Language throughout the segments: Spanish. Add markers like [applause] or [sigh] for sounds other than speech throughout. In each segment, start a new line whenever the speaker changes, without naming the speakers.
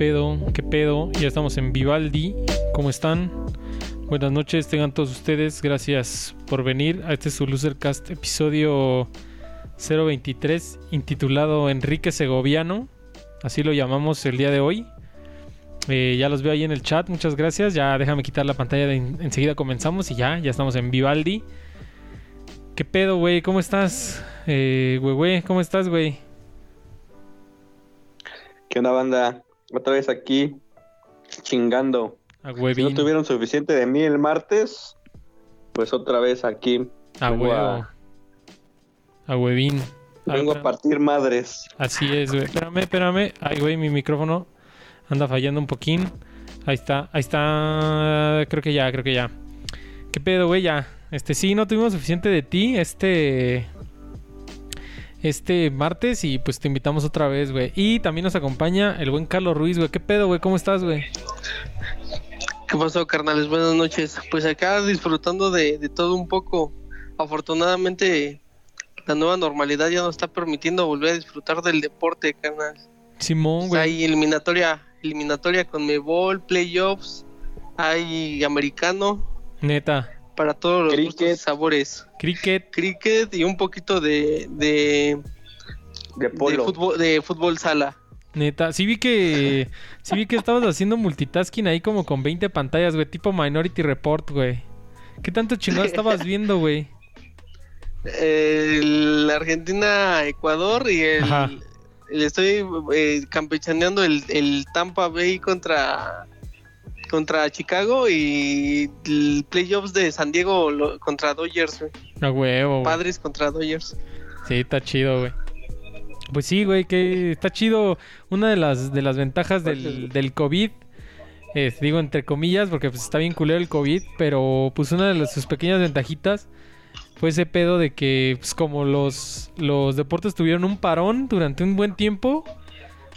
pedo? ¿Qué pedo? Ya estamos en Vivaldi. ¿Cómo están? Buenas noches, tengan todos ustedes. Gracias por venir a este su Losercast episodio 023 intitulado Enrique Segoviano. Así lo llamamos el día de hoy. Eh, ya los veo ahí en el chat, muchas gracias. Ya déjame quitar la pantalla, de enseguida comenzamos y ya, ya estamos en Vivaldi. ¿Qué pedo, güey? ¿Cómo estás? Eh, güey, ¿cómo estás, güey?
¿Qué onda, banda? Otra vez aquí, chingando.
A
Si no tuvieron suficiente de mí el martes, pues otra vez aquí.
A huevo.
a-
A huevín.
Vengo a partir madres.
Así es, güey. Espérame, espérame. Ay, güey, mi micrófono anda fallando un poquín. Ahí está, ahí está. Creo que ya, creo que ya. ¿Qué pedo, güey? Ya. Este, sí, no tuvimos suficiente de ti este. Este martes y pues te invitamos otra vez, güey. Y también nos acompaña el buen Carlos Ruiz, güey. ¿Qué pedo, güey? ¿Cómo estás, güey?
¿Qué pasó, carnales? Buenas noches. Pues acá disfrutando de, de todo un poco. Afortunadamente, la nueva normalidad ya nos está permitiendo volver a disfrutar del deporte, carnal.
Simón, güey.
Hay eliminatoria, eliminatoria con Mebol, playoffs, hay americano
Neta.
Para todos los
Cricket.
gustos y sabores.
Cricket.
Cricket y un poquito de, de,
De
de
polo.
fútbol, de fútbol sala.
Neta, sí vi que [laughs] sí vi que estabas haciendo multitasking ahí como con 20 pantallas, güey, tipo Minority Report, güey. ¿Qué tanto chingado [laughs] estabas viendo, güey?
El Argentina, Ecuador y el,
Ajá.
el estoy eh, campechaneando el, el Tampa Bay contra contra Chicago y el playoffs de San Diego lo- contra Dodgers, güey.
Huevo.
Padres contra Dodgers.
Sí, está chido, güey. Pues sí, güey, que está chido. Una de las de las ventajas del, del COVID, eh, digo entre comillas, porque pues está bien culero el COVID, pero pues una de las, sus pequeñas ventajitas fue ese pedo de que pues como los, los deportes tuvieron un parón durante un buen tiempo,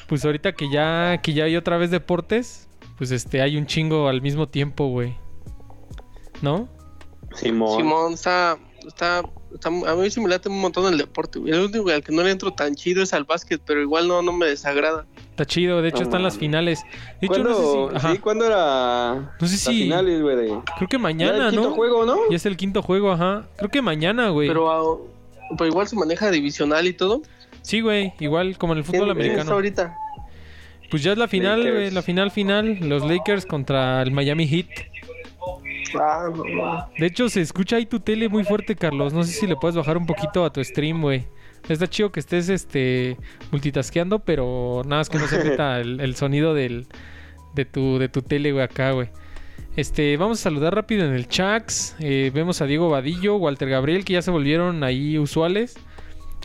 pues ahorita que ya, que ya hay otra vez deportes, pues este hay un chingo al mismo tiempo, güey. ¿No?
Simón.
Simón está, está, está- a mí sí me late un montón el deporte, güey. El único al que no le entro tan chido es al básquet, pero igual no, no me desagrada.
Está chido, de hecho
No
están las finales. De hecho,
¿Cuándo,
no sé si... ajá.
sí, ¿cuándo era
No sé
las
si-
finales, güey? de-
Creo que mañana,
el quinto
¿no?
juego, ¿no?
Ya es el quinto juego, ajá. Creo que mañana, güey.
Pero, ah, pero igual se maneja divisional y todo.
Sí, güey. Igual como en el fútbol
¿Quién- quién está
americano.
ahorita?
Pues ya es la final, güey. La final final. Los Lakers contra el Miami Heat.
Ah, no, no.
De hecho, se escucha ahí tu tele muy fuerte, Carlos. No sé si le puedes bajar un poquito a tu stream, güey. Está chido que estés este multitasqueando, pero nada más que no se [laughs] meta el, el sonido del, de, tu, de tu tele, güey, acá, güey. Este, vamos a saludar rápido en el Chax. Eh, vemos a Diego Vadillo, Walter Gabriel, que ya se volvieron ahí usuales.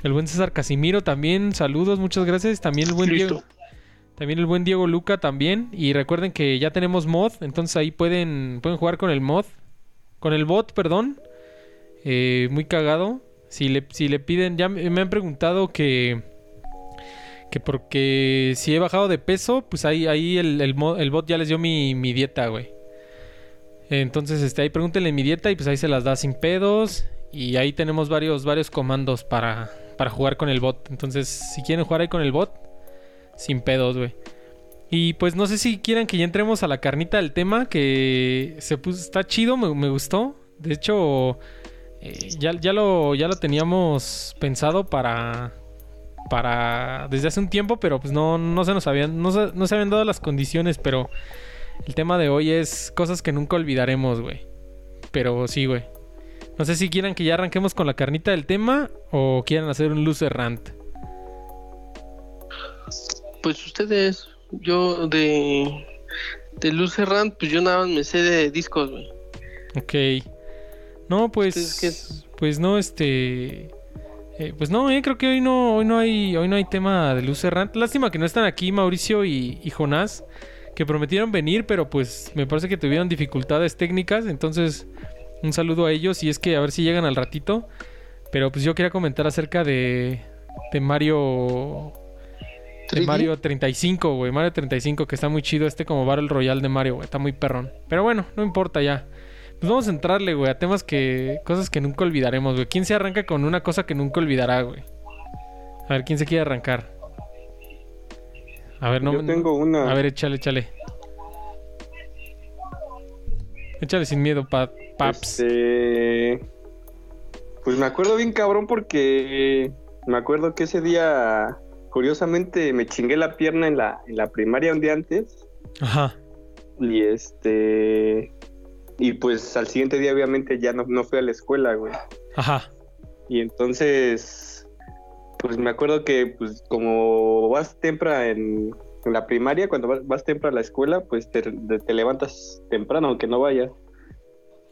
El buen César Casimiro también, saludos, muchas gracias. También el buen
Listo.
Diego. También el buen Diego Luca también. Y recuerden que ya tenemos mod, entonces ahí pueden, pueden jugar con el mod. Con el bot, perdón. Eh, muy cagado. Si le, si le piden, ya me han preguntado que... Que porque si he bajado de peso, pues ahí, ahí el, el bot ya les dio mi, mi dieta, güey. Entonces, este, ahí pregúntenle mi dieta y pues ahí se las da sin pedos. Y ahí tenemos varios, varios comandos para, para jugar con el bot. Entonces, si quieren jugar ahí con el bot, sin pedos, güey. Y pues no sé si quieran que ya entremos a la carnita del tema, que se puso, está chido, me, gustó. De hecho, eh, ya, ya, lo, ya lo teníamos pensado para, para desde hace un tiempo, pero pues no, no se nos habían, no se, no se habían dado las condiciones, pero el tema de hoy es cosas que nunca olvidaremos, güey. Pero sí, güey. No sé si quieran que ya arranquemos con la carnita del tema o quieran hacer un loser rant.
Pues ustedes, yo de de Luz Errant, pues yo nada más me sé de discos, güey.
Ok. No, pues. Pues no, este. eh, pues no, eh, creo que hoy no, hoy no hay, hoy no hay tema de luz. Lástima que no están aquí Mauricio y, y Jonás, que prometieron venir, pero pues me parece que tuvieron dificultades técnicas. Entonces, un saludo a ellos y es que a ver si llegan al ratito. Pero pues yo quería comentar acerca de, de Mario. De
3D.
Mario 35, güey. Mario 35, que está muy chido. Este como Battle Royale de Mario, güey. Está muy perrón. Pero bueno, no importa ya. Pues vamos a entrarle, güey, a temas que. Cosas que nunca olvidaremos, güey. ¿Quién se arranca con una cosa que nunca olvidará, güey? A ver, ¿quién se quiere arrancar? A ver, no
Yo
me-
tengo una.
A ver, échale, échale. Échale sin miedo, pa- paps.
Este, Pues me acuerdo bien cabrón porque me acuerdo que ese día, curiosamente, me chingué la pierna en la, en la primaria un día antes.
Ajá.
Y este. Y pues al siguiente día, obviamente, ya no, no fui a la escuela, güey.
Ajá.
Y entonces, pues me acuerdo que, pues como vas temprano en, en la primaria, cuando vas, vas temprano a la escuela, pues te, te levantas temprano, aunque no vayas.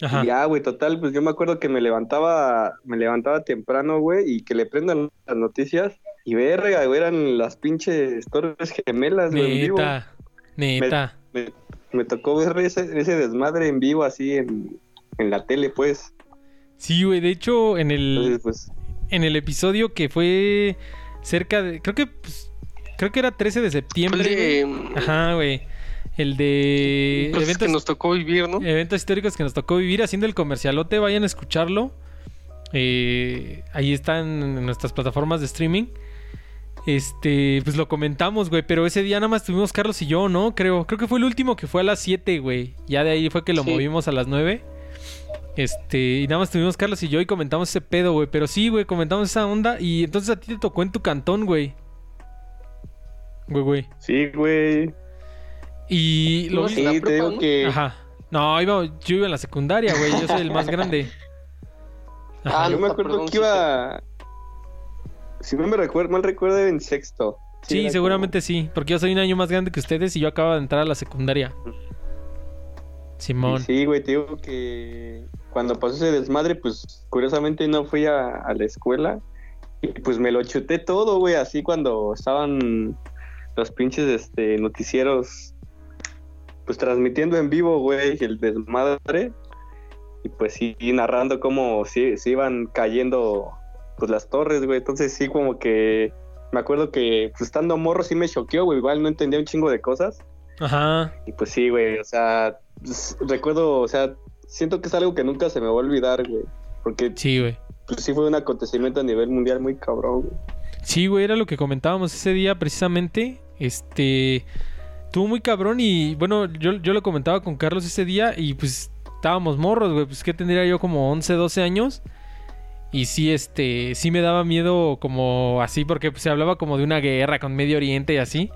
Ajá.
Y Ya, güey, total, pues yo me acuerdo que me levantaba, me levantaba temprano, güey, y que le prendan las noticias. Y verga, güey, eran las pinches torres gemelas, güey, en vivo.
Neta. Neta.
Me, me tocó ver ese, ese desmadre en vivo así en, en la tele, pues.
Sí, güey. De hecho, en el,
Entonces, pues,
en el episodio que fue cerca de. Creo que. pues, creo que era 13 de septiembre.
el de.
Ajá, güey. El de.
cosas
eventos,
que nos tocó vivir, ¿no?
eventos históricos que nos tocó vivir haciendo el comercialote. Vayan a escucharlo. Eh, ahí están en nuestras plataformas de streaming. Este, pues lo comentamos, güey. Pero ese día nada más tuvimos Carlos y yo, ¿no? Creo. Creo que fue el último que fue a las 7, güey. Ya de ahí fue que lo
Sí.
movimos a las 9. Este, y nada más tuvimos Carlos y yo y comentamos ese pedo, güey. Pero sí, güey, comentamos esa onda. Y entonces a ti te tocó en tu cantón, güey. Güey, güey.
sí, güey.
Y lo
Ibas
vi.
en la
Sí, te digo
¿no?
que...
Ajá. No, iba, yo iba en la secundaria, güey. Yo soy el más [laughs] grande. Ajá.
Ah,
yo me
no,
acuerdo que
sí,
iba... Si no me recuerdo, mal recuerdo, en sexto.
Sí, seguramente sí. Porque yo soy un año más grande que ustedes y yo acabo de entrar a la secundaria. Simón.
Sí, güey, te digo que cuando pasó ese desmadre, pues curiosamente no fui a, a la escuela. Y pues me lo chuté todo, güey, así cuando estaban los pinches este, noticieros, pues transmitiendo en vivo, güey, el desmadre. Y pues sí, narrando cómo sí, se iban cayendo pues las torres, güey. Entonces sí, como que me acuerdo que pues, estando morro sí me choqueó, güey. Igual no entendía un chingo de cosas.
Ajá.
Y pues sí, güey, o sea, pues, recuerdo, o sea, siento que es algo que nunca se me va a olvidar, güey. Porque
Sí, güey.
pues, sí fue un acontecimiento a nivel mundial muy cabrón, güey.
Sí, güey, era lo que comentábamos ese día precisamente. Este. Estuvo muy cabrón y bueno, yo, yo lo comentaba con Carlos ese día y pues estábamos morros, güey. Pues que tendría yo como 11, 12 años. Y sí, este, sí me daba miedo como así porque se hablaba como de una guerra con Medio Oriente y así.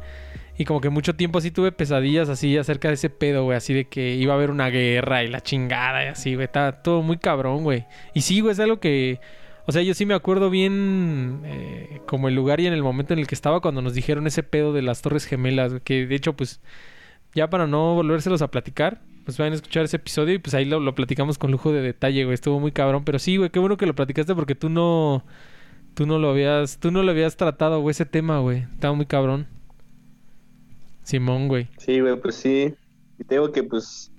Y como que mucho tiempo así tuve pesadillas así acerca de ese pedo, güey. Así de que iba a haber una guerra y la chingada y así, güey. Estaba todo muy cabrón, güey. Y sí, güey, es algo que... O sea, yo sí me acuerdo bien eh, como el lugar y en el momento en el que estaba cuando nos dijeron ese pedo de las Torres Gemelas. Que de hecho, pues, ya para no volvérselos a platicar, pues vayan a escuchar ese episodio y pues ahí lo, lo platicamos con lujo de detalle, güey. Estuvo muy cabrón. Pero sí, güey, qué bueno que lo platicaste porque tú no... Tú no lo habías... Tú no lo habías tratado, güey, ese tema, güey. Estaba muy cabrón. Simón, güey.
Sí, güey, pues sí. Y te digo que pues,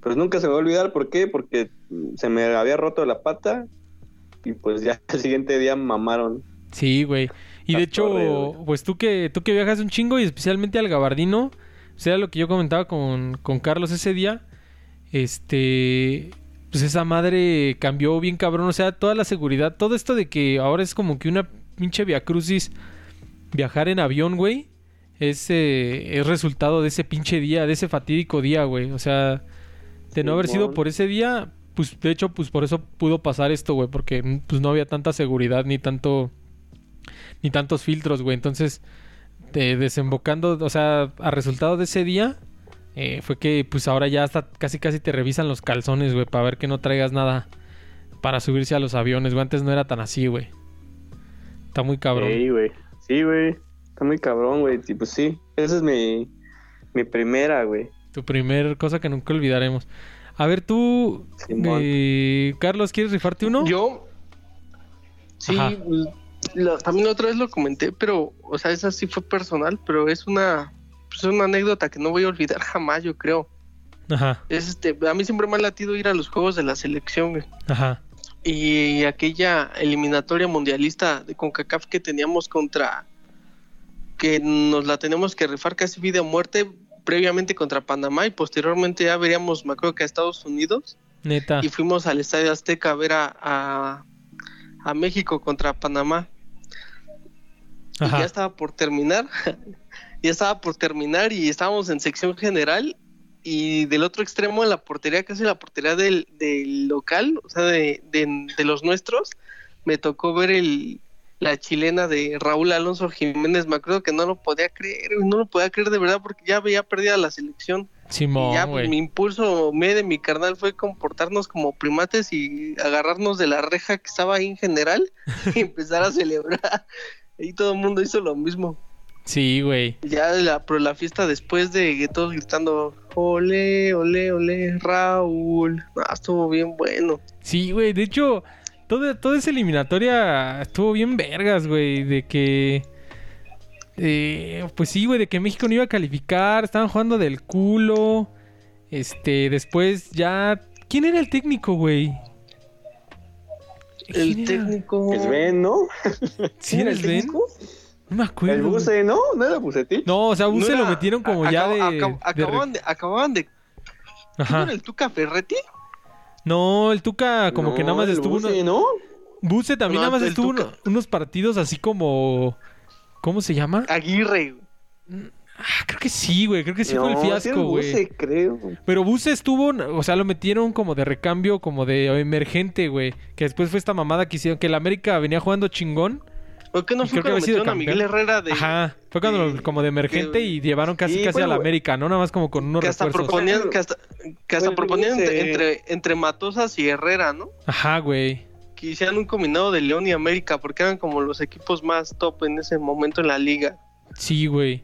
pues nunca se me va a olvidar, ¿por qué? Porque se me había roto la pata y pues ya [laughs] el siguiente día mamaron.
Sí, güey. Y de hecho,
torre,
pues tú que, tú que viajas un chingo y especialmente al gabardino, o sea, lo que yo comentaba con, con Carlos ese día, este, pues esa madre cambió bien cabrón, o sea, toda la seguridad, todo esto de que ahora es como que una pinche viacrucis viajar en avión, güey, es, eh, es resultado de ese pinche día, de ese fatídico día, güey, o sea, de no haber sido por ese día, pues de hecho, pues por eso pudo pasar esto, güey, porque pues no había tanta seguridad ni tanto ni tantos filtros, güey. Entonces, de- desembocando, o sea, a resultado de ese día, eh, fue que pues ahora ya hasta casi casi te revisan los calzones, güey, para ver que no traigas nada para subirse a los aviones, güey. Antes no era tan así, güey. Está muy cabrón.
Sí, güey. Sí, güey. Está muy cabrón, güey. Y pues sí, esa es mi, mi primera, güey.
Tu primer cosa que nunca olvidaremos. A ver, tú, eh, Carlos, ¿quieres rifarte uno?
Yo. Sí,
Ajá.
También otra vez lo comenté, pero, o sea, esa sí fue personal, pero es una, pues, una anécdota que no voy a olvidar [laughs] jamás, yo creo.
Ajá,
Es este, a mí siempre me ha latido ir a los juegos de la selección, güey.
ajá.
Y aquella eliminatoria mundialista de CONCACAF que teníamos contra. que nos la tenemos que rifar casi vida o muerte, previamente contra Panamá y posteriormente ya veríamos, me acuerdo que a Estados Unidos.
Neta.
y fuimos al Estadio Azteca a ver a, a, a México contra Panamá. Y ya estaba por terminar. [laughs] ya estaba por terminar y estábamos en sección general y del otro extremo en la portería, casi la portería del, del local, o sea, de, de, de los nuestros, me tocó ver el, la chilena de Raúl Alonso Jiménez, me acuerdo que no lo podía creer, no lo podía creer de verdad porque ya había perdido la selección.
Simón,
y ya pues, mi impulso me de mi carnal fue comportarnos como primates y agarrarnos de la reja que estaba ahí en general [laughs] y empezar a celebrar. Y todo el mundo hizo lo mismo.
Sí, güey.
Ya la, pero la fiesta después de que todos gritando, ole, ole, ole, Raúl. Ah, estuvo bien bueno.
Sí, güey. De hecho, toda, toda esa eliminatoria estuvo bien vergas, güey. De que. eh, pues sí, güey, de que México no iba a calificar. Estaban jugando del culo. Este, después ya. ¿Quién era el técnico, güey?
El técnico.
Es Ben, ¿no?
¿Sí era el Ben?
técnico?
No me acuerdo.
El. Buse, ¿no? ¿No era Bucetich?
No, o sea,
No
Buse lo metieron como ya de.
acab- acababan de. Acababan de. ¿No
Ajá.
era el Tuca Ferretti?
No, el Tuca como que nada más
el
estuvo.
Buse,
uno-
¿no?
Buse también
No,
nada más
el
estuvo uno- unos partidos así como. ¿Cómo se llama?
Aguirre.
Ah, creo que sí, güey. Creo que sí
no,
fue el fiasco, güey.
Buse, creo.
Pero Buse estuvo, o sea, lo metieron como de recambio, como de emergente, güey. Que después fue esta mamada que hicieron, que el América venía jugando chingón.
¿Por qué no
Y
fue
creo que
cuando
sido
metieron a. Miguel Herrera de.
Ajá. Fue cuando
de-
como de emergente
que-
y llevaron casi
Sí,
casi a la América, ¿no? Nada más como con unos
Que hasta
refuerzos.
proponían, que hasta, que hasta proponían entre, entre Matosas y Herrera, ¿no?
Ajá, güey.
Que hicieran un combinado de León y América, porque eran como los equipos más top en ese momento en la liga.
Sí, güey.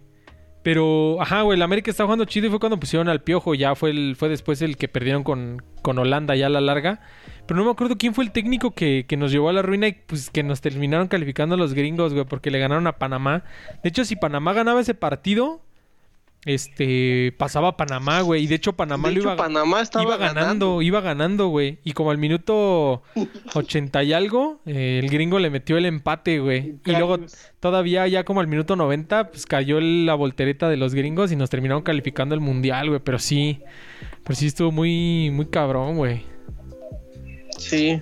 Pero, ajá, güey, el América estaba jugando chido y fue cuando pusieron al Piojo. Ya fue el, fue después el que perdieron con, con Holanda ya a la larga. Pero no me acuerdo quién fue el técnico que, que nos llevó a la ruina y pues que nos terminaron calificando los gringos, güey, porque le ganaron a Panamá. De hecho, si Panamá ganaba ese partido, este, pasaba a Panamá, güey. Y de hecho, Panamá
de
lo
hecho,
iba,
Panamá estaba
iba ganando, iba ganando, güey. Y como al minuto [laughs] 80 y algo, eh, el gringo le metió el empate, güey. Y luego todavía ya como al minuto 90, pues cayó la voltereta de los gringos y nos terminaron calificando el mundial, güey. Pero sí, pero sí estuvo muy, muy cabrón, güey.
Sí.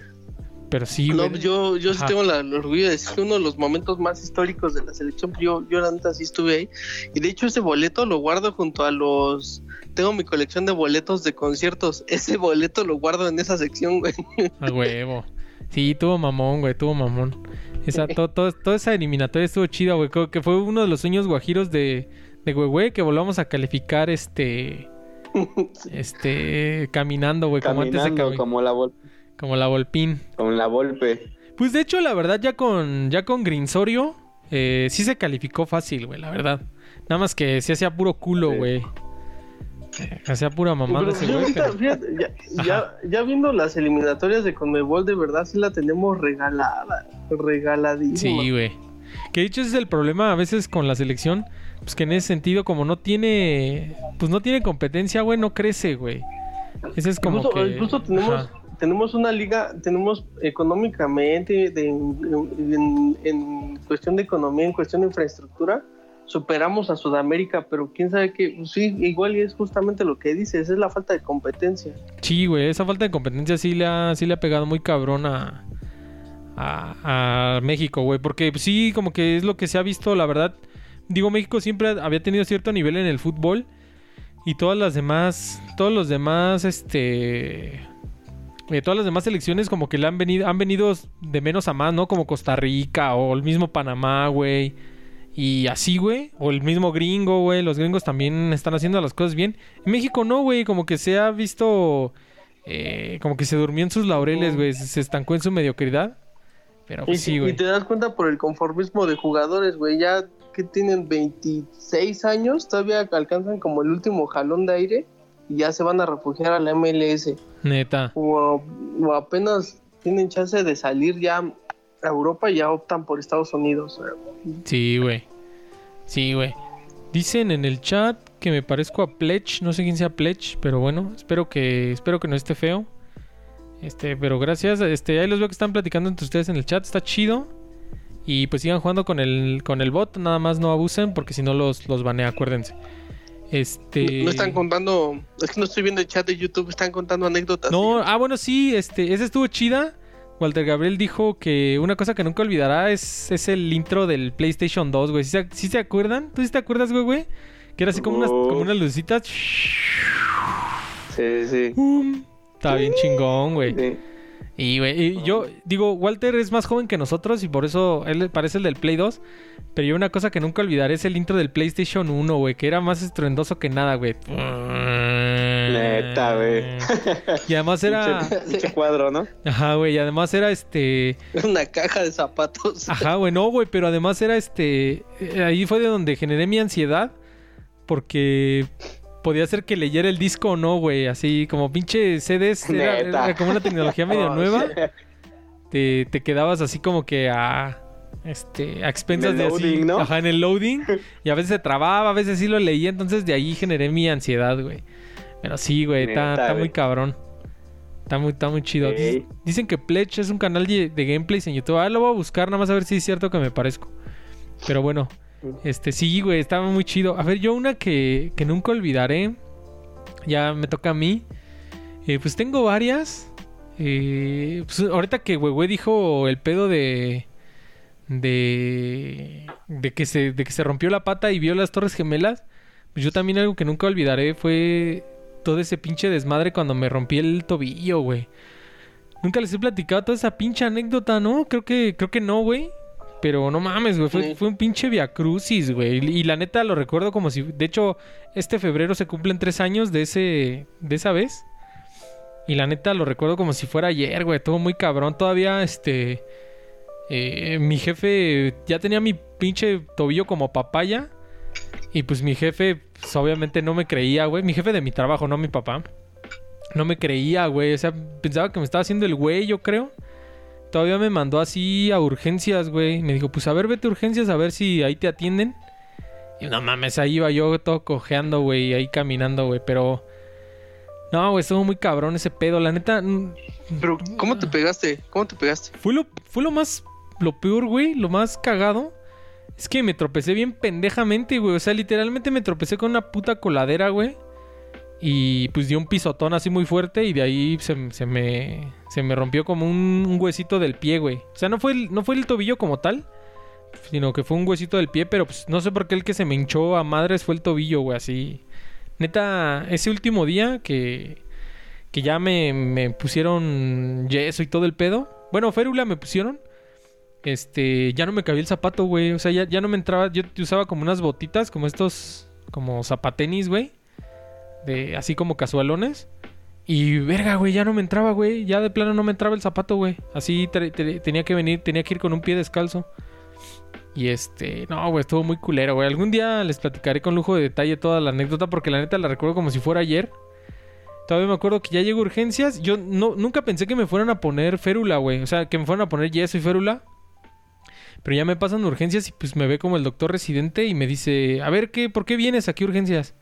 Pero sí,
No,
güey.
yo, yo sí tengo la- el orgullo de decir que uno de los momentos más históricos de la selección, yo, yo la neta sí estuve ahí. Y de hecho ese boleto lo guardo junto a los... Tengo mi colección de boletos de conciertos. [laughs] Ese boleto lo guardo en esa sección, güey.
A huevo. Sí, tuvo mamón, güey, tuvo mamón. Esa, [laughs] to- to- toda esa eliminatoria estuvo chida, güey. Creo que fue uno de los sueños guajiros de, de güey, que volvamos a calificar este... [laughs] Este... Caminando, güey, como antes de
Caminando
cami-
como la, vol
como la Volpín.
como la Volpe.
Pues de hecho, la verdad, ya con, ya con Grinsorio, eh, sí se calificó fácil, güey, la verdad. Nada más que se hacía puro culo,
Sí.
güey. Eh, Hacía pura mamada
Pero
ese
yo
güey,
ahorita,
pero...
fíjate, ya, ya, ya viendo las eliminatorias de Conmebol, de verdad sí la tenemos regalada. Regaladísima.
Sí, güey. Que dicho ese es el problema a veces con la selección, pues que en ese sentido como no tiene, pues no tiene competencia, güey, no crece, güey. Ese es como
incluso,
que...
incluso tenemos,
Ajá.
Tenemos una liga, tenemos económicamente, en, en- cuestión de economía, en cuestión de infraestructura, superamos a Sudamérica, pero quién sabe que, pues sí, igual y es justamente lo que dices, es la falta de competencia.
Sí, güey, esa falta de competencia sí le ha, sí le ha pegado muy cabrón a, a, a México, güey. Porque sí, como que es lo que se ha visto, la verdad. Digo, México siempre había tenido cierto nivel en el fútbol. Y todas las demás, todos los demás, este... eh, todas las demás selecciones como que le han venido, han venido de menos a más, ¿no? Como Costa Rica o el mismo Panamá, güey. Y así, güey. O el mismo gringo, güey. Los gringos también están haciendo las cosas bien. En México no, güey. Como que se ha visto... eh, como que se durmió en sus laureles, güey. Se, estancó en su mediocridad. Pero
Y,
pues sí,
y
güey.
te das cuenta por el conformismo de jugadores, güey, ya que tienen 26 años, todavía alcanzan como el último jalón de aire y ya se van a refugiar a la MLS.
Neta.
O, o apenas tienen chance de salir ya a Europa y ya optan por Estados Unidos.
Sí, güey. Sí, güey. Dicen en el chat que me parezco a Pledge. No sé quién sea Pledge, pero bueno, espero que espero que no esté feo. Este, pero gracias. Este, ahí los veo que están platicando entre ustedes en el chat. Está chido. Y pues sigan jugando con el con el bot, nada más no abusen porque si no los los banea, acuérdense. Este
No están contando, es que no estoy viendo el chat de YouTube, están contando anécdotas.
No, ah, bueno, sí, este, esa estuvo chida. Walter Gabriel dijo que una cosa que nunca olvidará es, es el intro del PlayStation 2, güey. ¿Sí, se- sí se acuerdan? ¿Tú sí te acuerdas, güey, güey? Que era así como unas,
Oh.
como unas lucecitas.
Sí, sí.
Estaba bien chingón, güey.
sí.
Y, güey, y yo digo, Walter es más joven que nosotros y por eso él parece el del Play 2. Pero yo una cosa que nunca olvidaré es el intro del PlayStation 1, güey, que era más estruendoso que nada, güey.
Neta, güey.
Y además era...
Pinche, pinche cuadro, ¿no?
Ajá, güey, y además era este...
Una caja de zapatos.
Ajá, güey, no, güey, pero además era este... eh, Ahí fue de donde generé mi ansiedad porque podía ser que leyera el disco o no, güey. Así como pinche CDs, era, como una tecnología medio [laughs]
Oh,
nueva. Te, te quedabas así como que a... Este, a expensas de así,
loading, ¿no?
ajá, en el loading, [laughs] y a veces se trababa, a veces sí lo leía, entonces de ahí generé mi ansiedad, güey. Pero sí, güey, está, muy cabrón. Está muy, está muy chido. Dicen que Pledge es un canal de, de gameplays en YouTube. Ah, lo voy a buscar nada más a ver si es cierto que me parezco. Pero bueno, este sí, güey, estaba muy chido. A ver, yo una que, que nunca olvidaré. Ya me toca a mí. Eh, pues tengo varias. Eh, pues ahorita que Huehue dijo el pedo de. De. De que, se, de que se rompió la pata y vio las Torres Gemelas. Pues yo también algo que nunca olvidaré fue todo ese pinche desmadre cuando me rompí el tobillo, güey. Nunca les he platicado toda esa pinche anécdota, ¿no? Creo que, creo que no, güey. Pero no mames, güey. Fue,
Sí.
fue un pinche viacrucis, güey. Y, y la neta lo recuerdo como si. De hecho, este febrero se cumplen tres años de ese. de esa vez. Y la neta lo recuerdo como si fuera ayer, güey. Todo muy cabrón. Todavía, este. eh, mi jefe ya tenía mi pinche tobillo como papaya. Y pues mi jefe, pues, obviamente no me creía, güey. Mi jefe de mi trabajo, no mi papá. No me creía, güey. O sea, pensaba que me estaba haciendo el güey, yo creo. Todavía me mandó así a urgencias, güey. Me dijo, pues a ver, vete a urgencias a ver si ahí te atienden. Y no mames, ahí iba yo todo cojeando, güey, ahí caminando, güey. Pero. No, güey, estuvo muy cabrón ese pedo. La neta, mm,
Pero, ¿cómo te pegaste? ¿Cómo te pegaste?
fue lo, fue lo más. Lo peor, güey. Lo más cagado. Es que me tropecé bien pendejamente, güey. O sea, literalmente me tropecé con una puta coladera, güey. Y pues dio un pisotón así muy fuerte. Y de ahí se, se me. Se me rompió como un, huesito del pie, güey. O sea, no fue, el, no fue el tobillo como tal. Sino que fue un huesito del pie. Pero pues no sé por qué el que se me hinchó a madres fue el tobillo, güey. Así. Neta, ese último día que. Que ya me, me pusieron yeso y todo el pedo. Bueno, férula me pusieron. Este, ya no me cabía el zapato, güey. O sea, ya, ya no me entraba. Yo usaba como unas botitas, como estos, como zapatenis, güey. De, así como casualones. Y verga, güey, ya no me entraba, güey. Ya de plano no me entraba el zapato, güey. Así te- te- tenía que venir, tenía que ir con un pie descalzo. Y este, no, güey, estuvo muy culero, güey. Algún día les platicaré con lujo de detalle toda la anécdota porque la neta la recuerdo como si fuera ayer. Todavía me acuerdo que ya llegó urgencias. Yo no, nunca pensé que me fueran a poner férula, güey. O sea, que me fueran a poner yeso y férula. Pero ya me pasan urgencias y pues me ve como el doctor residente y me dice, a ver, ¿qué, ¿por qué vienes aquí urgencias?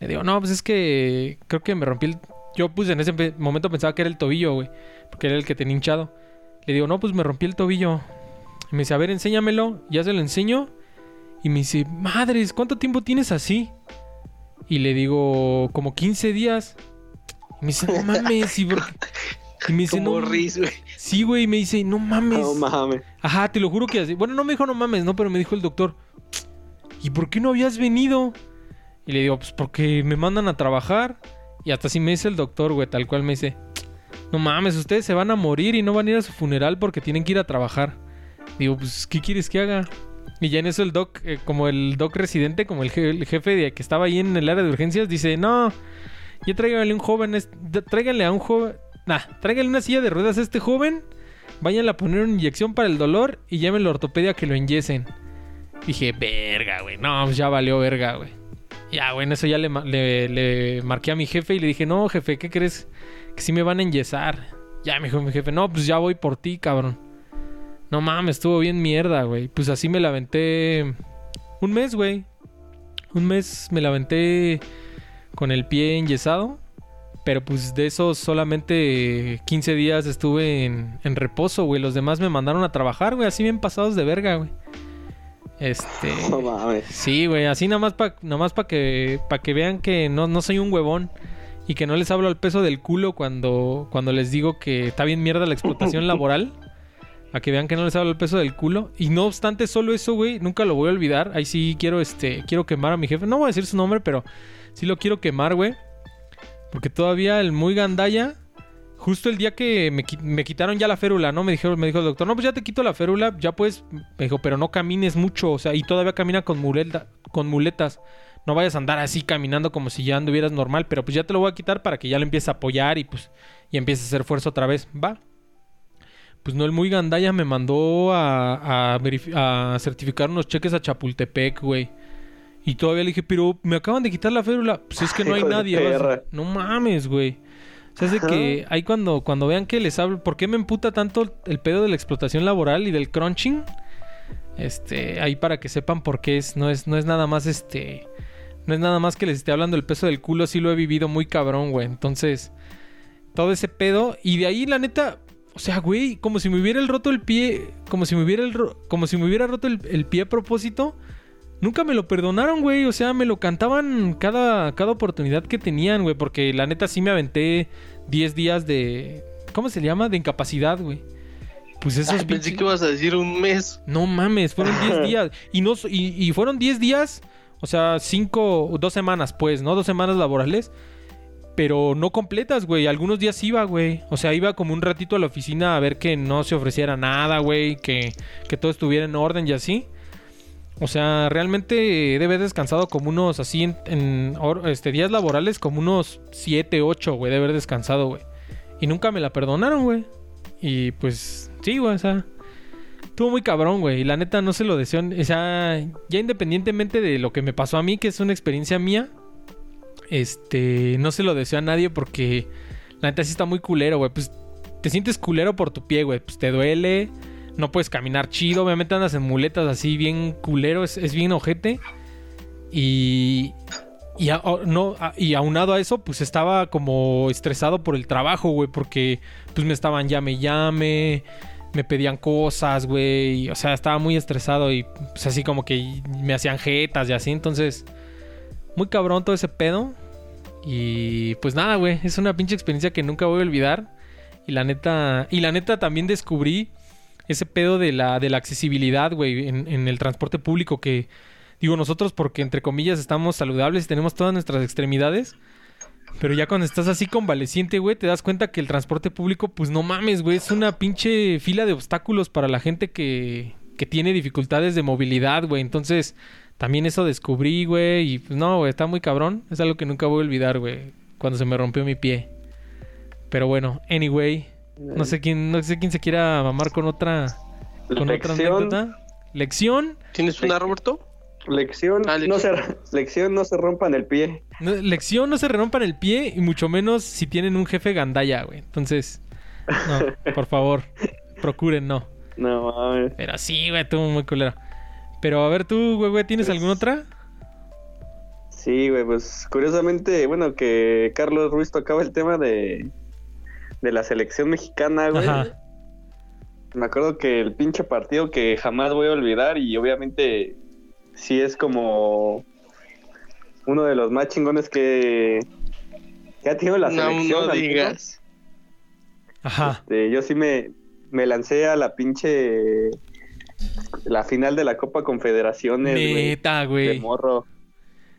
Le digo, no, pues es que creo que me rompí el... Yo pues en ese momento pensaba que era el tobillo, güey. Porque era el que tenía hinchado. Le digo, no, pues me rompí el tobillo. Y me dice, a ver, enséñamelo. Ya se lo enseño. Y me dice, madres, ¿cuánto tiempo tienes así? Y le digo, como 15 días. Y me dice, no mames, y, por qué?" y me dice, no,
güey.
Sí, güey, y me dice, no mames.
No mames.
Ajá, te lo juro que así. Bueno, no me dijo no mames, no, pero me dijo el doctor, ¿y por qué no habías venido? Y le digo, pues porque me mandan a trabajar. Y hasta así me dice el doctor, güey, tal cual me dice, no mames, ustedes se van a morir y no van a ir a su funeral porque tienen que ir a trabajar. Digo, pues, ¿qué quieres que haga? Y ya en eso el doc, eh, como el doc residente, como el, je- el jefe de que estaba ahí en el área de urgencias, dice, no, ya tráiganle un joven, tráiganle a un joven, nah, tráiganle una silla de ruedas a este joven, váyanle a poner una inyección para el dolor y llamen a la ortopedia que lo enyesen. Dije, verga, güey, no, pues ya valió verga, güey. Ya, en eso ya le, le, le marqué a mi jefe y le dije, no, jefe, ¿qué crees? Que sí me van a enyesar. Ya me dijo mi jefe, no, pues ya voy por ti, cabrón. No mames, estuvo bien mierda, güey. Pues así me la aventé un mes, güey. Un mes me la aventé con el pie enyesado. Pero pues de esos solamente 15 días estuve en reposo, güey. Los demás me mandaron a trabajar, güey. Así bien pasados de verga, güey. Este... [laughs]
No mames.
Sí, güey, así nada más para nada más pa que, pa que vean que no, no soy un huevón. y que no les hablo al peso del culo cuando, cuando les digo que está bien mierda la explotación [laughs] laboral. A que vean que no les hablo al peso del culo. Y no obstante, solo eso, güey, nunca lo voy a olvidar. Ahí sí quiero, este, quiero quemar a mi jefe. No voy a decir su nombre, pero sí lo quiero quemar, güey. Porque todavía el muy gandaya, justo el día que me, me quitaron ya la férula, ¿no? Me dijeron, me dijo el doctor, no, pues ya te quito la férula, ya puedes, me dijo, pero no camines mucho, o sea, y todavía camina con, muleta, con muletas. No vayas a andar así caminando como si ya anduvieras normal, pero pues ya te lo voy a quitar para que ya lo empieces a apoyar y pues y empieces a hacer fuerza otra vez. Va. Pues no, el muy gandaya me mandó a, a, certificar unos cheques a Chapultepec, güey. Y todavía le dije, pero me acaban de quitar la férula. Pues es que no [laughs] hay nadie. No mames, güey. O sea, es de que ahí cuando, cuando vean que les hablo, ¿por qué me emputa tanto el pedo de la explotación laboral y del crunching? Este, ahí para que sepan por qué es, no es, no es nada más este, no es nada más que les esté hablando del peso del culo, sí lo he vivido muy cabrón, güey. Entonces, todo ese pedo, y de ahí la neta, o sea, güey, como si me hubiera el roto el pie, como si me hubiera el como si me hubiera roto el, el pie a propósito. Nunca me lo perdonaron, güey. O sea, me lo cantaban cada, cada oportunidad que tenían, güey. Porque la neta sí me aventé 10 días de. ¿Cómo se llama? De incapacidad, güey. Pues esos
Ay, pensé que ibas a decir un mes.
No mames, fueron 10 [laughs] días. Y, no, y, y fueron 10 días, o sea, 5, dos semanas, pues, ¿no? Dos semanas laborales. Pero no completas, güey. Algunos días iba, güey. O sea, iba como un ratito a la oficina a ver que no se ofreciera nada, güey. Que, que todo estuviera en orden y así. O sea, realmente debe haber descansado como unos, así, en, este, días laborales, como unos 7, 8, güey, de haber descansado, güey. Y nunca me la perdonaron, güey. Y pues, sí, güey, o sea, estuvo muy cabrón, güey. Y la neta no se lo deseo. O sea, ya independientemente de lo que me pasó a mí, que es una experiencia mía, este, no se lo deseo a nadie porque la neta sí está muy culero, güey. Pues te sientes culero por tu pie, güey. Pues te duele, no puedes caminar chido. Obviamente andas en muletas así bien culero, es, es bien ojete. Y. Y, a- no, y aunado a eso, pues estaba como estresado por el trabajo, güey, porque pues me estaban llame, llame, me pedían cosas, güey, o sea, estaba muy estresado y pues así como que me hacían jetas y así, entonces, muy cabrón todo ese pedo. Y pues nada, güey, es una pinche experiencia que nunca voy a olvidar. Y la neta, y la neta también descubrí ese pedo de la, de la accesibilidad, güey, en, en el transporte público que digo nosotros porque entre comillas estamos saludables y tenemos todas nuestras extremidades. Pero ya cuando estás así convaleciente, güey, te das cuenta que el transporte público, pues no mames, güey, es una pinche fila de obstáculos para la gente que, que tiene dificultades de movilidad, güey. Entonces, también eso descubrí, güey, y pues no, güey, está muy cabrón. Es algo que nunca voy a olvidar, güey, cuando se me rompió mi pie. Pero bueno, anyway, no sé quién, no sé quién se quiera mamar con otra, con otra
Lección,
anécdota. Lección.
¿Tienes una, Roberto?
lección,
Ah,
no se,
lección.
lección, no se rompan el pie.
No, lección no se rompan el pie y mucho menos si tienen un jefe gandaya, güey. Entonces, no, [laughs] por favor, procuren no.
No mames.
Pero sí, güey, estuvo muy culero. Pero a ver tú, güey, güey, ¿tienes
Pues-
alguna otra?
Sí, güey, pues curiosamente, bueno, que Carlos Ruiz tocaba el tema de, de la selección mexicana, güey.
Ajá.
Me acuerdo que el pinche partido que jamás voy a olvidar y obviamente sí es como uno de los más chingones que, que ha tenido la
No,
selección.
no digas.
Ajá.
Este, yo sí me, me lancé a la pinche la final de la Copa Confederaciones, güey.
Neta,
De
güey.
morro.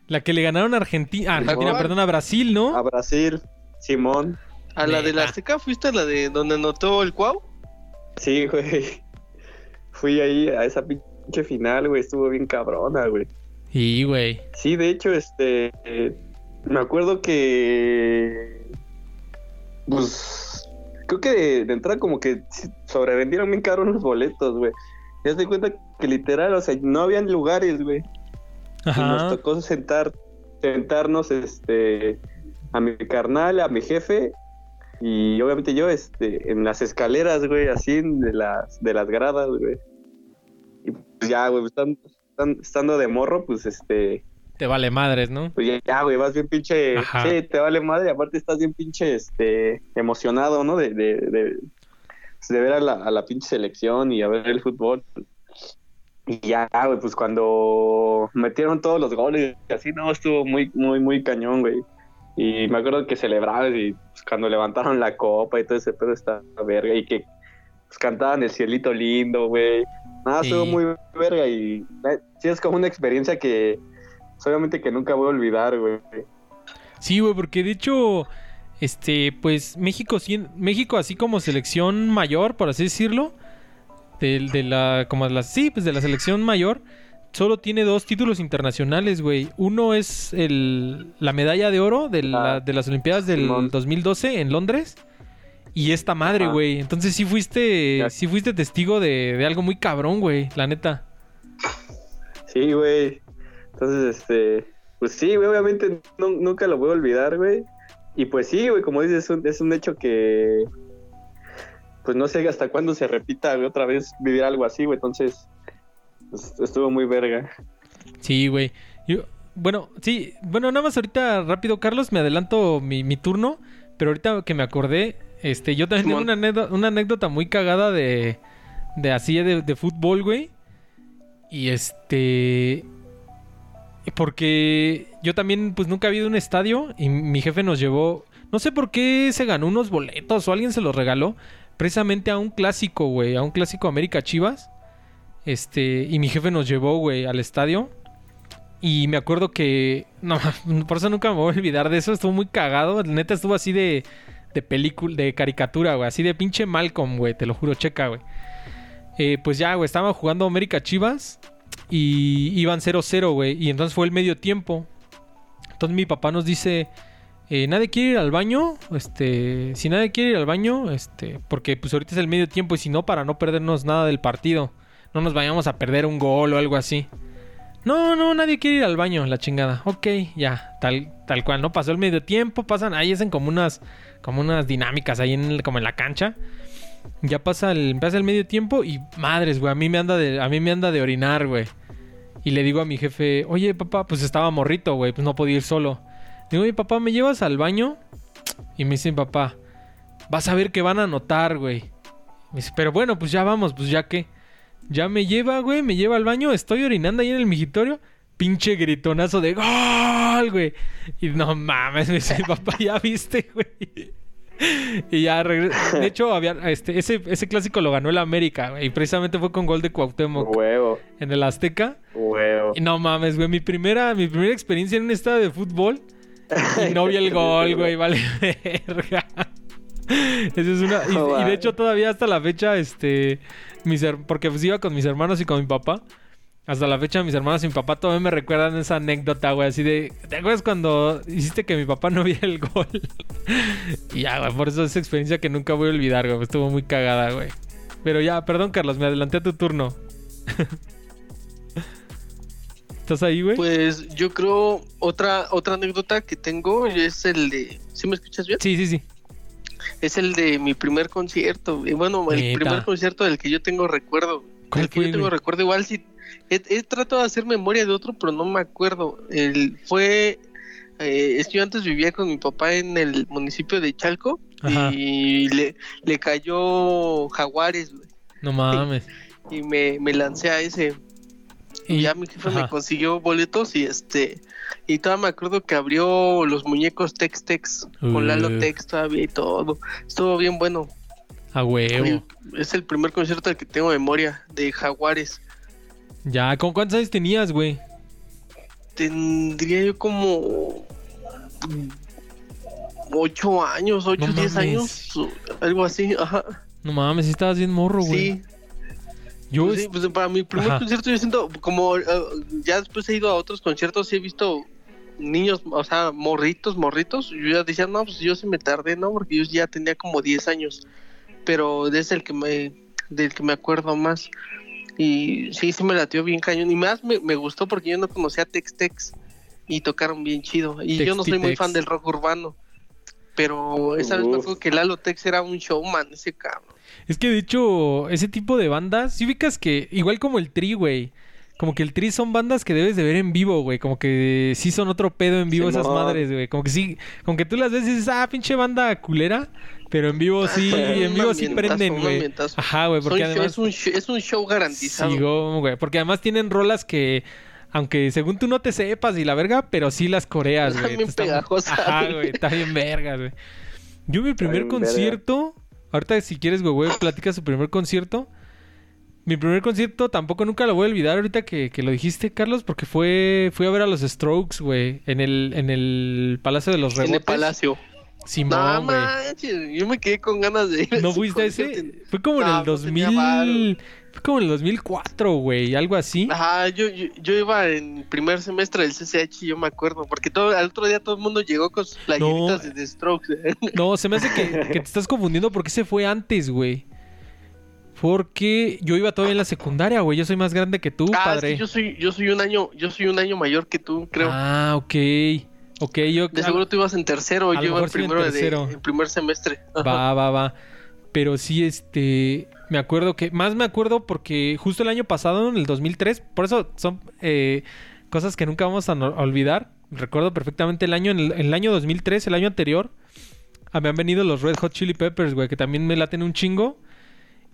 La que le ganaron a Argentina, Argentina, perdón, a Brasil, ¿no?
A Brasil, Simón.
¿A la de la. Azteca fuiste a la de donde anotó el Cuau?
Sí, güey. [laughs] Fui ahí a esa pinche final, güey. Estuvo bien cabrona, güey.
Y, güey.
Sí, de hecho, este. eh, me acuerdo que. Pues. Creo que de, de entrada, como que sí, sobrevendieron bien caro los boletos, güey. Ya te cuenta que literal, o sea, no habían lugares, güey. Y nos
Ajá.
tocó sentar, sentarnos, este. A mi carnal, a mi jefe. Y obviamente yo, este, en las escaleras, güey, así, de las, de las gradas, güey. Y pues ya, güey, estando, estando de morro, pues este.
Te vale madres, ¿no?
Pues ya, ya, güey, vas bien pinche.
Ajá.
Sí, te vale madre. Aparte, estás bien pinche este, emocionado, ¿no? De, de, de, de ver a la, a la pinche selección y a ver el fútbol. Y ya, güey, pues cuando metieron todos los goles, así, no, estuvo muy, muy, muy cañón, güey. Y me acuerdo que celebraban y pues, cuando levantaron la copa y todo ese pedo está verga. Y que pues, cantaban el cielito lindo, güey. Nada,
Sí.
estuvo muy verga y eh, sí es como una experiencia que pues, obviamente que nunca voy a olvidar, güey.
Sí, güey, porque de hecho, este, pues México, sí- México así como selección mayor, por así decirlo, de, de la, como la, sí, pues de la selección mayor, solo tiene dos títulos internacionales, güey. Uno es el, la medalla de oro de, la-
Ah,
de las Olimpiadas del
Simón.
2012 en Londres. Y esta madre, güey. Entonces sí fuiste, sí fuiste testigo de, de algo muy cabrón, güey, la neta.
Sí, güey. Entonces, este, pues sí, güey, obviamente nu- nunca lo voy a olvidar, güey. Y pues sí, güey, como dices, es un, es un hecho que, pues no sé hasta cuándo se repita güey, otra vez vivir algo así, güey. Entonces, estuvo muy verga.
Sí, güey. Yo- Bueno, sí, bueno, nada más ahorita rápido, Carlos, me adelanto mi, mi turno, pero ahorita que me acordé, este, yo también tengo
Simón.
una anécdota, una anécdota muy cagada de, de así de, de fútbol, güey. Y este, porque yo también, pues nunca había ido a un estadio y mi jefe nos llevó, no sé por qué se ganó unos boletos o alguien se los regaló, precisamente a un clásico, güey, a un clásico América Chivas. Este, y mi jefe nos llevó, güey, al estadio. Y me acuerdo que. No, [laughs] por eso nunca me voy a olvidar de eso. Estuvo muy cagado. Neta, estuvo así de. De película, de caricatura, güey. Así de pinche Malcolm, güey. Te lo juro, checa, güey. Eh, pues ya, güey. Estaban jugando América Chivas. Y iban 0-0, güey. Y entonces fue el medio tiempo. Entonces mi papá nos dice. eh, nadie quiere ir al baño. Este. Si nadie quiere ir al baño. Este. Porque pues ahorita es el medio tiempo. Y si no, para no perdernos nada del partido. No nos vayamos a perder un gol o algo así. No, no, nadie quiere ir al baño, la chingada. Ok, ya, tal, tal cual, ¿no? Pasó el medio tiempo, pasan, ahí hacen como unas, como unas dinámicas ahí en como en la cancha. Ya pasa el, el medio tiempo y madres, güey, a mí me anda de, a mí me anda de orinar, güey. Y le digo a mi jefe, oye, papá, pues estaba morrito, güey, pues no podía ir solo. Digo, oye, papá, ¿me llevas al baño? Y me dice, papá, vas a ver que van a anotar, güey. Me dice, pero bueno, pues ya vamos, pues ya que. Ya me lleva, güey, me lleva al baño, estoy orinando ahí en el migitorio. Pinche gritonazo de gol, güey. Y no mames, me dice, [laughs] papá, ya viste, güey. Y ya regre- De hecho, había, este, ese, ese clásico lo ganó el América, güey. Y precisamente fue con gol de Cuauhtémoc
Huevo,
en el Azteca.
huevo.
Y no mames, güey, mi primera, mi primera experiencia en un estadio de fútbol. Y no vi el [laughs] gol, güey, vale verga. Eso es una. Y, y de hecho, todavía hasta la fecha, este. Mis porque pues iba con mis hermanos y con mi papá. Hasta la fecha, mis hermanos y mi papá todavía me recuerdan esa anécdota, güey. Así de. ¿Te acuerdas cuando hiciste que mi papá no viera el gol? [laughs] y ya, güey, por eso esa experiencia que nunca voy a olvidar, güey. Estuvo muy cagada, güey. Pero ya, perdón, Carlos, me adelanté a tu turno. [laughs] ¿Estás ahí, güey?
Pues yo creo otra otra anécdota que tengo es el de ¿Sí me escuchas bien?
Sí, sí, sí.
Es el de mi primer concierto. Y bueno, el primer concierto del que yo tengo recuerdo.
¿Cuál
El que
fue,
yo tengo
güey?
recuerdo igual si he, he tratado de hacer memoria de otro, pero no me acuerdo. El fue eh, es que yo antes vivía con mi papá en el municipio de Chalco
Ajá.
y le, le cayó Jaguares, güey.
No mames.
Y me, me lancé a ese. Y ya mi jefe
ajá.
me consiguió boletos y este y todavía me acuerdo que abrió los muñecos Tex Tex con Lalo. Tex todavía y todo. Estuvo bien bueno.
A huevo.
Es el primer concierto del que tengo memoria de Jaguares.
Ya, ¿con cuántos años tenías, güey?
Tendría yo como ocho años, ocho,
No
diez
mames.
años, algo así, ajá.
No mames, estabas bien morro, güey.
Sí,
Yo,
Pues sí, pues para mi primer
Ajá.
concierto yo siento como eh, ya después he ido a otros conciertos y he visto niños, o sea, morritos, morritos, yo ya decía, no, pues yo sí me tardé, ¿no? Porque yo ya tenía como 10 años, pero es el que me, del que me acuerdo más. Y sí, sí me latió bien cañón. Y más me, me gustó porque yo no conocía Tex Tex y tocaron bien chido. Y yo no soy muy fan del rock urbano. Pero esa vez me acuerdo que Lalo Tex era un showman, ese cabrón.
Es que de hecho, ese tipo de bandas, si ubicas que, igual como el Tri, güey. Como que el Tri son bandas que debes de ver en vivo, güey. Como que sí son otro pedo en vivo esas madres, güey. Como que sí, como que tú las ves y dices, ah, pinche banda culera. Pero en vivo sí, [laughs] en vivo sí prenden, güey. Ajá, güey, porque además...
es, un show, es un show garantizado.
Sí, güey. Porque además tienen rolas que Aunque según tú no te sepas y la verga, pero sí las coreas, güey.
bien
Está muy-
pegajosas.
Ajá, güey, está bien vergas, güey. Yo mi primer
bien verga.
Ahorita si quieres, güey, platica su primer concierto. Mi primer concierto tampoco nunca lo voy a olvidar ahorita que, que lo dijiste, Carlos, porque fue fui a ver a los Strokes, güey, en el en el Palacio de los
En
Rebotes.
el palacio. No
Simón, güey.
manches, yo me quedé con ganas de ir.
¿No fuiste a ese? Fue como en
No,
el
pues tenía
2000. Fue como en el 2004, güey, algo así.
Ajá, yo, yo, yo iba en primer semestre del CCH, yo me acuerdo, porque todo, al otro día todo el mundo llegó con sus playeritas
No.
de The Strokes. ¿eh? [laughs]
No, se me hace que, que te estás confundiendo porque ese fue antes, güey. Porque yo iba todavía en la secundaria, güey. Yo soy más grande que tú,
ah,
padre.
que yo soy, yo soy un año, yo soy un año mayor que tú, creo.
Ah, ok. Ok, yo.
de seguro tú ibas en tercero, yo iba en
sí en
primero de,
tercero.
en primer semestre. Ajá.
Va, va, va. Pero sí, este. Me acuerdo que. Más me acuerdo porque justo el año pasado, en el 2003. Por eso son eh, cosas que nunca vamos a no- olvidar. Recuerdo perfectamente el año. En el, año 2003, el año anterior. han venido los Red Hot Chili Peppers, güey. Que también me laten un chingo.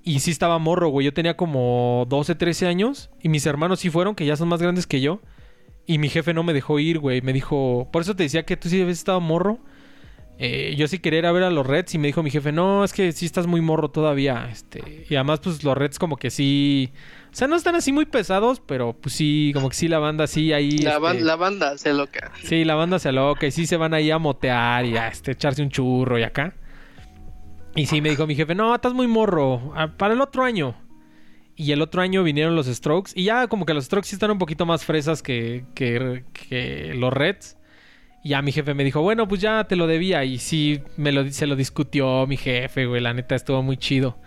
Y sí estaba morro, güey. Yo tenía como 12, 13 años. Y mis hermanos sí fueron, que ya son más grandes que yo. Y mi jefe no me dejó ir, güey. Me dijo. Por eso te decía que tú sí habías estado morro. Eh, yo sí quería ir a ver a los Reds y me dijo mi jefe, no, es que sí estás muy morro todavía. Este, y además, pues los Reds como que sí. O sea, no están así muy pesados, pero pues sí, como que sí la banda sí ahí.
La,
este,
ban- la banda se loca.
Sí, la banda se loca y sí se van ahí a motear y a este, echarse un churro y acá. Y sí, me dijo mi jefe, no, estás muy morro, ah, para el otro año. Y el otro año vinieron los Strokes y ya como que los Strokes sí están un poquito más fresas que, que, que los Reds. Y ya mi jefe me dijo, bueno, pues ya te lo debía. Y sí, me lo, se lo discutió mi jefe, güey. La neta estuvo muy chido.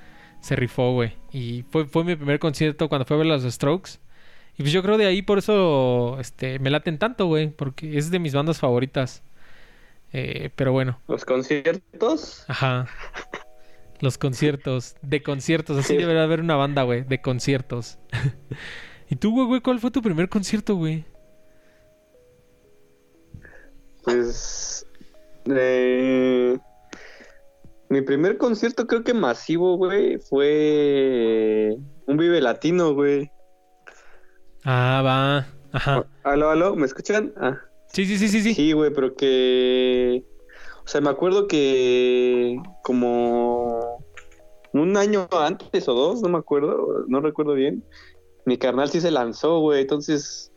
Se rifó, güey. Y fue, fue mi primer concierto cuando fue a ver los Strokes. Y pues yo creo de ahí por eso este, me laten tanto, güey. Porque es de mis bandas favoritas. Eh, pero bueno,
Los conciertos.
ajá. Los conciertos. De conciertos. Así
Sí.
debería haber una banda, güey. De conciertos. [laughs] ¿Y tú, güey, güey? ¿Cuál fue tu primer concierto, güey?
Pues. eh, mi primer concierto, creo que masivo, güey, fue. Un Vive Latino, güey.
Ah, va. Ajá.
Aló, aló, ¿me escuchan? Ah.
Sí, sí, sí, sí, sí.
Sí, güey, pero que... O sea, me acuerdo que como un año antes o dos, no me acuerdo, no recuerdo bien, mi carnal sí se lanzó, güey, entonces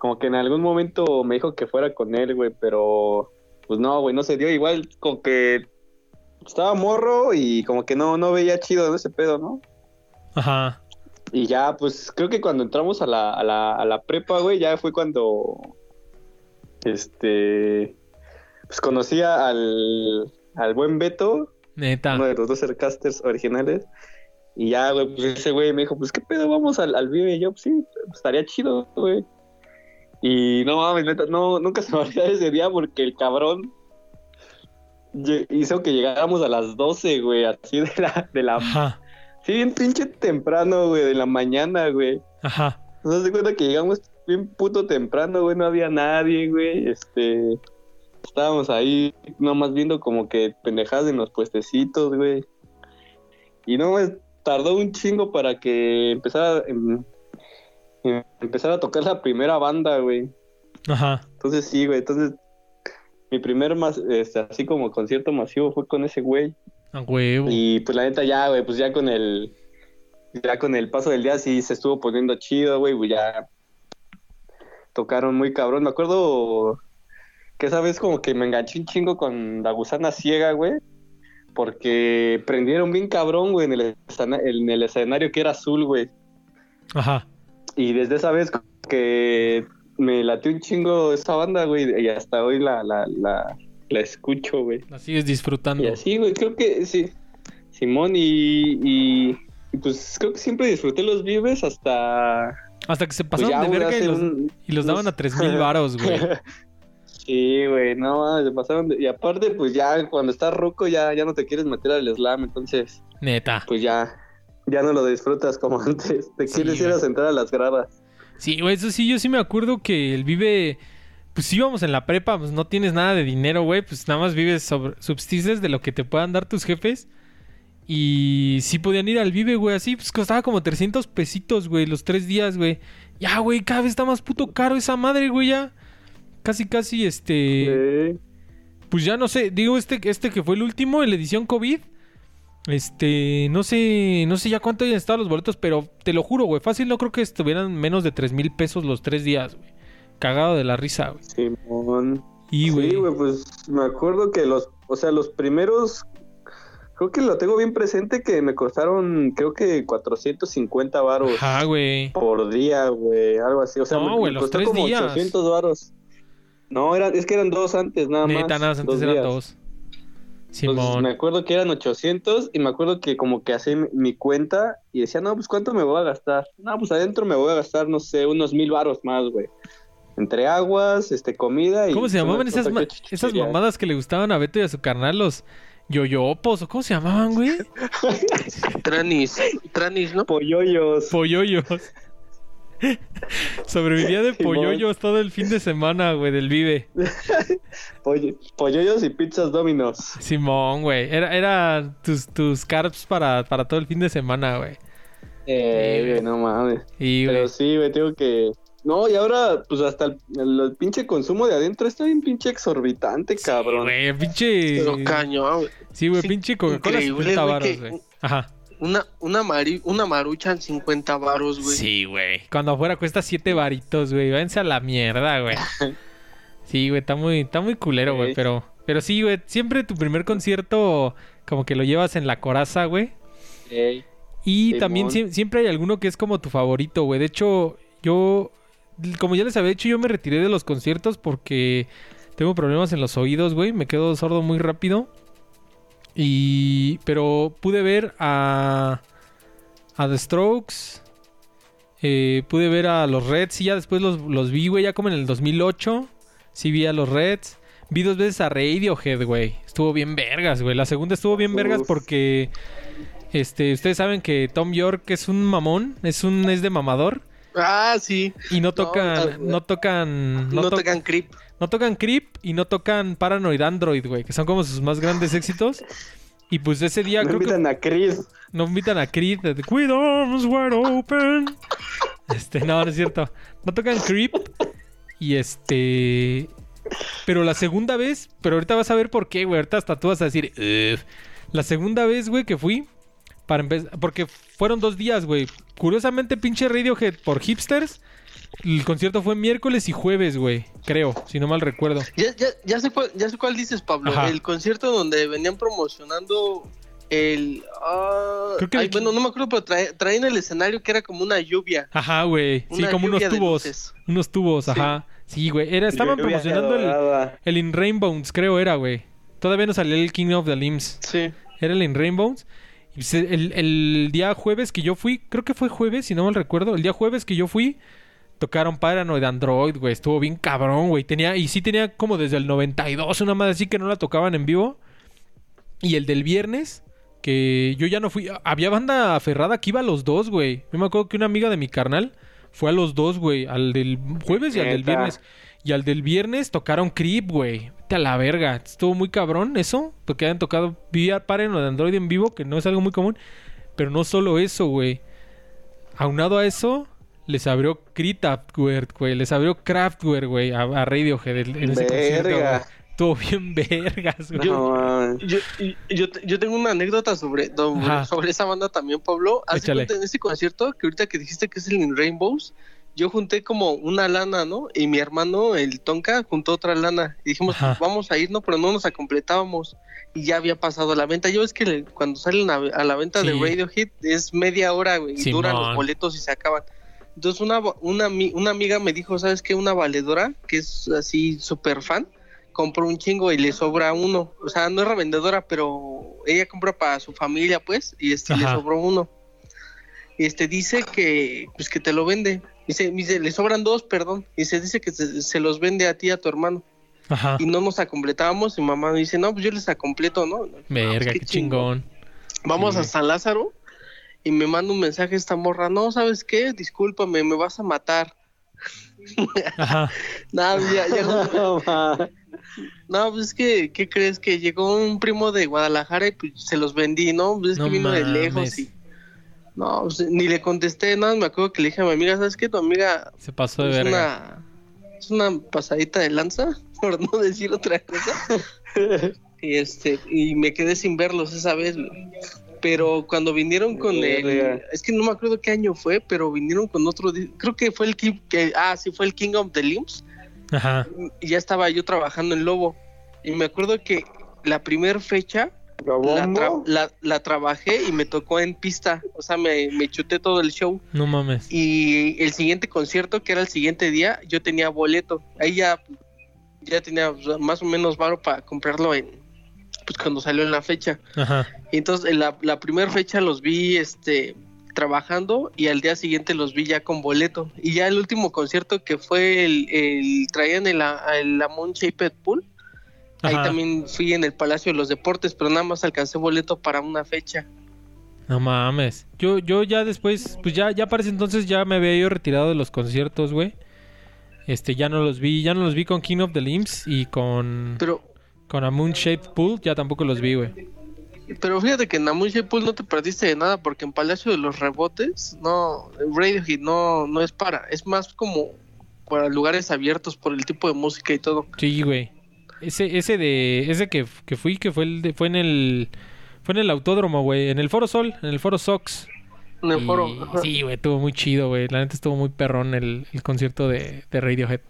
como que en algún momento me dijo que fuera con él, güey, pero pues no, güey, no se dio, igual como que estaba morro y como que no, no veía chido ese pedo, ¿no?
Ajá.
Y ya, pues creo que cuando entramos a la, a la, a la prepa, güey, ya fue cuando. Este. Pues conocía al, al buen Beto,
Neta.
uno de los dos Aircasters originales. Y ya, güey, pues ese güey me dijo, pues qué pedo, vamos al, al Vive. Y yo, pues sí, estaría chido, güey. Y no mames, neta, no, nunca se me [laughs] olvidó ese día porque el cabrón hizo que llegáramos a las 12, güey, así de la, de la
Ajá.
Sí, bien pinche temprano, güey, de la mañana, güey.
Ajá.
Nos das cuenta que llegamos bien puto temprano, güey, no había nadie, güey. Este, estábamos ahí nomás viendo como que pendejadas en los puestecitos, güey. Y no, tardó un chingo para que empezara, em, em, empezara a tocar la primera banda, güey.
Ajá.
Entonces sí, güey, entonces mi primer más, este, así como concierto masivo fue con ese güey.
A huevo.
Y pues la neta ya, güey, pues ya con el ya con el paso del día sí se estuvo poniendo chido, güey, pues ya tocaron muy cabrón. Me acuerdo que esa vez como que me enganché un chingo con la gusana ciega, güey, porque prendieron bien cabrón, güey, en el, escena- en el escenario que era azul, güey.
Ajá.
Y desde esa vez que me latió un chingo esa banda, güey, y hasta hoy la, la, la, la escucho, güey.
La sigues disfrutando.
Y así, güey, creo que sí. Simón, y, y, y, pues creo que siempre disfruté los vives hasta.
Hasta que se
Pues
pasaron
ya,
de verga y los,
un-
y los daban a
unos-
3000 [laughs] varos, güey.
sí, güey, no se pasaron. de- Y aparte, pues ya cuando estás ruco ya, ya no te quieres meter al slam, entonces,
Neta.
pues ya. Ya no lo disfrutas como [laughs] antes. Te
Sí,
quieres ir a sentar a las gradas.
Sí, güey, eso sí, yo sí me acuerdo que el vive. Pues íbamos en la prepa, pues no tienes nada de dinero, güey. Pues nada más vives sobre. Subsistes de lo que te puedan dar tus jefes. Y sí podían ir al vive, güey, así. Pues costaba como 300 pesitos, güey, los tres días, güey. Ya, güey, cada vez está más puto caro esa madre, güey, ya. Casi, casi, este...
Sí.
Pues ya no sé, digo, este, este que fue el último, en la edición COVID. Este, no sé, no sé ya cuánto hayan estado los boletos, pero te lo juro, güey, fácil no creo que estuvieran menos de 3 mil pesos los tres días, güey. Cagado de la risa, güey.
Simón.
Y, güey.
Sí, güey, pues me acuerdo que los, o sea, los primeros, creo que lo tengo bien presente que me costaron, creo que 450 varos
Ajá, güey.
por día, güey, algo así. O sea,
No,
me-
güey,
me
los tres
como
días.
800 varos. No, eran, es que eran dos antes, nada más.
Neta, nada, antes
dos
eran
días.
dos.
Entonces,
Simón.
me acuerdo que eran 800 y me acuerdo que como que hacía mi, cuenta y decía, no, pues ¿cuánto me voy a gastar? No, pues adentro me voy a gastar, no sé, unos mil varos más, güey. Entre aguas, este, comida y...
¿Cómo se llamaban
una
esas, ma- esas mamadas que le gustaban a Beto y a su carnal, los yoyopos? ¿O cómo se llamaban, güey? [laughs]
Tranis, Tranis, ¿no?
Polloyos.
Polloyos. Sobrevivía de polloyos todo el fin de semana, güey, del Vive. [laughs]
Poll- polloyos y pizzas dominos.
Simón, güey. Era, era tus, tus carbs para, para todo el fin de semana, güey.
Eh, güey, no mames.
Y.
Pero sí, güey, tengo que... No, y ahora, pues hasta el, el- el pinche consumo de adentro está bien pinche exorbitante, cabrón.
Güey, pinche.
Pero cañón, güey.
Sí, güey,
Sí,
pinche Coca-Cola
increíble,
50
güey,
baros,
que-
güey. Ajá.
Una, una, mari- una marucha en 50 varos, güey.
Sí, güey. Cuando afuera cuesta 7 varitos, güey. Váyanse a la mierda, güey. [laughs] Sí, güey, está muy, está muy culero, güey.
Sí.
Pero, pero sí, güey. Siempre tu primer concierto, como que lo llevas en la coraza, güey.
Ey,
Y
Simón.
también sie- siempre hay alguno que es como tu favorito, güey. De hecho, yo, como ya les había dicho, yo me retiré de los conciertos porque tengo problemas en los oídos, güey. Me quedo sordo muy rápido. Y, pero pude ver a, a The Strokes. eh, pude ver a los Reds y ya después los, los vi, güey, ya como en el 2008. Sí vi a los Reds. Vi dos veces a Radiohead, güey. Estuvo bien vergas, güey. La segunda estuvo bien vergas porque... Este, ustedes saben que Tom York es un mamón, es un es de mamador
Ah, sí.
y no tocan no tocan
No,
no, to-
tocan creep.
No tocan Creep y no tocan Paranoid Android, güey, que son como sus más grandes éxitos. Y pues ese día
no
creo que
invitan a Chris.
no invitan a Creed de With arms wide open. Este, no, no es cierto. No tocan Creep. Y este. Pero la segunda vez. Pero ahorita vas a ver por qué, güey. Ahorita hasta tú vas a decir. "Ugh". La segunda vez, güey, que fui. Para empezar. Porque fueron dos días, güey. Curiosamente, pinche Radiohead por hipsters. El concierto fue miércoles y jueves, güey. Creo, si no mal recuerdo.
Ya, ya, ya, sé cuál, ya sé cuál dices, Pablo.
Ajá.
El concierto donde venían promocionando el... ah,
Creo que
ay,
el-
bueno, no me acuerdo, pero trae- traían el escenario que era como una lluvia.
Ajá, güey. Sí, como unos tubos. Unos tubos,
Sí.
ajá. Sí, güey. Era, estaban
Lluvia
promocionando el, el In Rainbows, creo era, güey. Todavía no salió el King of the Limbs.
Sí.
Era el In Rainbows. Y se- el, el día jueves que yo fui, creo que fue jueves, si no mal recuerdo. El día jueves que yo fui, tocaron Paranoid Android, güey. Estuvo bien cabrón, güey. Tenía, y sí tenía como desde el 92, una más así que no la tocaban en vivo. Y el del viernes, que yo ya no fui. Había banda aferrada que iba a los dos, güey. Yo me acuerdo que una amiga de mi carnal fue a los dos, güey. Al del jueves y al del viernes. Y al del viernes tocaron Creep, güey. Vete a la verga. Estuvo muy cabrón eso. Porque habían tocado vía Paranoid Android en vivo, que no es algo muy común. Pero no solo eso, güey. Aunado a eso, les abrió Kraftwerk, güey. Les abrió Kraftwerk, güey, a, a Radiohead en en ese concierto,
Verga.
Estuvo bien [laughs] vergas, güey.
Yo, yo, yo tengo una anécdota sobre, sobre, esa banda también, Pablo. Cuenta, en este concierto, que ahorita que dijiste que es el In Rainbows, yo junté como una lana, ¿no? Y mi hermano, el Tonka, juntó otra lana. Y dijimos,
Ajá.
pues, vamos a ir, ¿no? Pero no nos acompletábamos. Y ya había pasado la venta. Yo es que le- cuando salen a, a la venta de. Radiohead es media hora, güey. Y duran los boletos y se acaban. Entonces una, una, una amiga me dijo, ¿sabes qué? Una valedora, que es así súper fan, compró un chingo y le sobra uno. O sea, no es revendedora, pero ella compra para su familia, pues, y este le sobró uno. Y este dice que, pues que te lo vende. Dice, dice, le sobran dos, perdón. Y se dice que se, se los vende a ti, y a tu hermano.
Ajá.
Y no nos acompletábamos. Y mamá dice, no, pues yo les acompleto, ¿no?
Verga,
Pues,
qué chingón.
Vamos
Sí.
a San Lázaro y me manda un mensaje esta morra, no, ¿sabes qué? Discúlpame, me vas a matar.
Ajá. [laughs]
Nada, ya, ya- [laughs]
No,
no, pues es que, ¿qué crees? Que llegó un primo de Guadalajara y pues se los vendí, ¿no? Pues es
No
que vino de lejos y... No, pues, ni le contesté, nada, me acuerdo que le dije a mi amiga, ¿sabes qué? Tu amiga
Se pasó de
es
verga.
una, es una pasadita de lanza, [laughs] por no decir otra cosa. y este, y me quedé sin verlos esa vez, güey. Pero cuando vinieron con el, es que no me acuerdo qué año fue, pero vinieron con otro, creo que fue el King, que, ah, sí fue el King of the Limbs,
Ajá.
y ya estaba yo trabajando en Lobo. Y me acuerdo que la primera fecha la, tra- la, la trabajé y me tocó en pista, o sea, me, me chuté todo el show.
No mames.
Y el siguiente concierto, que era el siguiente día, yo tenía boleto. Ahí ya, ya tenía más o menos varo para comprarlo en pues cuando salió en la fecha.
Ajá.
Y entonces en la, la primera fecha los vi este trabajando y al día siguiente los vi ya con boleto. Y ya el último concierto que fue el, el traían el, el Amon Shaped Pool. Ahí
Ajá.
también fui en el Palacio de los Deportes, pero nada más alcancé boleto para una fecha.
No mames. Yo, yo ya después, pues ya, ya para ese entonces ya me había ido retirado de los conciertos, güey. Este, ya no los vi, ya no los vi con King of the Limbs y con,
Pero
con a Moon Shaped Pool, ya tampoco los vi, güey.
Pero fíjate que en Amuche Pool no te perdiste de nada porque en Palacio de los Rebotes no Radiohead no no es para, es más como para lugares abiertos por el tipo de música y todo.
Sí, güey. Ese, ese de, ese que, que fui, que fue el de, fue en el, fue en el autódromo, güey, en el Foro Sol, en el Foro Sox.
En el
Y-
foro. ajá.
Sí, güey, estuvo muy chido, güey. La neta estuvo muy perrón el, el concierto de, de Radiohead.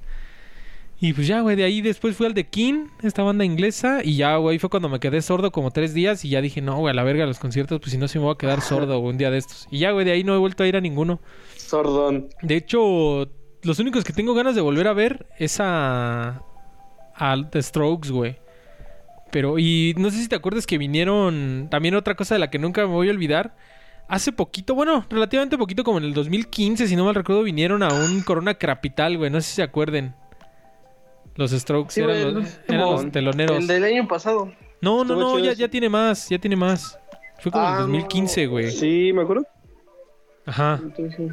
Y pues ya, güey, de ahí después fui al de King, esta banda inglesa, y ya, güey, fue cuando me quedé sordo como tres días y ya dije, no, güey, a la verga los conciertos, pues si no se me voy a quedar sordo un día de estos. Y ya, güey, de ahí no he vuelto a ir a ninguno.
Sordón.
De hecho, los únicos que tengo ganas de volver a ver es a. a The Strokes, güey. Pero, y no sé si te acuerdas que vinieron. También otra cosa de la que nunca me voy a olvidar. Hace poquito, bueno, relativamente poquito, como en el 2015, si no mal recuerdo, vinieron a un Corona Capital, güey. No sé si se acuerden. Los Strokes
Sí,
eran, los, eran teloneros.
El del año pasado.
No, no, no, ya, tiene más, ya tiene más. Fue como
Ah,
el 2015,
no.
güey.
Sí, me acuerdo.
Ajá.
Entonces,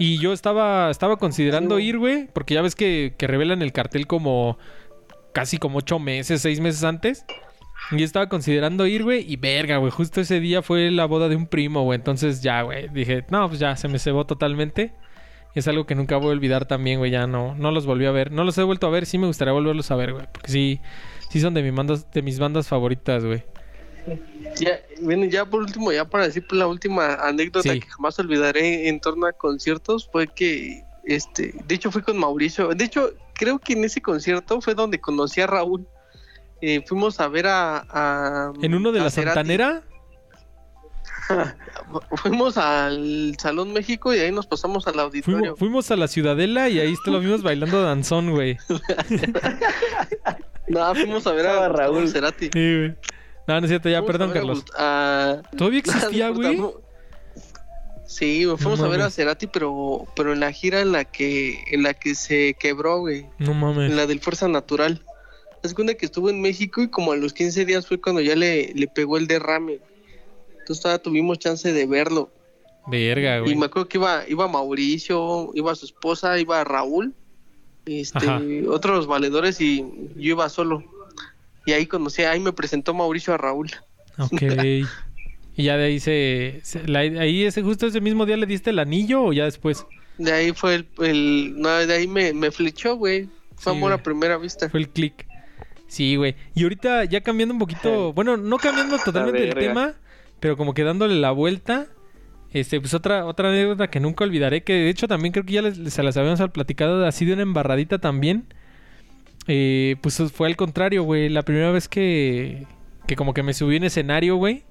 Y yo estaba, estaba considerando
Sí,
ir, güey, porque ya ves que, que revelan el cartel como casi como ocho meses, seis meses antes. Y yo estaba considerando ir, güey, y verga, güey, justo ese día fue la boda de un primo, güey. Entonces ya, güey, dije, no, pues ya, se me cebó totalmente. Es algo que nunca voy a olvidar también, güey, ya no, no los volví a ver. No los he vuelto a ver, sí me gustaría volverlos a ver, güey, porque sí, sí son de, mi bandas, de mis bandas favoritas, güey.
ya, bueno, ya por último, ya para decir pues, la última anécdota
Sí.
que jamás olvidaré en torno a conciertos fue que este, de hecho fui con Mauricio, de hecho creo que en ese concierto fue donde conocí a Raúl. Eh, fuimos a ver a, a-
En uno de
a
la
Cerati.
Santanera, [laughs]
Fuimos al Salón México y ahí nos pasamos al auditorio.
fuimos, fuimos a la Ciudadela y ahí te lo vimos bailando danzón, güey. [laughs]
No, fuimos a ver a
Raúl.
Cerati.
Sí, güey. No, no es cierto, ya,
Fuimos
perdón, Carlos.
A-
¿Todavía [laughs] existía, güey?
no, Sí, güey, fuimos
No
a ver a. Cerati, pero, pero en la gira en la que, en la que se quebró, güey,
No mames.
en la del Fuerza Natural. Es cuenta que estuvo en México y como a los 15 días fue cuando ya le, le pegó el derrame. Entonces todavía tuvimos chance de verlo.
Verga,
Y
güey.
me acuerdo que iba, iba Mauricio, iba su esposa, iba Raúl, este,
Ajá.
otros valedores y yo iba solo. Y ahí conocí, ahí me presentó Mauricio a Raúl.
Ok. [laughs] y ya de ahí se... se- la- ahí ese justo ese mismo día le diste el anillo o ya después?
De ahí fue el, el- no, de ahí me, me flechó, güey. Fue
Sí,
amor
güey.
a primera vista.
Fue el click. Sí, güey. Y ahorita ya cambiando un poquito... Bueno, no cambiando totalmente el tema, pero como que dándole la vuelta... Este, pues otra, otra anécdota que nunca olvidaré, que de hecho también creo que ya les, se las habíamos platicado así de una embarradita también. Eh, pues fue al contrario, güey. La primera vez que, que como que me subí en escenario, güey.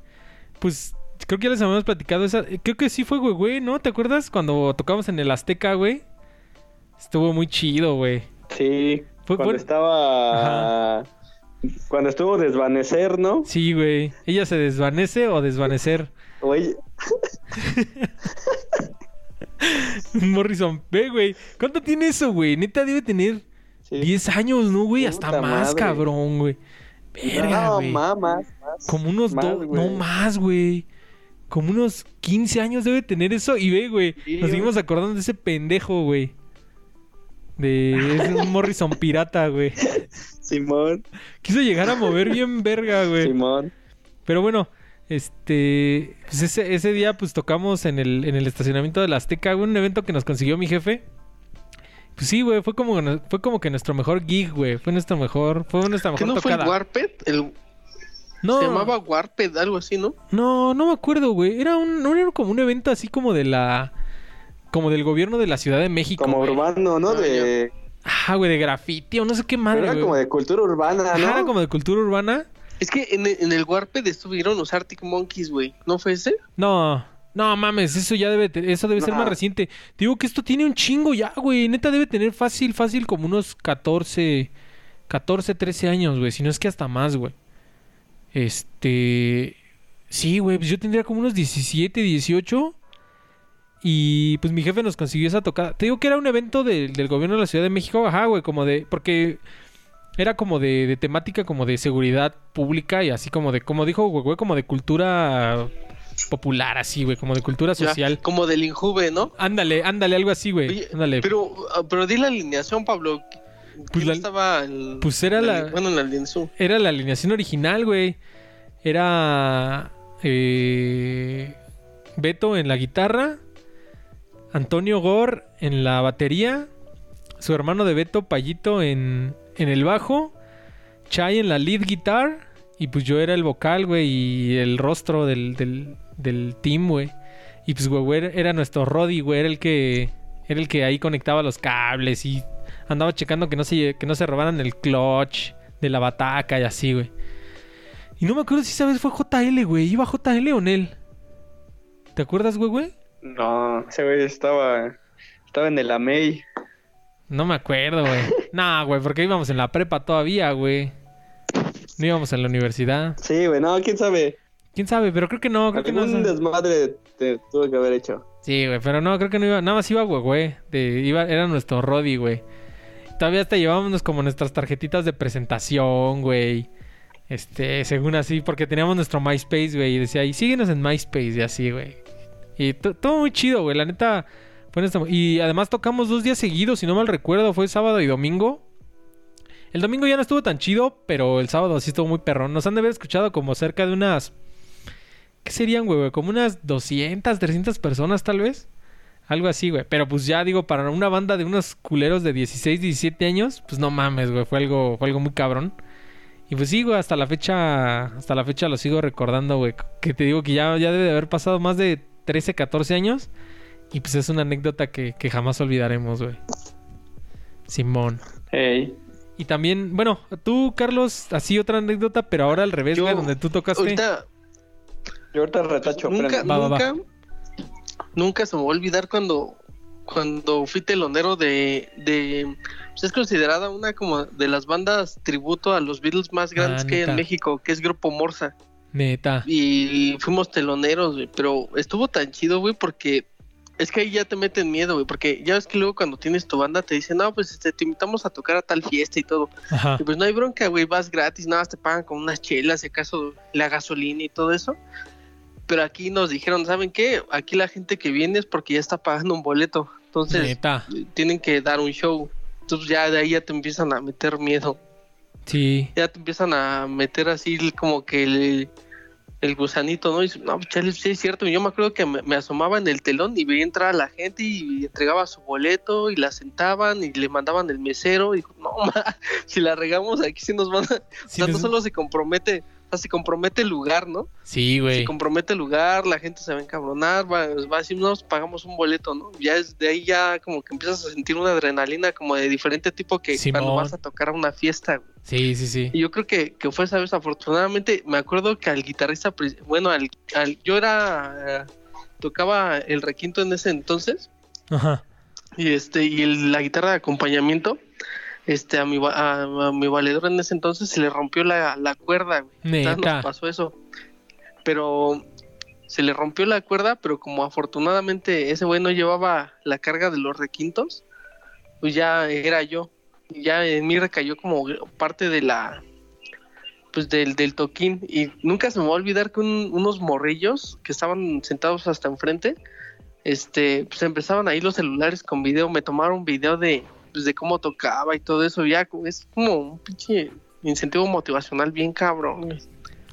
Pues creo que ya les habíamos platicado esa. eh, Creo que sí fue, güey, güey, ¿no? ¿Te acuerdas cuando tocamos en el Azteca, güey? Estuvo muy chido, güey.
Sí.
Fue-
cuando
fue-
estaba. Cuando estuvo desvanecer, ¿no?
Sí, güey. ¿Ella se desvanece o desvanecer?
Oye, [laughs]
Morrison, ve, güey. ¿Cuánto tiene eso, güey? Neta debe tener
sí.
10 años, ¿no, güey? Hasta
Puta
más,
madre.
cabrón, güey. Verga,
no,
güey.
más.
Como unos
Más,
dos,
güey.
no más, güey. Como unos 15 años debe tener eso. Y ve, güey,
Sí,
nos
güey.
seguimos acordando de ese pendejo, güey. De es un [laughs] Morrison pirata, güey.
Simón,
Quiso llegar a mover bien verga, güey.
Simón.
Pero bueno, Este, pues ese, ese día pues tocamos en el, en el estacionamiento de la Azteca, un evento que nos consiguió mi jefe. Pues sí, güey, fue como, fue como que nuestro mejor gig, güey. Fue nuestro mejor, fue nuestra mejor
¿Qué no fue el Warped? El...
No,
Se llamaba Warped, algo así, ¿no?
no, no me acuerdo, güey. Era un, no era como un evento así como de la, como del gobierno de la Ciudad de México.
Como
güey.
urbano, ¿no?
Ah,
De...
Ah, güey, de grafiti o no sé qué madre,
Era
güey.
como de cultura urbana,
Ajá,
¿no?
era como de cultura urbana.
Es que en, en el Warped estuvieron los Arctic Monkeys, güey. ¿No fue ese?
No, no mames, eso ya debe, eso debe ser más reciente. Te digo que esto tiene un chingo ya, güey. Neta debe tener fácil, fácil como unos 14, 14, 13 años, güey. Si no es que hasta más, güey. Este, sí, güey, pues yo tendría como unos 17, 18. Y pues mi jefe nos consiguió esa tocada. Te digo que era un evento de- del gobierno de la Ciudad de México, ajá, güey, como de, porque era como de, de temática como de seguridad pública y así como de, como dijo, güey, güey, como de cultura popular, así, güey, como de cultura
Ya,
social.
como del Injuve, ¿no?
Ándale, ándale, algo así, güey. Ándale.
Pero, ah, pero di la alineación, Pablo.
Pues
¿Quién
la-
estaba el-
pues era
en
la-
Bueno, en la alineación.
Era la alineación original, güey. Era eh, Beto en la guitarra, Antonio Gor en la batería, su hermano de Beto, Payito, en, en el bajo, Chai en la lead guitar, y pues yo era el vocal, güey, y el rostro del, del, del team, güey. Y pues, güey, era nuestro Roddy, güey, era el que era el que ahí conectaba los cables y andaba checando que no se, que no se robaran el clutch de la bataca y así, güey. Y no me acuerdo si esa vez fue JL, güey. ¿Iba JL o Nel? ¿Te acuerdas, güey, güey?
No, ese güey estaba... Estaba en el AMEI.
No me acuerdo, güey. [laughs] nah, güey, porque íbamos en la prepa todavía, güey. No íbamos en la universidad.
Sí, güey, no, quién sabe.
¿Quién sabe? Pero creo que no, creo que no.
Desmadre te tuve que haber hecho.
Sí, güey, pero no, creo que no iba. Nada más iba, güey, güey. De, iba, era nuestro Roddy, güey. Todavía hasta llevábamos como nuestras tarjetitas de presentación, güey. Este, según así, porque teníamos nuestro MySpace, güey. Y decía, y síguenos en MySpace y así, güey. Y to- todo muy chido, güey. La neta, fue nuestro- Y además tocamos dos días seguidos, si no mal recuerdo. Fue sábado y domingo. El domingo ya no estuvo tan chido, pero el sábado sí estuvo muy perrón. Nos han de haber escuchado como cerca de unas... ¿Qué serían, güey? güey? Como unas 200, 300 personas tal vez. Algo así, güey. Pero pues ya digo, para una banda de unos culeros de 16, 17 años, pues no mames, güey. Fue algo, fue algo muy cabrón. Y pues sí, güey, hasta la fecha, hasta la fecha lo sigo recordando, güey. Que te digo que ya, ya debe de haber pasado más de 13, 14 años. Y pues es una anécdota que, que jamás olvidaremos, güey. Simón.
Ey.
Y también, bueno, tú, Carlos, así otra anécdota, pero ahora al revés,
Yo-
güey, donde tú tocaste.
Ahorita,
Yo ahorita retacho,
nunca,
va, va.
nunca, nunca se me va a olvidar cuando, cuando fui telonero de, de, pues es considerada una como de las bandas tributo a los Beatles más grandes
Ah,
que hay en México, que es Grupo Morsa.
Neta.
Y fuimos teloneros, güey, pero estuvo tan chido, güey, porque es que ahí ya te meten miedo, güey, porque ya ves que luego cuando tienes tu banda te dicen, no, pues este, te invitamos a tocar a tal fiesta y todo.
Ajá.
Y pues no hay bronca, güey, vas gratis, nada más te pagan con unas chelas, si acaso la gasolina y todo eso. Pero aquí nos dijeron, ¿saben qué? Aquí la gente que viene es porque ya está pagando un boleto. Entonces,
Neta.
tienen que dar un show. Entonces ya de ahí ya te empiezan a meter miedo.
Sí.
Ya te empiezan a meter así como que el, el gusanito, ¿no? Y no, pues, chale, sí es cierto. Yo me acuerdo que me, me asomaba en el telón y veía entrar a la gente y entregaba su boleto y la sentaban y le mandaban el mesero. Y dijo, no, [laughs] ma, si la regamos aquí sí nos van a... o
Sí,
sea, no solo se compromete, o sea, se compromete el lugar, ¿no?
sí, güey.
Se compromete el lugar, la gente se va a encabronar, va, va a decir, nos pagamos un boleto, ¿no? Ya es de ahí ya como que empiezas a sentir una adrenalina como de diferente tipo que cuando vas a tocar a una fiesta, güey.
Sí, sí, sí.
Y yo creo que, que fue esa vez, afortunadamente, me acuerdo que al guitarrista, bueno, al, al- yo era, eh, tocaba el requinto en ese entonces,
Ajá.
y este, y el- la guitarra de acompañamiento, este, a mi, a, a mi valedor en ese entonces se le rompió la, la cuerda, güey. Entonces nos pasó eso. Pero se le rompió la cuerda, pero como afortunadamente ese güey no llevaba la carga de los requintos, pues ya era yo. Ya en mí recayó como parte de la pues del, del toquín y nunca se me va a olvidar que un- unos morrillos que estaban sentados hasta enfrente este pues empezaban ahí los celulares con video me tomaron video de pues, de cómo tocaba y todo eso ya es como un pinche incentivo motivacional bien cabrón güey.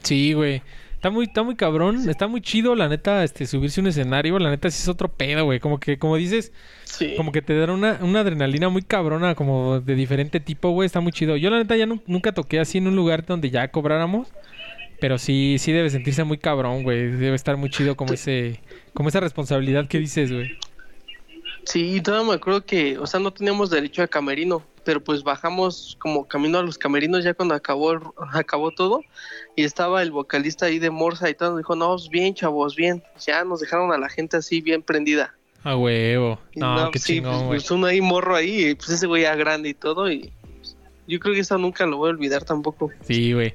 Sí, güey. Está muy, está muy cabrón, está muy chido, la neta, este, subirse a un escenario, la neta sí es otro pedo, güey. Como que, como dices,
Sí.
como que te dan una, una adrenalina muy cabrona, como de diferente tipo, güey, está muy chido. Yo la neta ya nu- nunca toqué así en un lugar donde ya cobráramos. Pero sí, sí debe sentirse muy cabrón, güey. Debe estar muy chido como ese, como esa responsabilidad que dices, güey.
Sí, y todavía me acuerdo que, o sea, no teníamos derecho a camerino, pero pues bajamos como camino a los camerinos ya cuando acabó [laughs] acabó todo y estaba el vocalista ahí de Morsa y todo, nos dijo, no, pues bien, chavos, bien. Ya nos dejaron a la gente así bien prendida.
A huevo.
Y
No, qué
sí,
chingón,
pues, pues, uno ahí morro ahí, y, pues ese güey ya grande y todo y pues, yo creo que eso nunca lo voy a olvidar tampoco.
Sí, güey.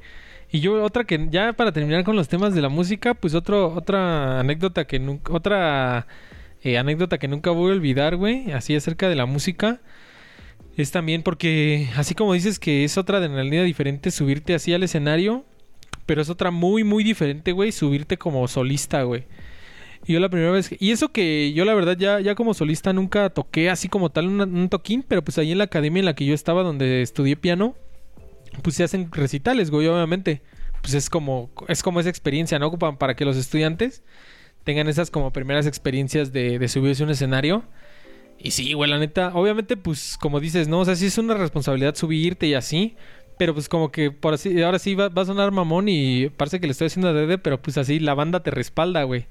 Y yo otra que ya para terminar con los temas de la música, pues otro otra anécdota que nunca otra eh, anécdota que nunca voy a olvidar, güey, así acerca de la música es también porque así como dices que es otra adrenalina diferente subirte así al escenario, pero es otra muy muy diferente, güey, subirte como solista, güey. Yo la primera vez y eso que yo la verdad ya ya como solista nunca toqué así como tal un, un toquín, pero pues ahí en la academia en la que yo estaba donde estudié piano pues se hacen recitales, güey, obviamente. Pues es como, es como esa experiencia, ¿no? Pa- Para que los estudiantes tengan esas como primeras experiencias de, de subirse a un escenario. Y sí, güey, la neta, obviamente, pues como dices, ¿no? O sea, sí es una responsabilidad subirte y así. Pero pues como que por así, ahora sí va, va a sonar mamón y parece que le estoy haciendo adrede, pero pues así la banda te respalda, güey.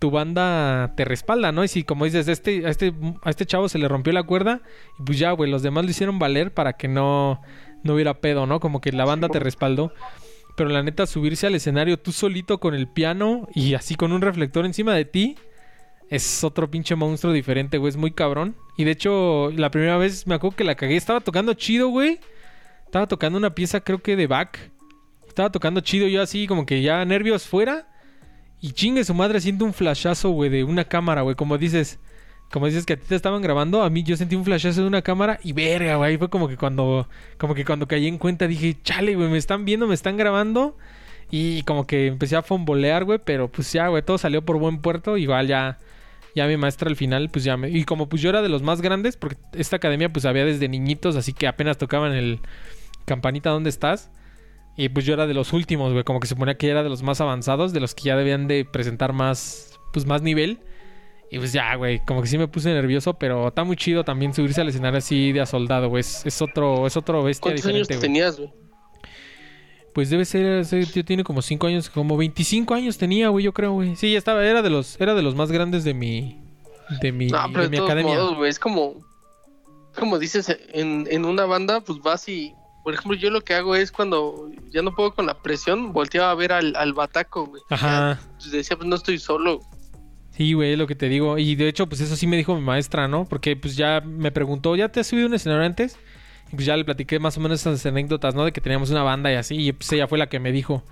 Tu banda te respalda, ¿no? Y si como dices, a este, a este, a este chavo se le rompió la cuerda, y pues ya, güey, los demás lo hicieron valer para que no, no hubiera pedo, ¿no? Como que la banda te respaldó. Pero la neta, subirse al escenario tú solito con el piano y así con un reflector encima de ti, es otro pinche monstruo diferente, güey. Es muy cabrón. Y de hecho, la primera vez me acuerdo que la cagué. Estaba tocando chido, güey. Estaba tocando una pieza, creo que de Bach. Estaba tocando chido yo así, como que ya nervios fuera. Y chingue su madre, siento un flashazo, güey, de una cámara, güey. Como dices, como dices que a ti te estaban grabando, a mí yo sentí un flashazo de una cámara y verga, güey. Fue como que cuando, como que cuando caí en cuenta dije, chale, güey, me están viendo, me están grabando. Y como que empecé a fombolear, güey, pero pues ya, güey, todo salió por buen puerto. Igual ya, ya mi maestra al final, pues ya me... Y como pues yo era de los más grandes, porque esta academia pues había desde niñitos, así que apenas tocaban el campanita, ¿dónde estás? Y pues yo era de los últimos, güey, como que se suponía que era de los más avanzados, de los que ya debían de presentar más, pues más nivel. Y pues ya, güey, como que sí me puse nervioso, pero está muy chido también subirse al escenario así de a soldado, güey. Es, es otro, es otro bestia
¿Cuántos años
diferente, güey.
tenías, güey?
Pues debe ser, tío tiene como 5 años, como 25 años tenía, güey, yo creo, güey. Sí, ya estaba, era de los, era de los más grandes de mi, de mi,
No, pero
de
de
mi
todos
academia.
modos, güey, es como, como dices, en, en una banda, pues vas y, por ejemplo, yo lo que hago es cuando ya no puedo con la presión, volteaba a ver al, al bataco, güey.
Ajá.
Pues, decía, pues no estoy solo.
Sí, güey, lo que te digo. Y de hecho, pues eso sí me dijo mi maestra, ¿no? Porque pues ya me preguntó, ¿ya te has subido un escenario antes? Y pues ya le platiqué más o menos esas anécdotas, ¿no? De que teníamos una banda y así. Y pues ella fue la que me dijo.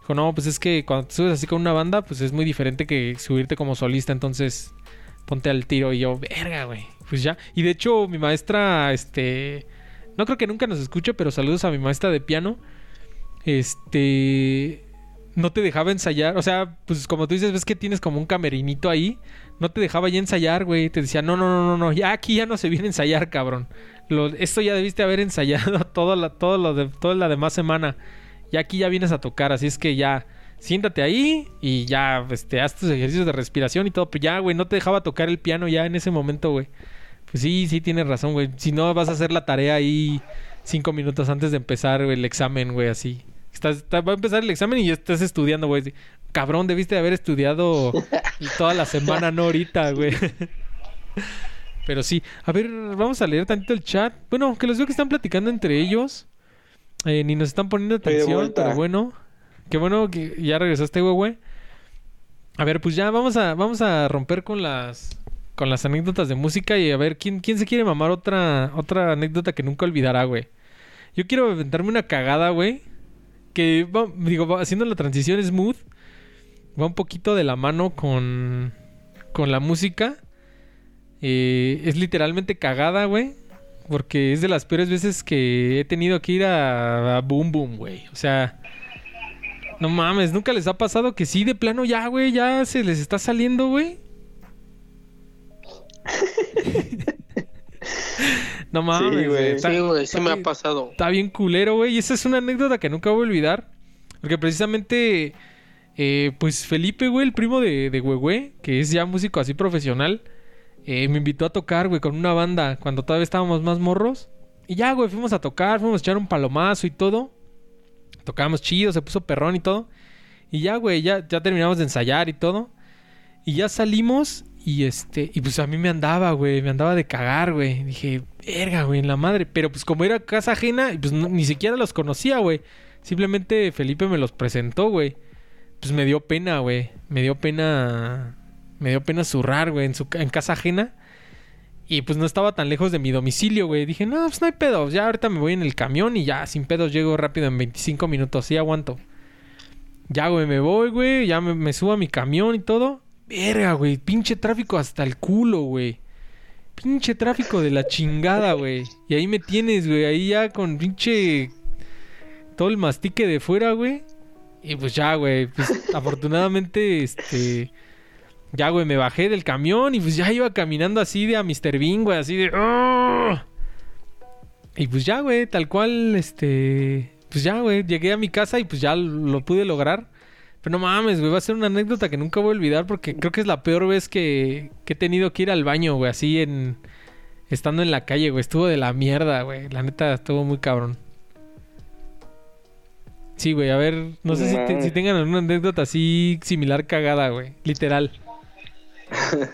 Dijo, no, pues es que cuando te subes así con una banda, pues es muy diferente que subirte como solista. Entonces, ponte al tiro. Y yo, verga, güey. Pues ya. Y de hecho, mi maestra, este... No creo que nunca nos escuche, pero saludos a mi maestra de piano. Este... No te dejaba ensayar. O sea, pues como tú dices, ves que tienes como un camerinito ahí. No te dejaba ya ensayar, güey. Te decía, no, no, no, no, no. Ya aquí ya no se viene a ensayar, cabrón. Lo- esto ya debiste haber ensayado [laughs] toda la, todo lo de, toda la demás semana. Ya aquí ya vienes a tocar. Así es que ya... Siéntate ahí y ya, este, haz tus ejercicios de respiración y todo. Pues ya, güey, no te dejaba tocar el piano ya en ese momento, güey. Pues sí, sí tienes razón, güey. Si no, vas a hacer la tarea ahí cinco minutos antes de empezar el examen, güey, así. Estás, está- va a empezar el examen y ya estás estudiando, güey. Cabrón, debiste de haber estudiado [laughs] toda la semana, no ahorita, güey. Pero sí. A ver, vamos a leer tantito el chat. Bueno, que los veo que están platicando entre ellos. Eh, ni nos están poniendo atención, pero bueno. Qué bueno que ya regresaste, güey, güey. A ver, pues ya vamos a, vamos a romper con las con las anécdotas de música y a ver quién, quién se quiere mamar otra, otra anécdota que nunca olvidará, güey. Yo quiero aventarme una cagada, güey. Que digo, haciendo la transición smooth. Va un poquito de la mano con. con la música. Eh, es literalmente cagada, güey. Porque es de las peores veces que he tenido que ir a, a Boom Boom, güey. O sea. No mames, nunca les ha pasado que sí, de plano ya, güey, ya se les está saliendo, güey. [laughs] no mames,
güey.
Está-
Sí, güey, sí me ha pasado.
Está bien culero, güey. Y esa es una anécdota que nunca voy a olvidar. Porque precisamente Eh, pues Felipe, güey, el primo de, de Huehue, que es ya músico así profesional, eh, me invitó a tocar, güey, con una banda cuando todavía estábamos más morros. Y ya, güey, fuimos a tocar, fuimos a echar un palomazo y todo. Tocábamos chido, se puso perrón y todo. Y ya, güey, ya, ya terminamos de ensayar y todo. Y ya salimos y este, y pues a mí me andaba, güey, me andaba de cagar, güey. Dije, verga, güey, en la madre. Pero pues como era casa ajena, pues ni siquiera los conocía, güey. Simplemente Felipe me los presentó, güey. Pues me dio pena, güey. Me dio pena. Me dio pena zurrar, güey, en, su, en casa ajena. Y pues no estaba tan lejos de mi domicilio, güey. Dije, no, pues no hay pedos. Ya ahorita me voy en el camión y ya sin pedos llego rápido en 25 minutos. Sí, aguanto. Ya, güey, me voy, güey. Ya me, me subo a mi camión y todo. Verga, güey. Pinche tráfico hasta el culo, güey. Pinche tráfico de la chingada, güey. Y ahí me tienes, güey. Ahí ya con pinche... Todo el mastique de fuera, güey. Y pues ya, güey. Pues afortunadamente, este... Ya, güey, me bajé del camión y pues ya iba caminando así de a Mr. Bean, güey. Así de... "Ah". Y pues ya, güey, tal cual, este... Pues ya, güey, llegué a mi casa y pues ya lo pude lograr. Pero no mames, güey, va a ser una anécdota que nunca voy a olvidar porque creo que es la peor vez que, que he tenido que ir al baño, güey, así en... Estando en la calle, güey. Estuvo de la mierda, güey. La neta, estuvo muy cabrón. Sí, güey, a ver, no sé si, te-
Mames.
si tengan alguna anécdota así similar cagada, güey. Literal. [laughs]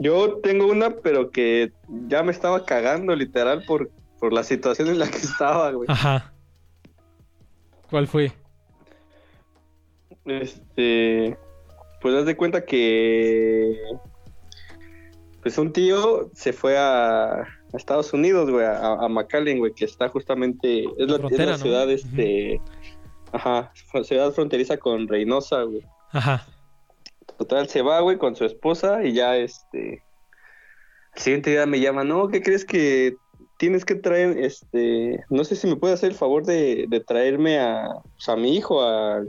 Yo tengo una, pero que ya me estaba cagando literal por, por la situación en la que estaba, güey.
Ajá. ¿Cuál fue?
Este, pues haz de cuenta que pues un tío se fue a, a Estados Unidos, güey, a, a McAllen, güey, que está justamente, es la, es
Frontera,
la
¿no?
ciudad, este, ajá, ciudad fronteriza con Reynosa, güey.
Ajá.
Total, se va, güey, con su esposa y ya, este, el siguiente día me llama, no, ¿qué crees que tienes que traer, este, no sé si me puede hacer el favor de, de traerme a, pues, a mi hijo, a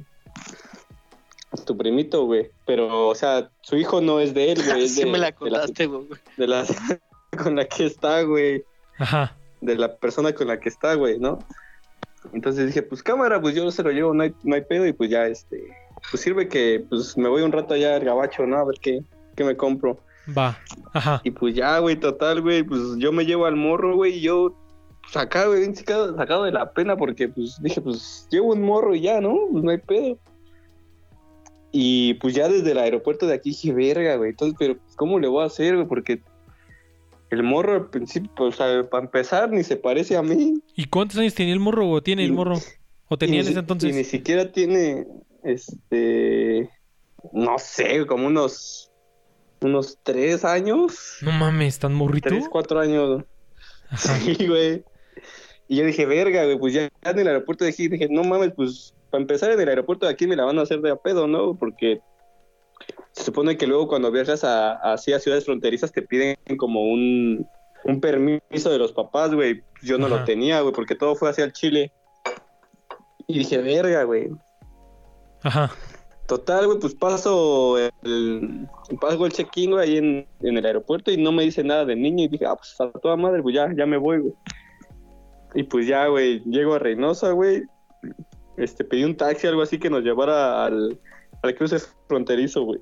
tu primito, güey? Pero, o sea, su hijo no es de él, güey, es [laughs]
sí
de,
me la
de
contaste, güey.
de la [laughs] con la que está, güey,
Ajá.
de la persona con la que está, güey, ¿no? Entonces dije, pues cámara, pues yo se lo llevo, no hay, no hay pedo, y pues ya, este, pues sirve que, pues me voy un rato allá al gabacho, ¿no? A ver qué, qué me compro.
Va. Ajá.
Y pues ya, güey, total, güey, pues yo me llevo al morro, güey, y yo, pues acá, güey, bien sacado, sacado de la pena, porque pues dije, pues llevo un morro y ya, ¿no? Pues no hay pedo. Y pues ya desde el aeropuerto de aquí dije, verga, güey, entonces, pero pues, ¿cómo le voy a hacer, güey? Porque el morro al principio, o sea, para empezar, ni se parece a mí.
¿Y cuántos años tenía el morro o tiene el morro? ¿O tenía en ese entonces?
Y ni siquiera tiene, este, no sé, como unos, unos tres años,
No mames, ¿tan morrito?
tres, cuatro años.
Ajá. [laughs]
Sí, güey. Y yo dije, verga, güey, pues ya en el aeropuerto aquí dije, no mames, pues para empezar en el aeropuerto de aquí me la van a hacer de a pedo, ¿no? Porque se supone que luego cuando viajas a, así a ciudades fronterizas te piden como un, un permiso de los papás, güey. Yo no
Ajá.
lo tenía, güey, porque todo fue hacia el Chile. Y dije, verga, güey.
Ajá.
Total, güey, pues paso el, paso el check-in, güey, ahí en, en el aeropuerto y no me dice nada del niño. Y dije, ah, pues a toda madre, pues ya, ya me voy, güey. Y pues ya, güey, llego a Reynosa, güey. Este, pedí un taxi, algo así, que nos llevara al, al cruce fronterizo, güey.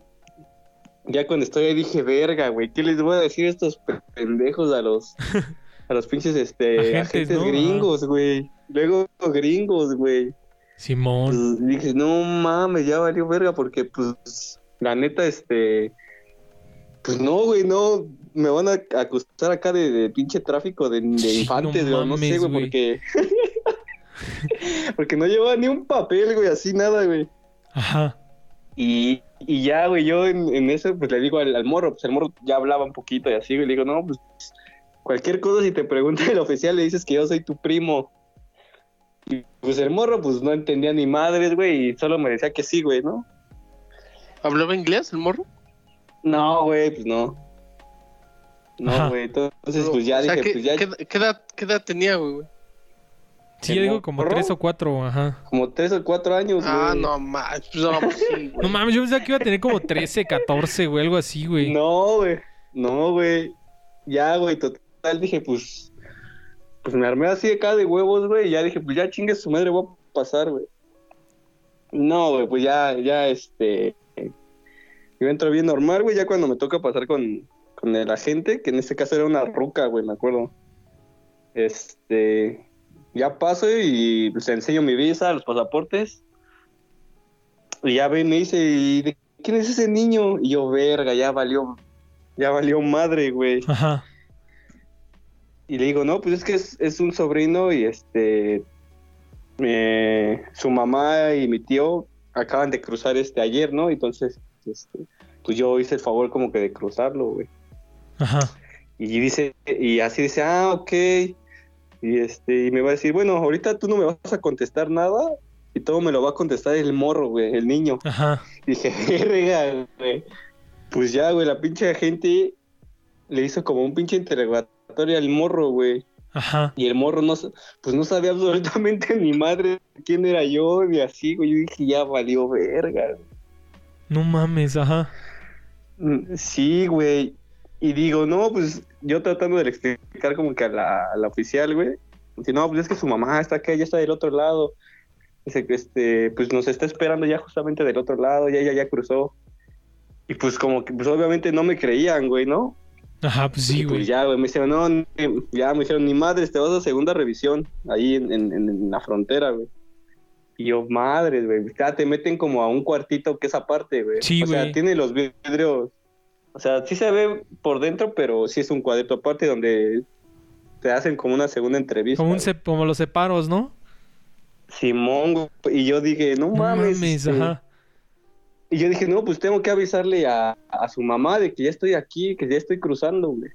Ya cuando estoy ahí dije, verga, güey, ¿qué les voy a decir a estos pendejos a los, [laughs] a los pinches, este,
Agentes,
agentes,
¿no?
gringos, güey? Luego gringos, güey.
Simón.
Pues dije, no mames, ya valió verga, porque pues la neta, este, pues no, güey, no, me van a acusar acá de, de pinche tráfico de, de
Sí,
infantes,
no
güey, no, sé,
mames,
güey. porque, [laughs] [laughs] porque no llevaba ni un papel, güey, así nada, güey.
Ajá.
Y, y ya, güey, yo en, en eso, pues le digo al, al morro, pues el morro ya hablaba un poquito y así, güey, le digo, no, pues cualquier cosa, si te pregunta el oficial, le dices que yo soy tu primo. Y pues el morro, pues no entendía ni madres, güey, y solo me decía que sí, güey, ¿no?
¿Hablaba inglés el morro?
No, güey, pues no. No, güey, entonces pues ya
O sea,
dije,
¿qué,
pues ya
qué- qué edad, qué edad tenía, güey?
Sí,
¿El
yo digo como tres o cuatro, ajá.
como tres o cuatro años, güey.
Ah, no, más. No, pues sí, güey.
No mames, yo pensaba que iba a tener como 13, 14, güey, algo así, güey.
No, güey, no, güey. Ya, güey, total, dije, pues, pues me armé así acá de huevos, güey, y ya dije, pues ya chingue su madre, voy a pasar, güey. No, güey, pues ya, ya, este. Yo entro bien normal, güey, ya cuando me toca pasar con, con el agente, que en este caso era una ruca, güey, me acuerdo. Este. Ya paso y pues, le enseño mi visa, los pasaportes. Y ya ve y me dice, ¿y de quién es ese niño? Y yo, verga, ya valió, ya valió madre, güey.
Ajá.
Y le digo, no, pues es que es, es un sobrino y este. eh, su mamá y mi tío acaban de cruzar este ayer, ¿no? Entonces, este, pues yo hice el favor como que de cruzarlo, güey.
Ajá.
Y dice, y así dice, ah, ok. Y este, y me va a decir, bueno, ahorita tú no me vas a contestar nada, y todo me lo va a contestar el morro, güey, el niño.
Ajá.
Dije, [laughs] verga, güey. Pues ya, güey, la pinche gente le hizo como un pinche interrogatorio al morro, güey.
Ajá.
Y el morro no, pues no sabía absolutamente [laughs] ni madre quién era yo, ni así, güey. Yo dije, ya valió verga.
No mames, ajá.
Mm, Sí, güey. Y digo, no, pues yo tratando de explicar como que a la, a la oficial, güey. Dice, no, pues es que su mamá está acá, ella está del otro lado. Dice que este, pues nos está esperando ya justamente del otro lado, ya ella ya cruzó. Y pues como que, pues obviamente no me creían, güey, ¿no?
Ajá, pues sí,
pues
güey.
ya, güey, me dijeron, no, ya me dijeron, ni madres, te vas a segunda revisión, ahí en, en- en la frontera, güey. Y yo, madres, güey, ya te meten como a un cuartito que es aparte, güey.
Sí,
o sea,
güey.
tiene los vidrios, o sea, sí se ve por dentro, pero sí es un cuadrito aparte donde te hacen como una segunda entrevista.
Como, un sep- como los separos, ¿no?
Simón, y yo dije, no
No
mames. este,
ajá.
Y yo dije, no, pues tengo que avisarle a, a su mamá de que ya estoy aquí, que ya estoy cruzando, güey.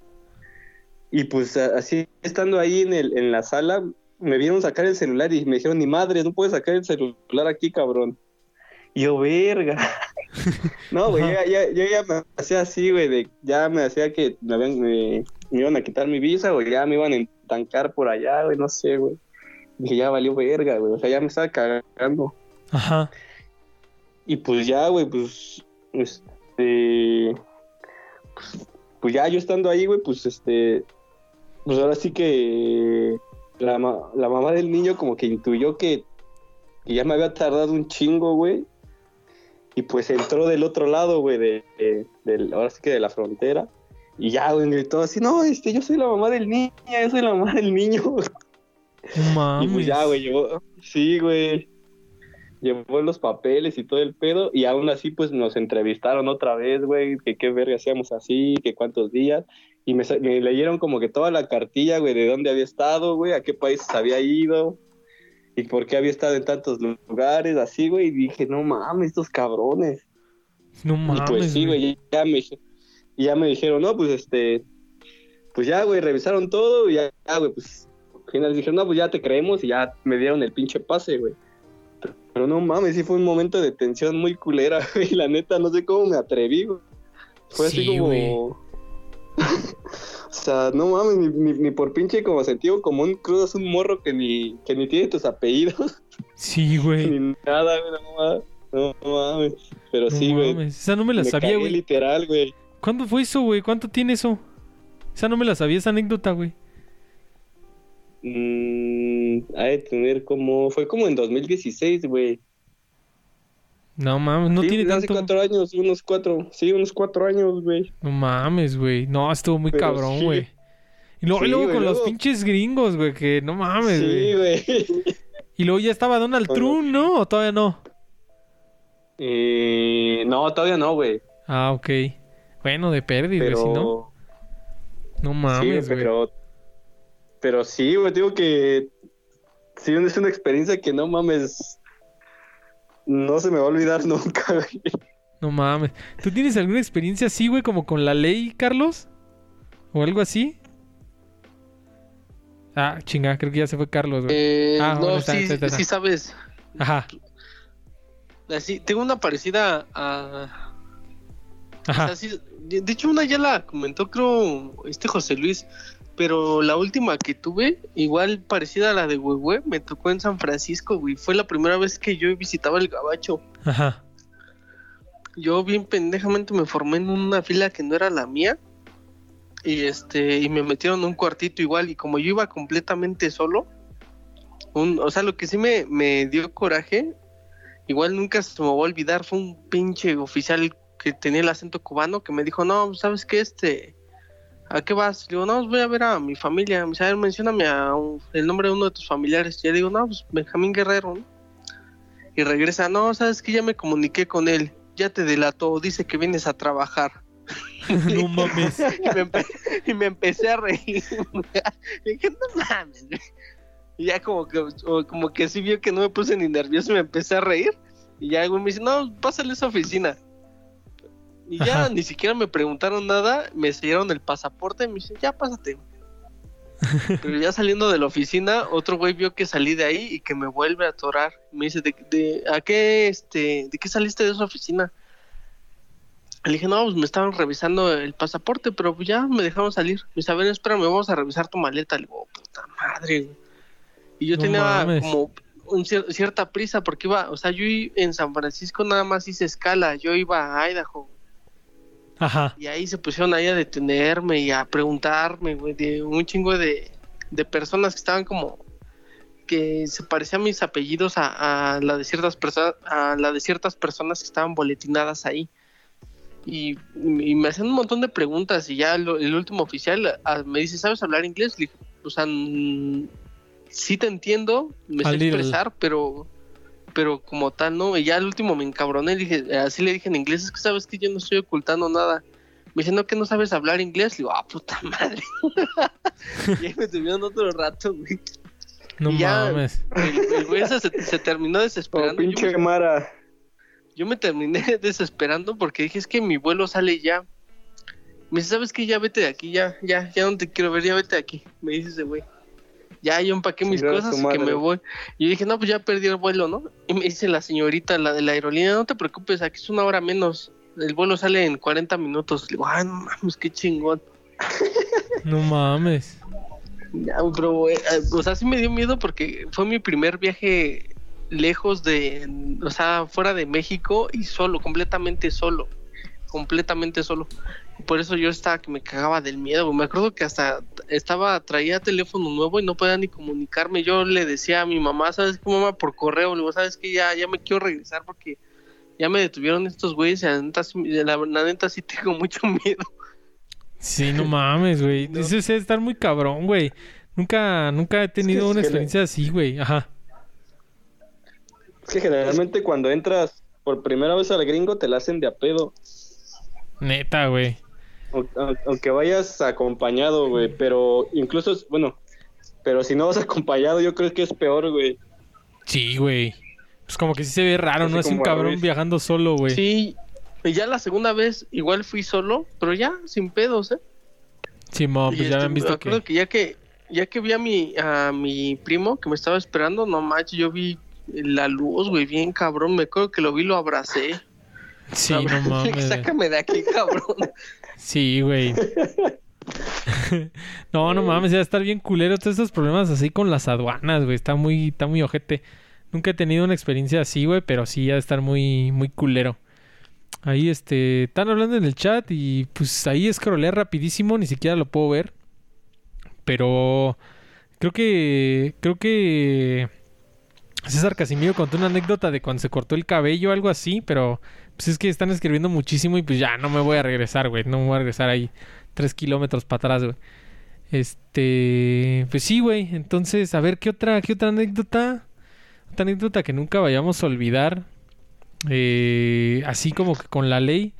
Y pues así, estando ahí en, el, en la sala, me vieron sacar el celular y me dijeron, ni madre, no puedes sacar el celular aquí, cabrón. Y yo, verga. [laughs] no, güey, ya, yo ya me hacía así, güey, de, ya me hacía que me, habían- me, me iban a quitar mi visa, güey, ya me iban a entancar por allá, güey, no sé, güey. Dije, ya valió verga, güey, o sea, ya me estaba cagando.
Ajá.
Y pues ya, güey, pues, este, pues, pues ya yo estando ahí, güey, pues este, pues ahora sí que la, ma- la mamá del niño como que intuyó que, que ya me había tardado un chingo, güey. Y pues entró del otro lado, güey, de, de- del, ahora sí que de la frontera. Y ya, güey, gritó así, no, este, yo soy la mamá del niño, yo soy la mamá del niño.
Mames. [laughs]
Y pues ya, güey, llevó, sí, güey, llevó los papeles y todo el pedo, y aún así, pues nos entrevistaron otra vez, güey, que qué verga hacíamos así, que cuántos días, y me, leyeron como que toda la cartilla, güey, de dónde había estado, güey, a qué países había ido, y por qué había estado en tantos lugares, así, güey, y dije, no mames, estos cabrones.
No
Y
mames.
pues sí, güey, ya me, y ya me dijeron, no, pues este, pues ya, güey, revisaron todo y ya, güey, pues al final dijeron, no, pues ya te creemos y ya me dieron el pinche pase, güey. Pero no mames, sí fue un momento de tensión muy culera, [laughs] güey, la neta, no sé cómo me atreví, güey. Fue así
Sí,
como... [laughs] o sea, no mames, ni, ni- ni por pinche como sentido común cruzas un morro que ni, que ni tiene tus apellidos,
Sí, [laughs] güey.
ni nada, güey, no mames. No mames, pero
No
sí, güey.
Esa no me la
Me
sabía, güey.
literal, güey.
¿Cuándo fue eso, güey? ¿Cuánto tiene eso? Esa no me la sabía, esa anécdota, güey.
Mm, ha de tener como. Fue como en 2016, güey.
No mames, no
Sí,
tiene
hace
tanto.
cuatro años, unos cuatro. Sí, unos cuatro años, güey.
No mames, güey. No, estuvo muy
Pero
cabrón,
sí.
güey. Y luego, y
Sí,
luego
güey,
con los pinches gringos, güey, que no mames,
Sí,
güey.
güey.
Y luego ya estaba Donald Trump, ¿no? ¿O todavía no?
Eh, no, todavía no, güey.
Ah, ok. Bueno, de pérdida,
Pero.
güey, si no. No mames, güey.
pero. Pero sí, güey, digo que. Sí, es una experiencia que no mames. No se me va a olvidar [laughs] nunca, güey.
No mames. ¿Tú tienes alguna experiencia así, güey, como con la ley, Carlos? ¿O algo así? Ah, chinga, creo que ya se fue Carlos, güey.
Eh,
Ah,
no,
bueno, está,
sí,
está, está, está.
sí sabes.
Ajá,
Así, tengo una parecida a... o
ajá.
sea, sí, de hecho, una ya la comentó, creo, este José Luis. Pero la última que tuve, igual parecida a la de Huehue, me tocó en San Francisco, güey. Fue la primera vez que yo visitaba el Gabacho.
Ajá.
Yo bien pendejamente me formé en una fila que no era la mía. Y este, y me metieron en un cuartito igual. Y como yo iba completamente solo, un, o sea, lo que sí me, me dio coraje igual nunca se me va a olvidar, fue un pinche oficial que tenía el acento cubano que me dijo, no, ¿sabes qué? Este, ¿a qué vas? Le digo, no, pues voy a ver a mi familia. Me dice, a ver, mencióname a un- el nombre de uno de tus familiares. Y yo digo, no, pues Benjamín Guerrero, ¿no? Y regresa, no, ¿sabes qué? Ya me comuniqué con él. Ya te delató, dice que vienes a trabajar. [laughs]
no mames. [laughs]
Y me, y me empecé a reír. [laughs] y dije, no mames. güey". Y ya como que, como que sí vio que no me puse ni nervioso y me empecé a reír. Y ya güey me dice, no, pásale a esa oficina. Y ya
Ajá.
ni siquiera me preguntaron nada, me sellaron el pasaporte y me dice, ya pásate. [laughs] Pero ya saliendo de la oficina, otro güey vio que salí de ahí y que me vuelve a atorar. Me dice, ¿de, de, a qué, este, ¿de qué saliste de esa oficina? Le dije, no, pues me estaban revisando el pasaporte, pero ya me dejaron salir. Me dice, a ver, espérame, vamos a revisar tu maleta. Le digo, "Oh, puta madre, güey". Y yo
No
tenía
mames.
como un cier- cierta prisa porque iba, o sea, yo en San Francisco nada más hice escala. Yo iba a Idaho.
Ajá.
Y ahí se pusieron ahí a detenerme y a preguntarme, güey, de un chingo de, de personas que estaban como que se parecían mis apellidos a, a la de ciertas personas a la de ciertas personas que estaban boletinadas ahí. Y, y me hacían un montón de preguntas y ya lo- el último oficial me dice sabes hablar inglés Le dije, o sea sí te entiendo me sé expresar pero pero como tal no y ya al último me encabroné dije así le dije en inglés es que sabes que yo no estoy ocultando nada me dice no que no sabes hablar inglés le digo ah puta [laughs] madre y ahí me tuvieron otro rato güey
No
Y ya-
mames.
el, el güey se, se terminó desesperando. Yo
pinche
me,
Mara.
yo me terminé [laughs] desesperando porque dije, es que mi vuelo sale ya. Me dice, ¿sabes qué? Ya vete de aquí, ya, ya, ya no te quiero ver, ya vete de aquí. Me dice ese güey. Ya, yo empaqué mis
Chingar a
cosas que me voy. Y yo dije, no, pues ya perdí el vuelo, ¿no? Y me dice la señorita, la de la aerolínea, no te preocupes, aquí es una hora menos. El vuelo sale en 40 minutos. Le digo, ay, no mames, qué chingón.
No mames.
Ya, pero, eh, eh, o sea, sí me dio miedo porque fue mi primer viaje lejos de, o sea, fuera de México y solo, completamente solo, completamente solo. Por eso yo estaba que me cagaba del miedo. güey. Me acuerdo que hasta estaba, traía teléfono nuevo y no podía ni comunicarme. Yo le decía a mi mamá, ¿sabes qué, mamá? Por correo, le digo, ¿sabes qué? Ya, ya me quiero regresar porque ya me detuvieron estos güeyes y la neta, sí- la, la neta sí tengo mucho [laughs] miedo.
Sí, no mames, güey. [laughs]
No.
Eso es estar muy cabrón, güey. Nunca, nunca he tenido
es
una
que
experiencia así, güey. Ajá.
Es que generalmente cuando entras por primera vez al gringo te la hacen de a pedo.
Neta, güey.
Au- au- Aunque vayas acompañado, güey. Pero incluso, bueno, pero si no vas [laughs] acompañado, yo creo que es peor, güey.
Sí, güey. Pues como que sí se ve raro,
Así
¿no? Es un cabrón viajando solo, güey.
Sí, y ya la segunda vez igual fui solo, pero ya sin pedos, ¿eh?
Simón,
Y
pues ya
este,
han
me
visto
acuerdo
que...
que ya que ya que vi a mi a mi primo que me estaba esperando, no manches, yo vi la luz, güey, bien cabrón, me acuerdo que lo vi, lo abracé.
Sí, no mames.
Sácame de aquí, cabrón.
Sí, güey. [laughs] no, no mames, ya estar bien culero todos estos problemas así con las aduanas, güey. Está muy, está muy ojete. Nunca he tenido una experiencia así, güey, pero sí ya estar muy, muy culero. Ahí, este, están hablando en el chat y pues ahí escrolé rapidísimo, ni siquiera lo puedo ver. Pero creo que, creo que César Casimiro contó una anécdota de cuando se cortó el cabello o algo así, pero pues es que están escribiendo muchísimo y pues ya no me voy a regresar, güey. No me voy a regresar ahí tres kilómetros para atrás, güey. Este, pues sí, güey. Entonces, a ver, ¿qué otra, qué otra anécdota? Otra anécdota que nunca vayamos a olvidar. Eh, así como que con la ley.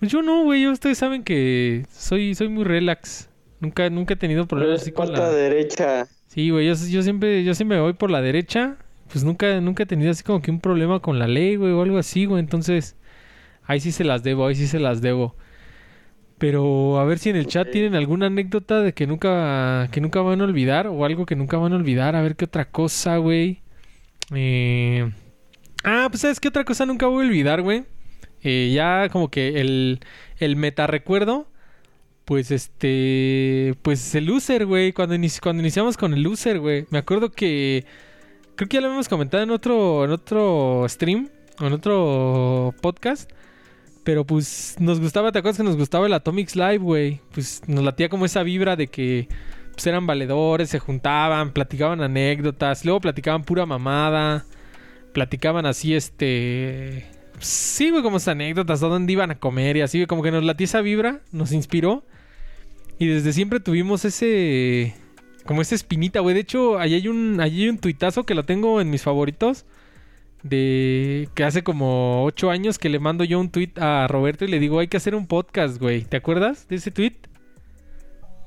Pues yo no, güey. Ustedes saben que soy, soy muy relax. Nunca, nunca he tenido problemas así con la...
derecha.
Sí, güey, yo, yo siempre, yo siempre me voy por la derecha. Pues nunca, nunca he tenido así como que un problema con la ley, güey, o algo así, güey. Entonces, ahí sí se las debo, ahí sí se las debo. Pero a ver si en el chat tienen alguna anécdota de que nunca, que nunca van a olvidar, o algo que nunca van a olvidar. A ver qué otra cosa, güey. Eh... Ah, pues sabes qué otra cosa nunca voy a olvidar, güey. Eh, ya como que el, el meta recuerdo. Pues este. Pues el loser, güey. Cuando, inici- cuando iniciamos con el loser, güey. Me acuerdo que. Creo que ya lo habíamos comentado en otro, en otro stream. O en otro podcast. Pero pues nos gustaba, ¿te acuerdas que nos gustaba el Atomics Live, güey? Pues nos latía como esa vibra de que pues eran valedores, se juntaban, platicaban anécdotas, luego platicaban pura mamada. platicaban así, este... Sí, güey, como esas anécdotas, a dónde iban a comer y así, güey, como que nos latía esa vibra, nos inspiró. Y desde siempre tuvimos ese... Como esa espinita, güey. De hecho, ahí hay un, ahí hay un tuitazo que lo tengo en mis favoritos. De que hace como ocho años que le mando yo un tweet a Roberto y le digo, hay que hacer un podcast, güey. ¿Te acuerdas de ese tweet?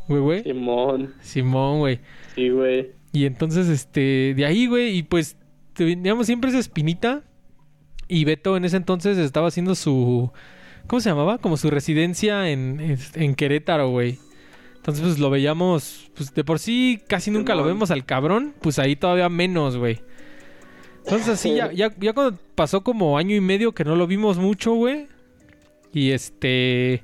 Güey, güey.
Simón.
Simón, güey.
Sí, güey.
Y entonces, este, de ahí, güey, y pues teníamos siempre esa espinita. Y Beto en ese entonces estaba haciendo su. ¿Cómo se llamaba? Como su residencia en, en, Querétaro, güey. Entonces, pues lo veíamos. Pues de por sí casi nunca lo vemos al cabrón. Pues ahí todavía menos, güey. Entonces, así ya, ya, ya cuando pasó como año y medio que no lo vimos mucho, güey. Y este.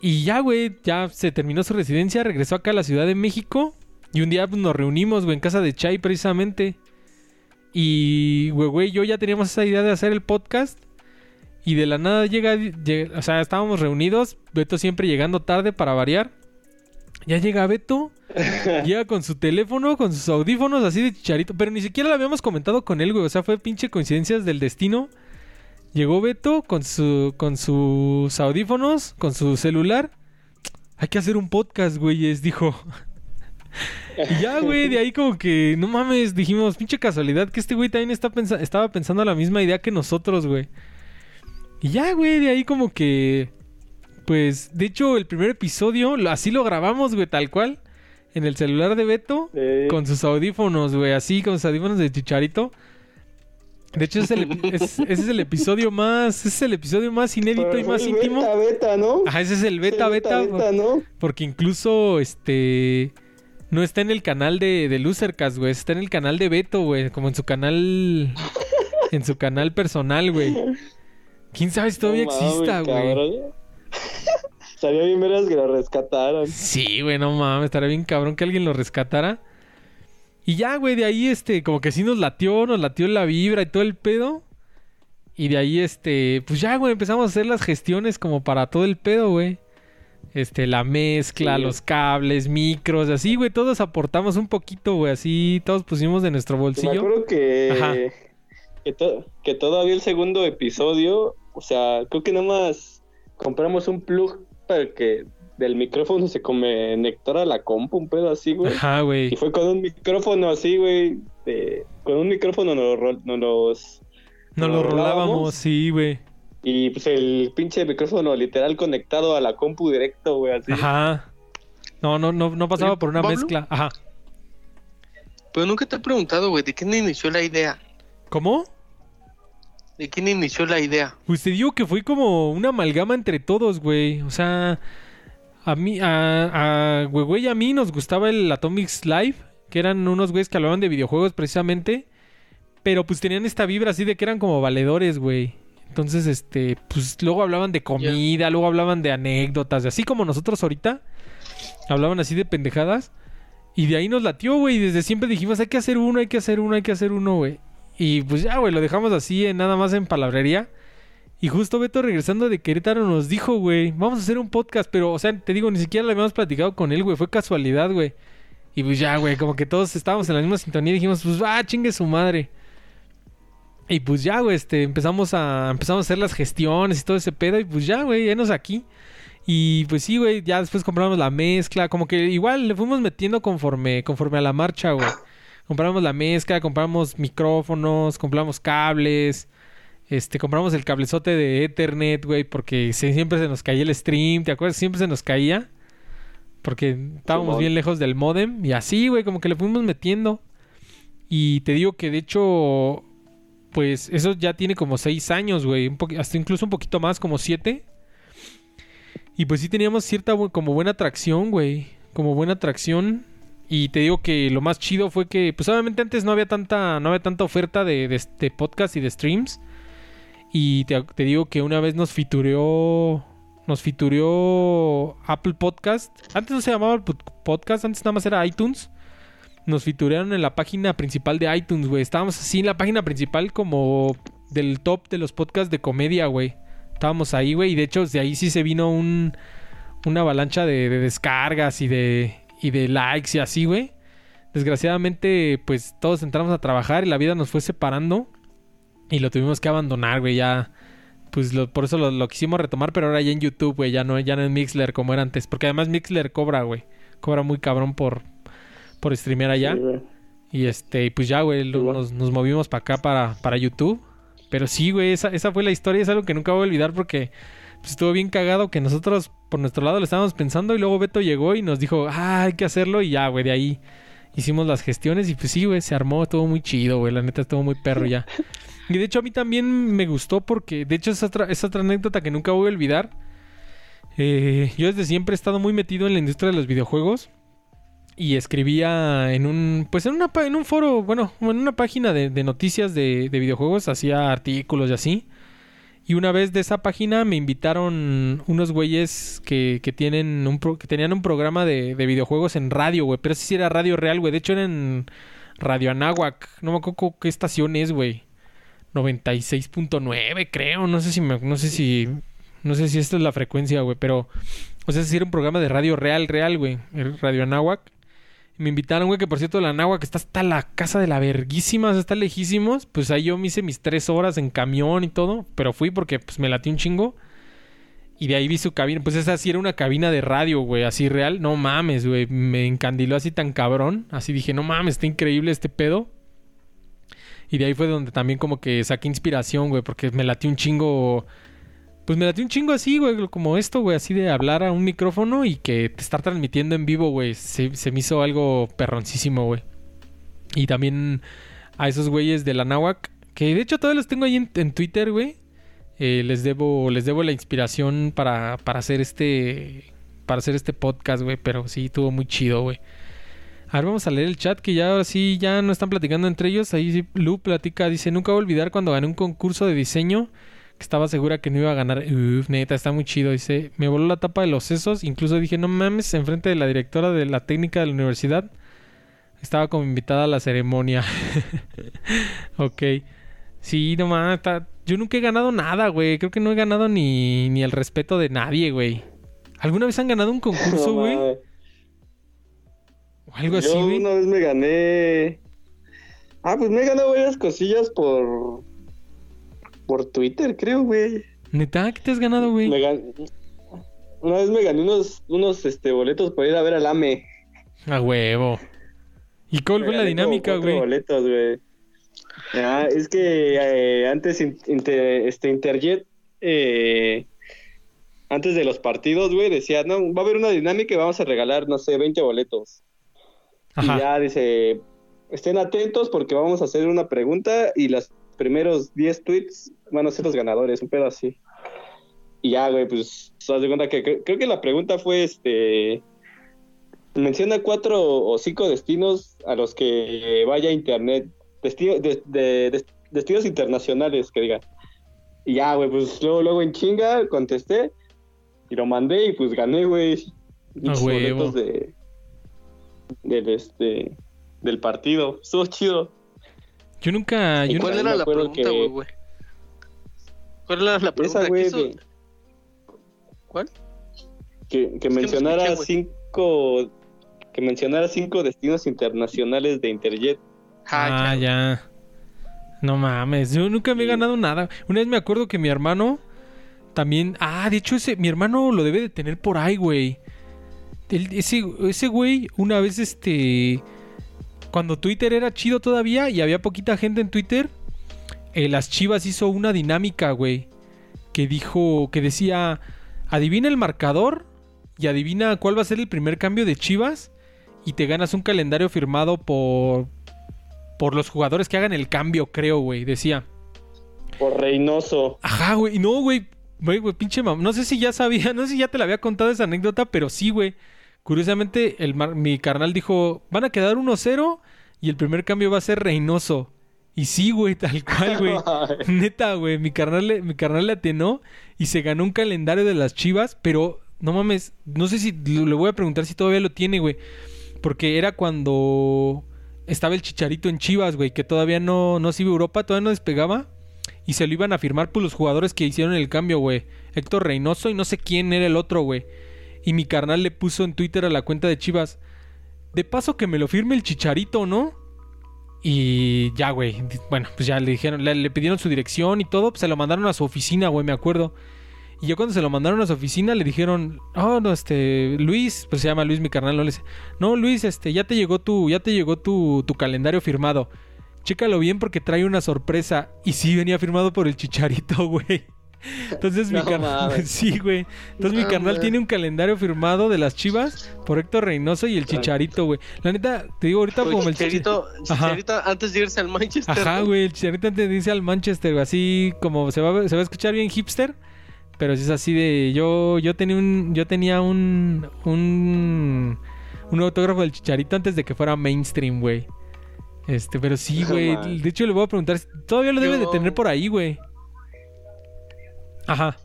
Y ya, güey, ya se terminó su residencia, regresó acá a la Ciudad de México. Y un día pues, nos reunimos, güey, en casa de Chai precisamente. Y, güey, güey, yo ya teníamos esa idea de hacer el podcast. Y de la nada llega, llega- o sea, estábamos reunidos, Beto siempre llegando tarde para variar. Ya llega Beto, [laughs] llega con su teléfono, con sus audífonos así de chicharito, pero ni siquiera lo habíamos comentado con él, güey, o sea, fue pinche coincidencias del destino. Llegó Beto con su con sus audífonos, con su celular. Hay que hacer un podcast, güeyes, dijo. [laughs] Y ya, güey, de ahí como que, no mames, dijimos, pinche casualidad que este güey también está pensa- estaba pensando la misma idea que nosotros, güey. Y ya, güey, de ahí como que, pues, de hecho, el primer episodio, así lo grabamos, güey, tal cual, en el celular de Beto,
Sí.
con sus audífonos, güey, así, con sus audífonos de Chicharito. De hecho, es el [laughs] es- ese es el episodio más, ese es el episodio más inédito
Pero
y más íntimo.
Beta, beta, ¿no?
Ajá, ese es el beta, beta,
beta, ¿no?
porque incluso, este... No está en el canal de, de Losercast, güey. Está en el canal de Beto, güey. Como en su canal... en su canal personal, güey. ¿Quién sabe si [laughs] todavía
No
exista, güey? [laughs]
Estaría bien veras que lo rescataran.
Sí, güey, no mames. Estaría bien cabrón que alguien lo rescatara. Y ya, güey, de ahí, este... Como que sí nos latió, nos latió la vibra y todo el pedo. Y de ahí, este... Pues ya, güey, empezamos a hacer las gestiones como para todo el pedo, güey. Este, la mezcla,
Sí.
los cables, micros, así, güey, todos aportamos un poquito, güey, así, todos pusimos de nuestro
Me
bolsillo.
acuerdo que,
Ajá.
que, to- que todavía el segundo episodio, o sea, creo que nada más compramos un plug para que del micrófono se conectara la compu, un pedo así, güey.
Ajá, güey.
Y fue con un micrófono así, güey. de- Con un micrófono nos, ro- nos los...
Nos lo
nos
rolábamos,
rolábamos.
sí, güey.
Y pues el pinche micrófono literal conectado a la compu directo, güey, así.
Ajá. No, no, no, no pasaba por una
Pablo.
mezcla. Ajá.
Pero nunca te he preguntado, güey, ¿de quién inició la idea?
¿Cómo?
¿De quién inició la idea?
Pues te digo que fue como una amalgama entre todos, güey. O sea, a mí, a, a güey, güey, a mí nos gustaba el Atomics Live, que eran unos güeyes que hablaban de videojuegos precisamente. Pero pues tenían esta vibra así de que eran como valedores, güey. Entonces, este, pues luego hablaban de comida, luego hablaban de anécdotas, de así como nosotros ahorita. Hablaban así de pendejadas. Y de ahí nos latió, güey. Y desde siempre dijimos, hay que hacer uno, hay que hacer uno, hay que hacer uno, güey. Y pues ya, güey, lo dejamos así, en, nada más en palabrería. Y justo Beto regresando de Querétaro nos dijo, güey, vamos a hacer un podcast. Pero, o sea, te digo, ni siquiera lo habíamos platicado con él, güey. Fue casualidad, güey. Y pues ya, güey, como que todos estábamos en la misma sintonía y dijimos, pues va, chingue su madre. Y pues ya, güey, este, empezamos a, empezamos a hacer las gestiones y todo ese pedo. Y pues ya, güey, enos aquí. Y pues sí, güey, ya después compramos la mezcla. Como que igual le fuimos metiendo conforme, conforme a la marcha, güey. Compramos la mezcla, compramos micrófonos, compramos cables. Este, compramos el cablezote de Ethernet, güey, porque se- siempre se nos caía el stream, ¿te acuerdas? Siempre se nos caía. Porque estábamos bien lejos del modem. Y así, güey, como que le fuimos metiendo. Y te digo que de hecho, pues eso ya tiene como seis años, güey. un hasta incluso un poquito más, como siete. Y pues sí teníamos cierta como buena atracción, güey. Como buena atracción. Y te digo que lo más chido fue que, pues obviamente antes no había tanta, no había tanta oferta de, de, de podcast y de streams. Y te, te digo que una vez nos fitureó, nos fitureó Apple Podcast. Antes no se llamaba Podcast, antes nada más era iTunes. Nos fiturearon en la página principal de iTunes, güey. Estábamos así en la página principal como del top de los podcasts de comedia, güey. Estábamos ahí, güey. Y de hecho, de ahí sí se vino un, una avalancha de descargas y de, y de likes y así, güey. Desgraciadamente, pues todos entramos a trabajar y la vida nos fue separando. Y lo tuvimos que abandonar, güey, ya. Pues lo- por eso lo, lo quisimos retomar, pero ahora ya en YouTube, güey, ya no, ya no en Mixler como era antes. Porque además Mixler cobra, güey. Cobra muy cabrón por, por streamear allá.
Sí.
Y este, pues ya, güey, nos, nos movimos para acá, para, para YouTube. Pero sí, güey, esa, esa fue la historia, es algo que nunca voy a olvidar porque pues, estuvo bien cagado que nosotros por nuestro lado lo estábamos pensando y luego Beto llegó y nos dijo, ah, hay que hacerlo y ya, güey, de ahí hicimos las gestiones y pues sí, güey, se armó, estuvo muy chido, güey, la neta estuvo muy perro ya. [laughs] Y de hecho a mí también me gustó porque, de hecho es otra, es otra anécdota que nunca voy a olvidar. Eh, yo desde siempre he estado muy metido en la industria de los videojuegos y escribía en un pues en una en un foro bueno en una página de, de noticias de, de videojuegos hacía artículos y así y una vez de esa página me invitaron unos güeyes que, que tienen un pro- que tenían un programa de, de videojuegos en radio güey pero ese sí era radio real güey de hecho era en Radio Anáhuac no me acuerdo qué estación es güey 96.9 creo no sé si me- no sé si no sé si esta es la frecuencia güey pero o sea, sí era un programa de radio real, real, güey. Radio Anáhuac. Me invitaron, güey, que por cierto, la Anáhuac está hasta la casa de la verguísima, está lejísimos. Pues ahí yo me hice mis tres horas en camión y todo. Pero fui porque pues me latí un chingo. Y de ahí vi su cabina. Pues esa sí era una cabina de radio, güey, así real. No mames, güey. Me encandiló así tan cabrón. Así dije, no mames, está increíble este pedo. Y de ahí fue donde también como que saqué inspiración, güey, porque me latí un chingo. Pues me latí un chingo así, güey, como esto, güey, así de hablar a un micrófono y que te estar transmitiendo en vivo, güey. Se, me hizo algo perroncísimo, güey. Y también a esos güeyes de la Náhuac, que de hecho todavía los tengo ahí en, Twitter, güey. Eh, les debo, les debo la inspiración para, para hacer este. Para hacer este podcast, güey. Pero sí, estuvo muy chido, güey. A ver, vamos a leer el chat que ya sí ya no están platicando entre ellos. Ahí Lu platica, dice, nunca voy a olvidar cuando gané un concurso de diseño que estaba segura que no iba a ganar. Uf, neta, está muy chido. Dice, me voló la tapa de los sesos. Incluso dije, no mames, enfrente de la directora de la técnica de la universidad. Estaba como invitada a la ceremonia. [laughs] ok. Sí, no mames, está- yo nunca he ganado nada, güey. Creo que no he ganado ni, ni el respeto de nadie, güey. ¿Alguna vez han ganado un concurso, güey? o algo así,
Yo
güey.
una vez me gané. Ah, pues me he ganado varias cosillas por. Por Twitter, creo, güey.
Neta, ¿qué te has ganado, güey?
Gan- Una vez me gané unos, unos este, boletos para ir a ver al AME.
A huevo. ¿Y cuál fue la dinámica, güey?
boletos, güey. Ah, es que eh, antes in- inter- este Interjet, eh, antes de los partidos, güey, decía, no, va a haber una dinámica y vamos a regalar, no sé, 20 boletos. Y
Ajá.
ya dice, estén atentos porque vamos a hacer una pregunta y los primeros 10 tweets van a ser los ganadores, un pedo así. Y ya, güey, pues, te das cuenta que cre- creo que la pregunta fue, este, menciona cuatro o cinco destinos a los que vaya internet, destino, de- de- de- destinos internacionales, que diga. Y ya, güey, pues luego, luego en chinga contesté y lo mandé y pues gané, güey.
Huevo.
boletos de del este del partido. Estuvo chido.
Yo nunca.
¿Y
Yo
¿Y cuál
nunca-
era la pregunta,
que-
güey, güey? ¿Cuál era la pregunta?
Esa, güey,
¿Quiso-
de-
¿Cuál?
que, que
no
mencionara
escuché,
cinco que mencionara cinco destinos internacionales de Interjet.
Ah,
Ah, ya.
ya. No mames, yo nunca me he ganado nada. Una vez me acuerdo que mi hermano también. Ah, de hecho, ese, mi hermano lo debe de tener por ahí, güey. El- ese, ese güey, una vez este. Cuando Twitter era chido todavía y había poquita gente en Twitter, eh, las chivas hizo una dinámica, güey. Que dijo, que decía: Adivina el marcador y adivina cuál va a ser el primer cambio de chivas. Y te ganas un calendario firmado por, por los jugadores que hagan el cambio, creo, güey. Decía.
Por Reynoso.
Ajá, güey. No, güey. Güey, güey, pinche mam. No sé si ya sabía, [laughs] no sé si ya te la había contado esa anécdota, pero sí, güey. Curiosamente, el mar- mi carnal dijo, van a quedar 1-0 y el primer cambio va a ser Reynoso. Y sí, güey, [laughs] tal cual, güey. [laughs] Neta, güey. Mi carnal, le, mi carnal le atenó y se ganó un calendario de las chivas, pero no mames, no sé si le voy a preguntar si todavía lo tiene, güey. Porque era cuando estaba el chicharito en Chivas, güey, que todavía no, no se iba a Europa, todavía no despegaba. Y se lo iban a firmar por los jugadores que hicieron el cambio, güey. Héctor Reynoso y no sé quién era el otro, güey. Y mi carnal le puso en Twitter a la cuenta de Chivas. De paso que me lo firme el chicharito, ¿no? Y ya, güey. Bueno, pues ya le dijeron, le, pidieron su dirección y todo. Pues se lo mandaron a su oficina, güey, me acuerdo. Y yo cuando se lo mandaron a su oficina le dijeron, oh, no, este, Luis, pues se llama Luis mi carnal, no le no, Luis, este, ya te llegó tu, ya te llegó tu, tu calendario firmado. Chécalo bien porque trae una sorpresa. Y sí, venía firmado por el chicharito, [laughs] güey. [laughs] Entonces mi
No
carnal, sí, güey. Entonces mi carnal tiene un calendario firmado de las Chivas por Héctor Reynoso y el Chicharito, güey. La neta, te digo ahorita
Oye,
como el
Chicharito. Chicharito antes de irse al Manchester.
Ajá, güey, el chicharito te dice al Manchester, güey, así como se va, a- se va a escuchar bien hipster, pero si es así de yo yo tenía un yo tenía un un un autógrafo del chicharito antes de que fuera mainstream, güey. Este, pero sí, güey, de hecho le voy a preguntar, si- todavía lo debe de tener por ahí, güey. Ajá.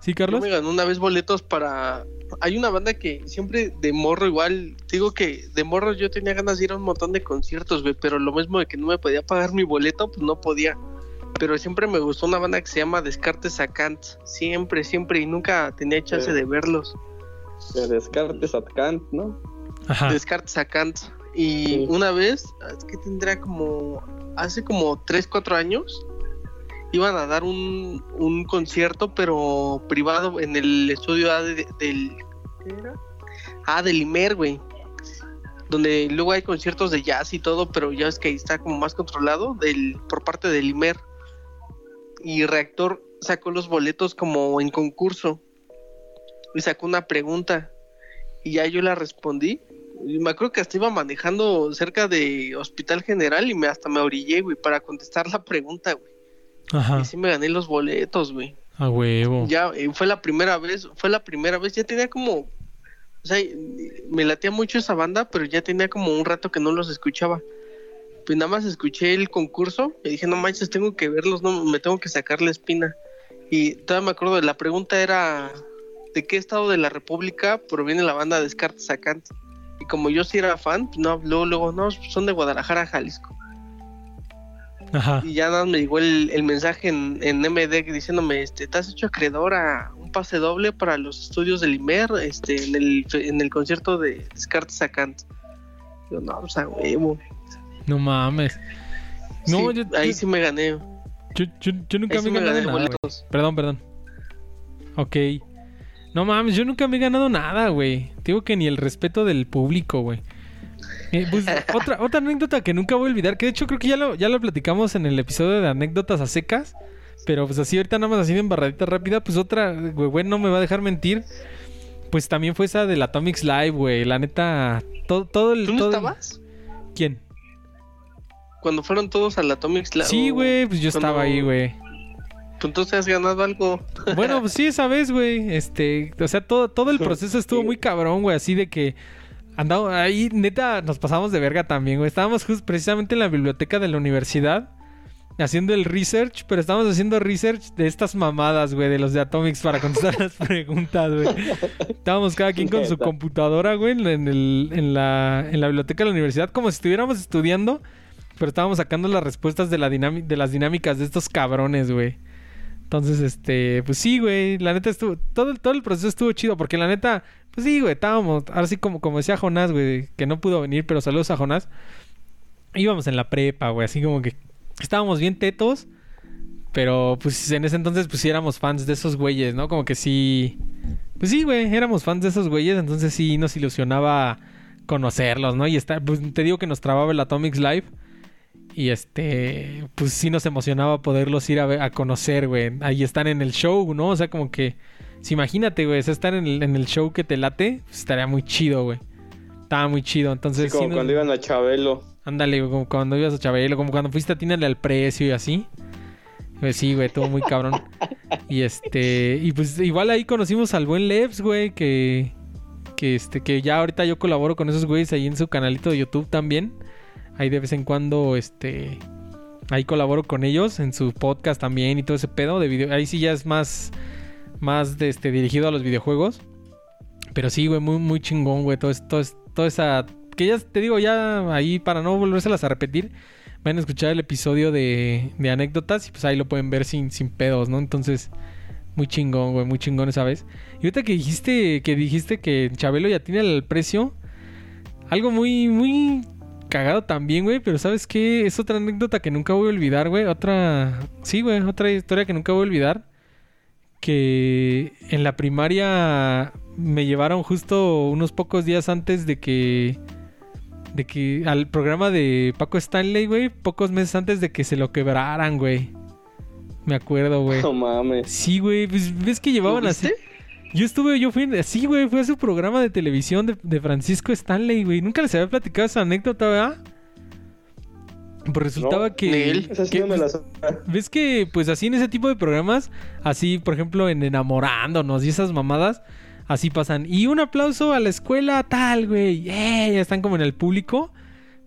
¿Sí,
Yo
Carlos?
me ganó una vez boletos para. Hay una banda que siempre de morro, igual. Digo que de morro yo tenía ganas de ir a un montón de conciertos, güey. Pero lo mismo de que no me podía pagar mi boleto, pues no podía. Pero siempre me gustó una banda que se llama Descartes Sacant. Siempre, siempre. Y nunca tenía chance
Sí.
de verlos.
De Descartes at Kant, ¿no?
Ajá.
Descartes Sacant. Y
Sí.
una vez, es que tendría como. Hace como 3, 4 años. Iban a dar un, un concierto, pero privado en el estudio A de- del. ¿qué era? Ah, del Imer, güey. Donde luego hay conciertos de jazz y todo, pero ya es que ahí está como más controlado del, por parte del Imer. Y Reactor sacó los boletos como en concurso. Y sacó una pregunta. Y ya yo la respondí. Y me acuerdo que hasta iba manejando cerca de Hospital General y me hasta me orillé, güey, para contestar la pregunta, güey.
Ajá.
Y sí me gané los boletos, güey.
A huevo.
Ya eh, fue la primera vez, fue la primera vez, ya tenía como, o sea, me latía mucho esa banda, pero ya tenía como un rato que no los escuchaba. Pues nada más escuché el concurso y dije, no manches, tengo que verlos, no, me tengo que sacar la espina. Y todavía me acuerdo de la pregunta era, ¿de qué estado de la República proviene la banda Descartes Sacant? Y como yo sí era fan, pues no, luego, luego, no, son de Guadalajara, Jalisco.
Ajá.
Y ya nada más me llegó el, el mensaje en, en MD diciéndome, este, te has hecho acreedor a un pase doble para los estudios del IMER, este, en el, en el concierto de Descartes Sacant. Yo, no, o sea, huevo.
No mames. No,
Sí,
yo,
ahí
yo,
sí me gané.
yo, yo- nunca
Ahí
me
sí
he
me
ganado
gané
nada. Perdón, perdón. Ok. No mames, yo nunca me he ganado nada, güey. Digo que ni el respeto del público, güey. Eh, pues, otra, otra anécdota que nunca voy a olvidar, que de hecho creo que ya lo, ya lo platicamos en el episodio de anécdotas a secas. Pero pues así ahorita nada más así de embarradita rápida, pues otra, güey, güey, no me va a dejar mentir. Pues también fue esa del Atomics Live, güey. La neta, todo, todo el...
¿Tú no
todo
estabas?
¿Quién?
Cuando fueron todos al Atomic Lab.
Sí, güey, pues yo
cuando-
estaba ahí, güey.
Tú entonces has ganado algo.
Bueno, pues sí, esa vez, güey. Este, o sea, todo, todo el [laughs] proceso estuvo muy cabrón, güey. Así de que andamos ahí, neta, nos pasamos de verga también, güey. Estábamos justo precisamente en la biblioteca de la universidad haciendo el research, pero estábamos haciendo research de estas mamadas, güey, de los de Atomics para contestar las [laughs] preguntas, güey. Estábamos cada quien con su computadora, güey, en, el, en, la, en la biblioteca de la universidad, como si estuviéramos estudiando, pero estábamos sacando las respuestas de, la de las dinámicas de estos cabrones, güey. Entonces, este, pues sí, güey, la neta estuvo, todo, todo el proceso estuvo chido, porque la neta, pues sí, güey, estábamos, ahora sí como, como decía Jonás, güey, que no pudo venir, pero saludos a Jonás. Íbamos en la prepa, güey, así como que estábamos bien tetos, pero pues en ese entonces pues sí éramos fans de esos güeyes, ¿no? Como que sí, pues sí, güey, éramos fans de esos güeyes, entonces sí nos ilusionaba conocerlos, ¿no? Y está, pues te digo que nos trababa el Atomics Live. Y este, pues sí nos emocionaba poderlos ir a, ver- a conocer, güey. Ahí están en el show, ¿no? O sea, como que, si imagínate, güey, estar en el, en el show que te late, pues estaría muy chido, güey. Estaba muy chido,
Sí,
entonces...
como cuando iban a Chabelo.
Ándale, güey, como cuando ibas a Chabelo, como cuando fuiste a Tínale al precio y así. Pues sí, güey, todo muy cabrón. Y este, y pues igual ahí conocimos al buen Levs, güey, que que este que ya ahorita yo colaboro con esos güeyes ahí en su canalito de YouTube también. Ahí de vez en cuando este ahí colaboro con ellos en su podcast también y todo ese pedo de video. Ahí sí ya es más más de este dirigido a los videojuegos. Pero sí, güey, muy muy chingón, güey, todo todo toda esa que ya te digo ya ahí para no volvérselas a repetir, van a escuchar el episodio de, de anécdotas y pues ahí lo pueden ver sin, sin pedos, ¿no? Entonces, muy chingón, güey, muy chingón esa vez. Y ahorita que dijiste que dijiste que Chabelo ya tiene el precio, algo muy, muy cagado también, güey. Pero ¿sabes qué? Es otra anécdota que nunca voy a olvidar, güey. Otra... Sí, güey. Otra historia que nunca voy a olvidar. Que en la primaria me llevaron justo unos pocos días antes de que... De que al programa de Paco Stanley, güey. Pocos meses antes de que se lo quebraran, güey. Me acuerdo, güey.
No mames.
Sí, güey. Pues ves que llevaban
¿Lo
así. Yo estuve, yo fui, sí, güey, fue a su programa de televisión de, de Francisco Stanley, güey. Nunca les había platicado esa anécdota, ¿verdad? Pues resultaba
No,
que, que,
no
pues, ves que, pues así en ese tipo de programas, así, por ejemplo, en Enamorándonos y esas mamadas, así pasan. Y un aplauso a la escuela tal, güey. ¡Eh! Ya están como en el público.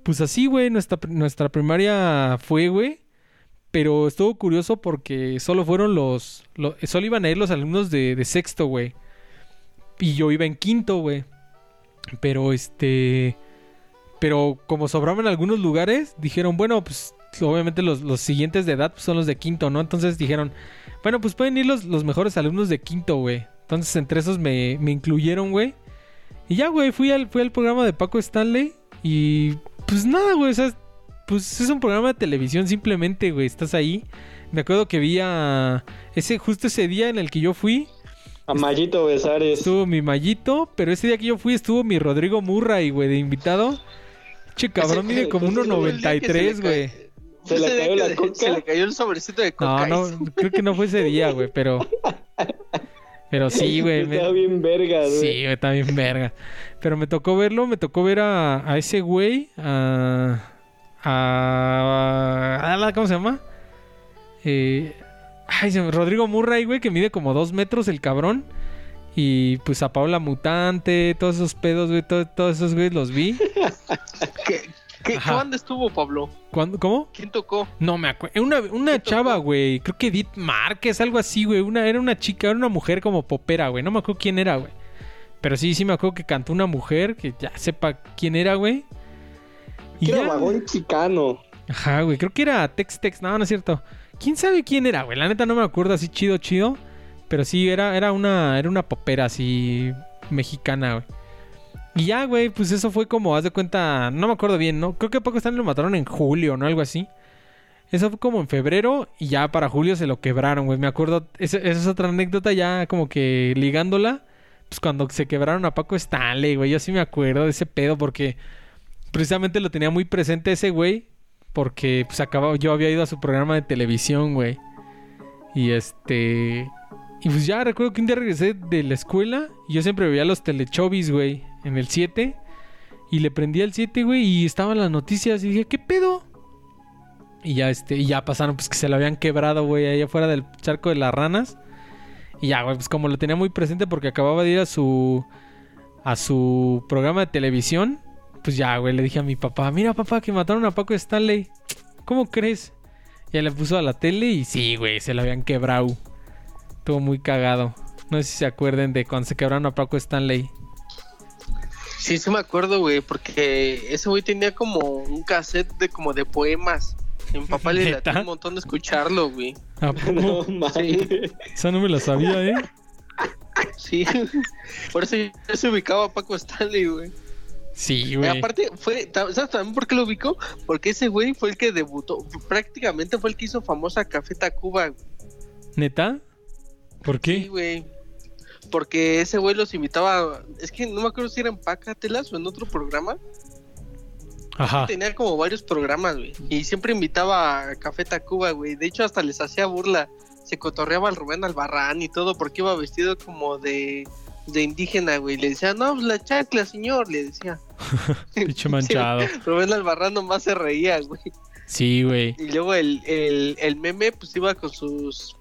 Pues así, güey, nuestra, nuestra primaria fue, güey. Pero estuvo curioso porque solo fueron los, lo- Solo iban a ir los alumnos de, de sexto, güey. Y yo iba en quinto, güey. Pero este. Pero como sobraban algunos lugares, dijeron, bueno, pues obviamente los, los siguientes de edad pues, son los de quinto, ¿no? Entonces dijeron, bueno, pues pueden ir los, los mejores alumnos de quinto, güey. Entonces entre esos me, me incluyeron, güey. Y ya, güey, fui al, fui al programa de Paco Stanley. Y pues nada, güey, o sea, pues es un programa de televisión simplemente, güey. Estás ahí. Me acuerdo que vi a... Ese, justo ese día en el que yo fui,
A Mayito Besares.
estuvo mi Mallito, pero ese día que yo fui estuvo mi Rodrigo Murray, güey, de invitado. Che, cabrón, mide como
ese fue el
día que se le
1.93,
ca-
güey.
¿Se le cayó la coca?
Se le cayó el sobrecito de
No,
coca.
no, creo que no fue ese día, güey, pero... Pero sí, [laughs] güey. me-
Está bien verga, güey.
Sí, güey, está bien verga. Pero me tocó verlo, me tocó ver a, a ese güey, a, a, a la- ¿Cómo se llama? Eh, ay, Rodrigo Murray, güey, que mide como dos metros el cabrón. Y pues a Paula Mutante, todos esos pedos, güey, todo- todos esos güeyes los vi. [laughs]
¿Qué, qué, estuvo, Pablo?
¿Cuándo- ¿Cómo?
¿Quién tocó?
No me acuerdo. Una, una chava, güey. Creo que Edith Márquez, algo así, güey. Una, era una chica, era una mujer como popera, güey. No me acuerdo quién era, güey. Pero sí, sí me acuerdo que cantó una mujer, que ya sepa quién era, güey. Y
era
ya,
vagón chicano.
Ajá, güey. Creo que era Tex Tex. No, no es cierto. ¿Quién sabe quién era, güey? La neta no me acuerdo así chido, chido. Pero sí, era, era una, era una popera así mexicana, güey. Y ya, güey, pues eso fue como, haz de cuenta, no me acuerdo bien, ¿no? Creo que a Stanley lo mataron en julio, ¿no? Algo así. Eso fue como en febrero y ya para julio se lo quebraron, güey. Me acuerdo, esa esa es otra anécdota ya como que ligándola. Pues cuando se quebraron a Paco Stanley, güey. Yo sí me acuerdo de ese pedo porque precisamente lo tenía muy presente ese güey. Porque pues acababa, yo había ido a su programa de televisión, güey. Y este... Y pues ya recuerdo que un día regresé de la escuela y yo siempre veía los telechovis, güey, en el 7. Y le prendí el 7, güey, y estaban las noticias y dije, ¿qué pedo? Y ya este, y ya pasaron pues que se lo habían quebrado, güey, ahí afuera del charco de las ranas. Y ya, güey, pues como lo tenía muy presente porque acababa de ir a su a su programa de televisión, pues ya, güey, le dije a mi papá, "Mira, papá, que mataron a Paco Stanley." ¿Cómo crees? Ya le puso a la tele y sí, güey, se lo habían quebrado. Estuvo muy cagado. No sé si se acuerden de cuando se quebraron a Paco Stanley.
Sí, sí me acuerdo, güey, porque ese güey tenía como un cassette de como de poemas. A mi papá le [laughs] latió un montón de escucharlo, güey.
¿A [laughs] poco?
No mames.
Esa no me la sabía, ¿eh?
Sí. [laughs] Por eso yo se ubicaba a Paco Stanley, güey.
Sí,
Y
güey.
aparte, fue, ¿sabes también por qué lo ubicó? Porque ese güey fue el que debutó, prácticamente fue el que hizo famosa Café Tacuba. güey.
¿Neta? ¿Por
Sí,
qué?
güey. Porque ese güey los invitaba, es que no me acuerdo si era en Pácatelas o en otro programa.
Ajá.
Tenía como varios programas, güey. Y siempre invitaba a Café Tacuba, güey. De hecho, hasta les hacía burla. Se cotorreaba al Rubén Albarrán y todo porque iba vestido como de, de indígena, güey. Le decía, no, pues la chancla, señor, le decía. [laughs]
Pinche manchado. [laughs]
Rubén Albarrán nomás se reía, güey.
Sí, güey.
Y luego el, el, el meme, pues iba con sus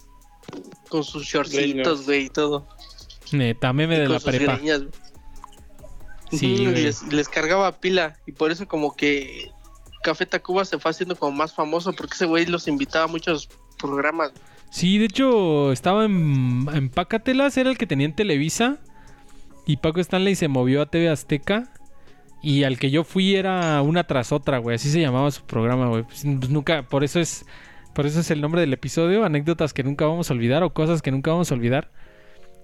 con sus shortcitos, güey, y todo.
Neta, meme
Y
de
con
la
sus
prepa.
greñas.
Sí,
les, les cargaba pila. Y por eso como que Café Tacuba se fue haciendo como más famoso porque ese güey los invitaba a muchos programas.
Sí, de hecho, estaba en, en Pácatelas, era el que tenía en Televisa. Y Paco Stanley se movió a TV Azteca. Y al que yo fui era una tras otra, güey. Así se llamaba su programa, güey. Pues, pues nunca, por eso es. Por eso es el nombre del episodio. Anécdotas que nunca vamos a olvidar. O cosas que nunca vamos a olvidar.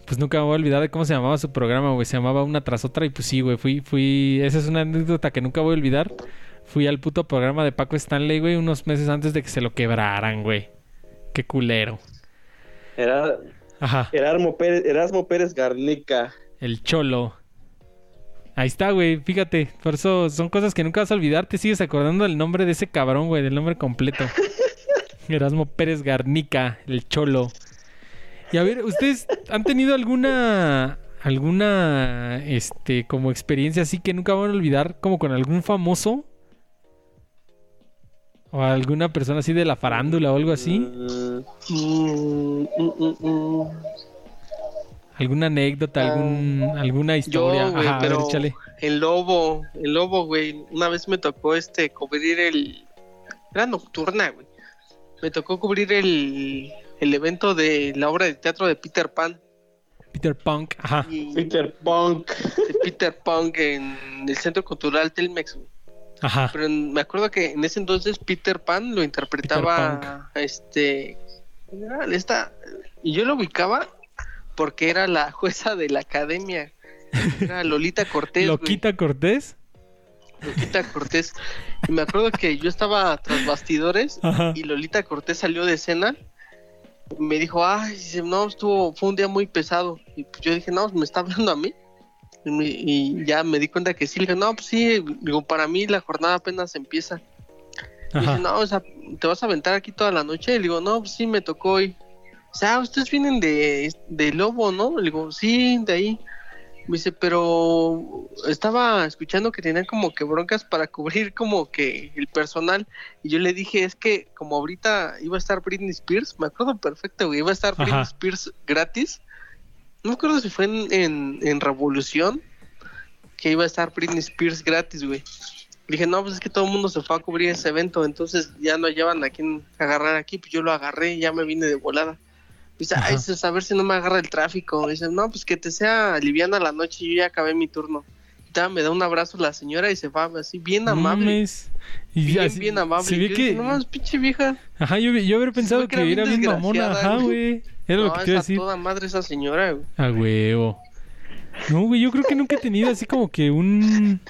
Pues nunca me voy a olvidar de cómo se llamaba su programa, güey. Se llamaba una tras otra. Y pues sí, güey. Fui, fui. Esa es una anécdota que nunca voy a olvidar. fui al puto programa de Paco Stanley, güey, unos meses antes de que se lo quebraran, güey. Qué culero.
Era
Ajá,
Erasmo Pérez, Erasmo Pérez Garnica.
el cholo. Ahí está, güey, fíjate. Por eso son cosas que nunca vas a olvidar. Te sigues acordando del nombre de ese cabrón, güey, del nombre completo. [laughs] Erasmo Pérez Garnica, el cholo. Y a ver, ¿ustedes han tenido alguna alguna este como experiencia así que nunca van a olvidar como con algún famoso o alguna persona así de la farándula o algo así? ¿Alguna anécdota, algún alguna historia?
Yo, güey,
Ajá, a ver,
pero
échale.
el lobo, el lobo, güey. Una vez me tocó este cubrir el. Era nocturna, güey. Me tocó cubrir el, el evento de la obra de teatro de Peter Pan.
Peter Punk, ajá.
Y
Peter Punk.
de Peter Pan en el Centro Cultural Telmex.
Ajá.
Pero en- me acuerdo que en ese entonces Peter Pan lo interpretaba este era esta y yo lo ubicaba porque era la jueza de la academia. Era Lolita Cortés. [laughs] güey.
Loquita Cortés.
Lolita Cortés. Y me acuerdo que yo estaba tras bastidores
Ajá.
y Lolita Cortés salió de escena. y Me dijo, ay, dice, no, estuvo, fue un día muy pesado. Y pues yo dije, no, me está hablando a mí. Y, me- y ya me di cuenta que sí. Le dije, no, pues sí, digo, para mí la jornada apenas empieza. Y dice, no, o sea, ¿te vas a aventar aquí toda la noche? Y le digo, no, pues sí, me tocó hoy. O sea, ustedes vienen de, de Lobo, ¿no? Le digo, sí, de ahí. Me dice, pero estaba escuchando que tenían como que broncas para cubrir como que el personal. Y yo le dije, es que como ahorita iba a estar Britney Spears, me acuerdo perfecto, güey, iba a estar Britney. Spears gratis. No me acuerdo si fue en, en, en Revolución, que iba a estar Britney Spears gratis, güey. Le dije, no, pues es que todo el mundo se fue a cubrir ese evento, entonces ya no llevan a quien agarrar aquí, pues yo lo agarré y ya me vine de volada. Dice,
Ajá.
ay, a ver si no me agarra el tráfico. Dice, no, pues que te sea liviana la noche, yo ya acabé mi turno. Y todavía me da un abrazo la señora y se va así, bien amable.
mames. Y
Bien,
así-
bien amable.
Se
Y
ve
yo
que.
dije, no mames, pinche vieja.
Ajá, yo, yo hubiera pensado
que
que
era bien
mamona. Ajá,
güey.
Era lo
no,
que
es
te iba a decir.
toda madre esa señora, güey.
A huevo. No, güey, yo creo que nunca he tenido así como que un.